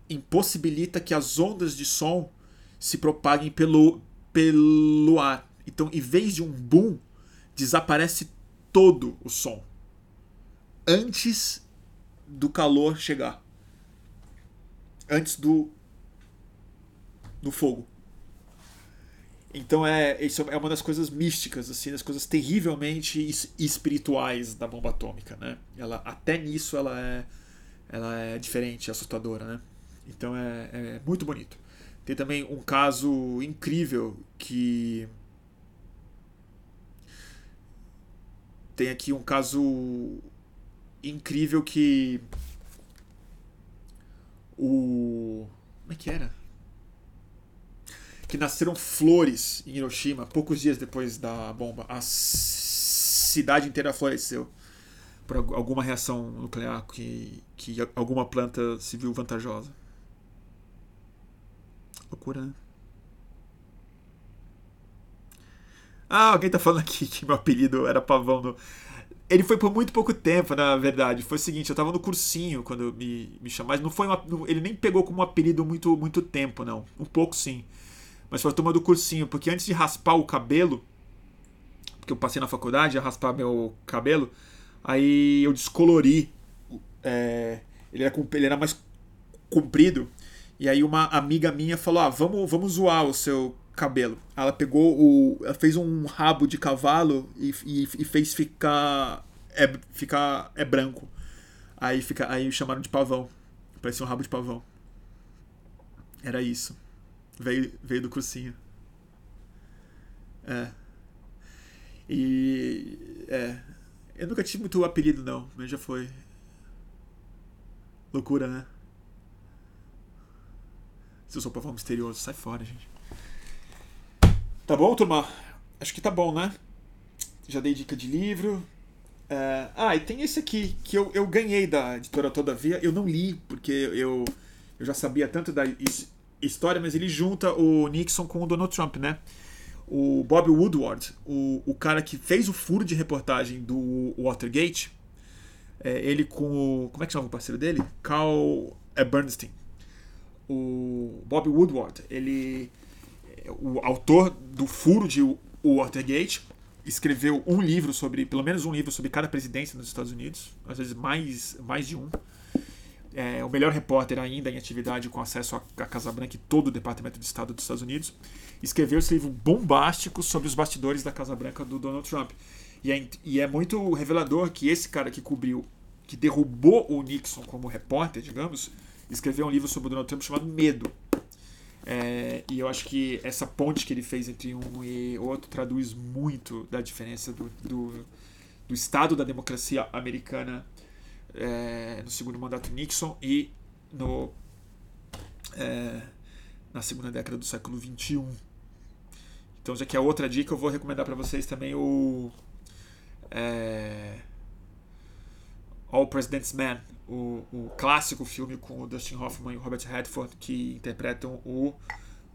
impossibilita que as ondas de som se propaguem pelo pelo ar. Então, em vez de um boom, desaparece todo o som antes do calor chegar. Antes do do fogo. Então é isso é uma das coisas místicas assim, das coisas terrivelmente espirituais da bomba atômica, né? Ela até nisso ela é ela é diferente, assustadora, né? Então é, é muito bonito. Tem também um caso incrível que tem aqui um caso incrível que o como é que era? Que nasceram flores em Hiroshima poucos dias depois da bomba. A cidade inteira floresceu por alguma reação nuclear que, que alguma planta se viu vantajosa. Loucura, né? Ah, alguém tá falando aqui que meu apelido era pavão no. Ele foi por muito pouco tempo, na verdade. Foi o seguinte, eu tava no cursinho quando me, me chamaram. Não foi uma, ele nem pegou como apelido muito, muito tempo, não. Um pouco sim. Mas foi a turma do cursinho, porque antes de raspar o cabelo, porque eu passei na faculdade a raspar meu cabelo, aí eu descolori. É, ele, era, ele era mais comprido. E aí uma amiga minha falou: ah, vamos, vamos zoar o seu cabelo. Ela pegou o. Ela fez um rabo de cavalo e, e, e fez ficar. É, ficar. É branco. Aí, fica, aí chamaram de pavão. Parecia um rabo de pavão. Era isso. Veio, veio do cursinho. É. E. É. Eu nunca tive muito apelido, não, mas já foi. Loucura, né? Se eu sou pavão misterioso, sai fora, gente. Tá bom, turma? Acho que tá bom, né? Já dei dica de livro. É... Ah, e tem esse aqui, que eu, eu ganhei da editora Todavia. Eu não li, porque eu, eu já sabia tanto da história, mas ele junta o Nixon com o Donald Trump, né? O Bob Woodward, o, o cara que fez o furo de reportagem do Watergate, é, ele com o. Como é que chama o parceiro dele? Carl Bernstein. O Bob Woodward, ele o autor do furo de Watergate escreveu um livro sobre, pelo menos um livro sobre cada presidência nos Estados Unidos, às vezes mais, mais de um. É, o melhor repórter ainda em atividade com acesso à Casa Branca e todo o Departamento de Estado dos Estados Unidos, escreveu esse livro bombástico sobre os bastidores da Casa Branca do Donald Trump. E é, e é muito revelador que esse cara que cobriu, que derrubou o Nixon como repórter, digamos, escreveu um livro sobre o Donald Trump chamado Medo. É, e eu acho que essa ponte que ele fez entre um e outro traduz muito da diferença do, do, do estado da democracia americana é, no segundo mandato Nixon e no, é, na segunda década do século XXI. Então, já que é outra dica, eu vou recomendar para vocês também o é, All President's Man, o, o clássico filme com o Dustin Hoffman e o Robert Redford, que interpretam o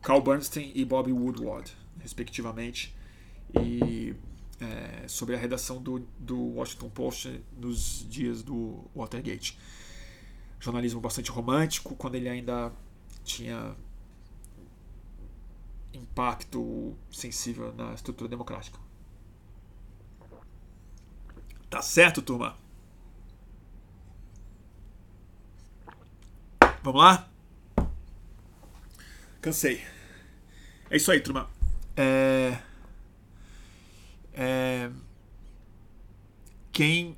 Carl Bernstein e Bobby Woodward, respectivamente, e é, sobre a redação do, do Washington Post nos dias do Watergate. Jornalismo bastante romântico, quando ele ainda tinha impacto sensível na estrutura democrática. Tá certo, turma? Vamos lá? Cansei. É isso aí, turma. É... É... Quem.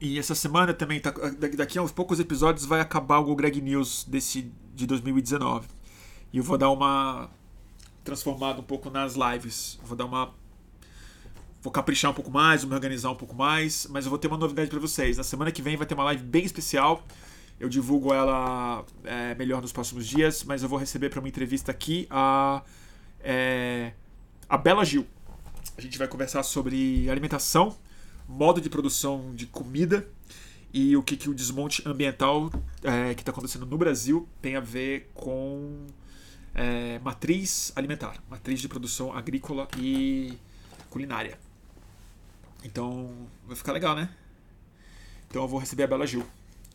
E essa semana também, tá... daqui a uns poucos episódios, vai acabar o Greg News desse, de 2019. E eu vou dar uma transformada um pouco nas lives. Vou dar uma. Vou caprichar um pouco mais, vou me organizar um pouco mais. Mas eu vou ter uma novidade para vocês. Na semana que vem vai ter uma live bem especial Eu divulgo ela é, melhor nos próximos dias, mas eu vou receber para uma entrevista aqui a, é, a Bela Gil. A gente vai conversar sobre alimentação, modo de produção de comida e o que, que o desmonte ambiental é, que está acontecendo no Brasil tem a ver com é, matriz alimentar, matriz de produção agrícola e culinária. Então vai ficar legal, né? Então eu vou receber a Bela Gil,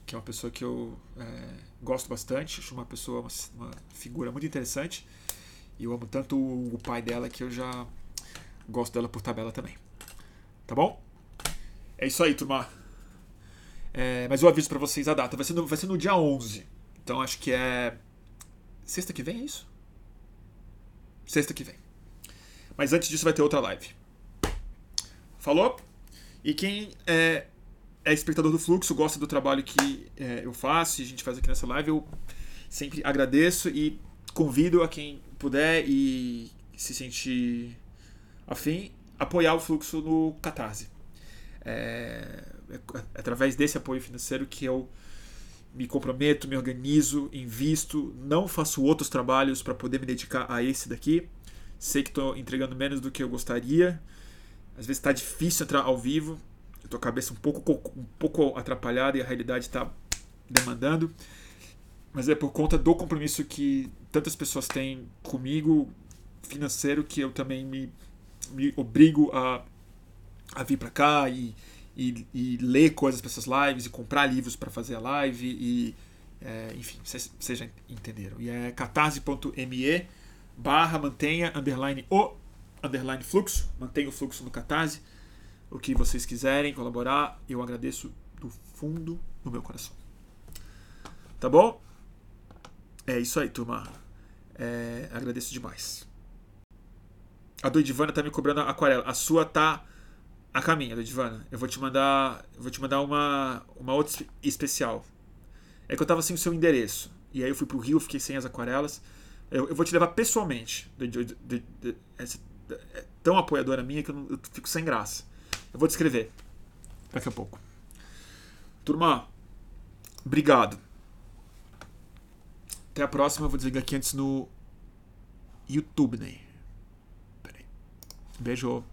que é uma pessoa que eu é, gosto bastante, acho uma pessoa, uma, uma, figura muito interessante. E eu amo tanto o, o pai dela que eu já gosto dela por tabela também. Tá bom? É isso aí, turma. É, mas eu aviso para vocês a data. Vai ser, no, vai ser no dia 11. Então acho que é. Sexta que vem, é isso? Sexta que vem. Mas antes disso vai ter outra live. Falou? E quem é, é espectador do Fluxo, gosta do trabalho que é, eu faço e a gente faz aqui nessa live, eu sempre agradeço e convido a quem puder e se sentir afim, apoiar o Fluxo no Catarse. É, é, é através desse apoio financeiro que eu me comprometo, me organizo, invisto, não faço outros trabalhos para poder me dedicar a esse daqui. Sei que estou entregando menos do que eu gostaria. Às vezes está difícil entrar ao vivo. Eu tô a cabeça um pouco, um pouco atrapalhada e a realidade está demandando. Mas é por conta do compromisso que tantas pessoas têm comigo, financeiro, que eu também me, me obrigo a, a vir para cá e e, e ler coisas para essas lives e comprar livros para fazer a live e é, enfim, vocês já entenderam. E é catarse.me barra mantenha underline o underline fluxo, mantenha o fluxo no catarse, o que vocês quiserem colaborar, eu agradeço do fundo do meu coração. Tá bom? É isso aí, turma. É, agradeço demais. A do Edivana tá me cobrando aquarela. A sua tá a caminho, Ludivana. Eu vou te mandar, vou te mandar uma, uma outra especial. É que eu tava sem o seu endereço. E aí eu fui pro Rio, fiquei sem as aquarelas. Eu, eu vou te levar pessoalmente. De, de, de, essa, é tão apoiadora minha que eu, não, eu fico sem graça. Eu vou te escrever daqui a pouco. Turma, obrigado. Até a próxima. Eu vou desligar aqui antes no YouTube, né? Beijo.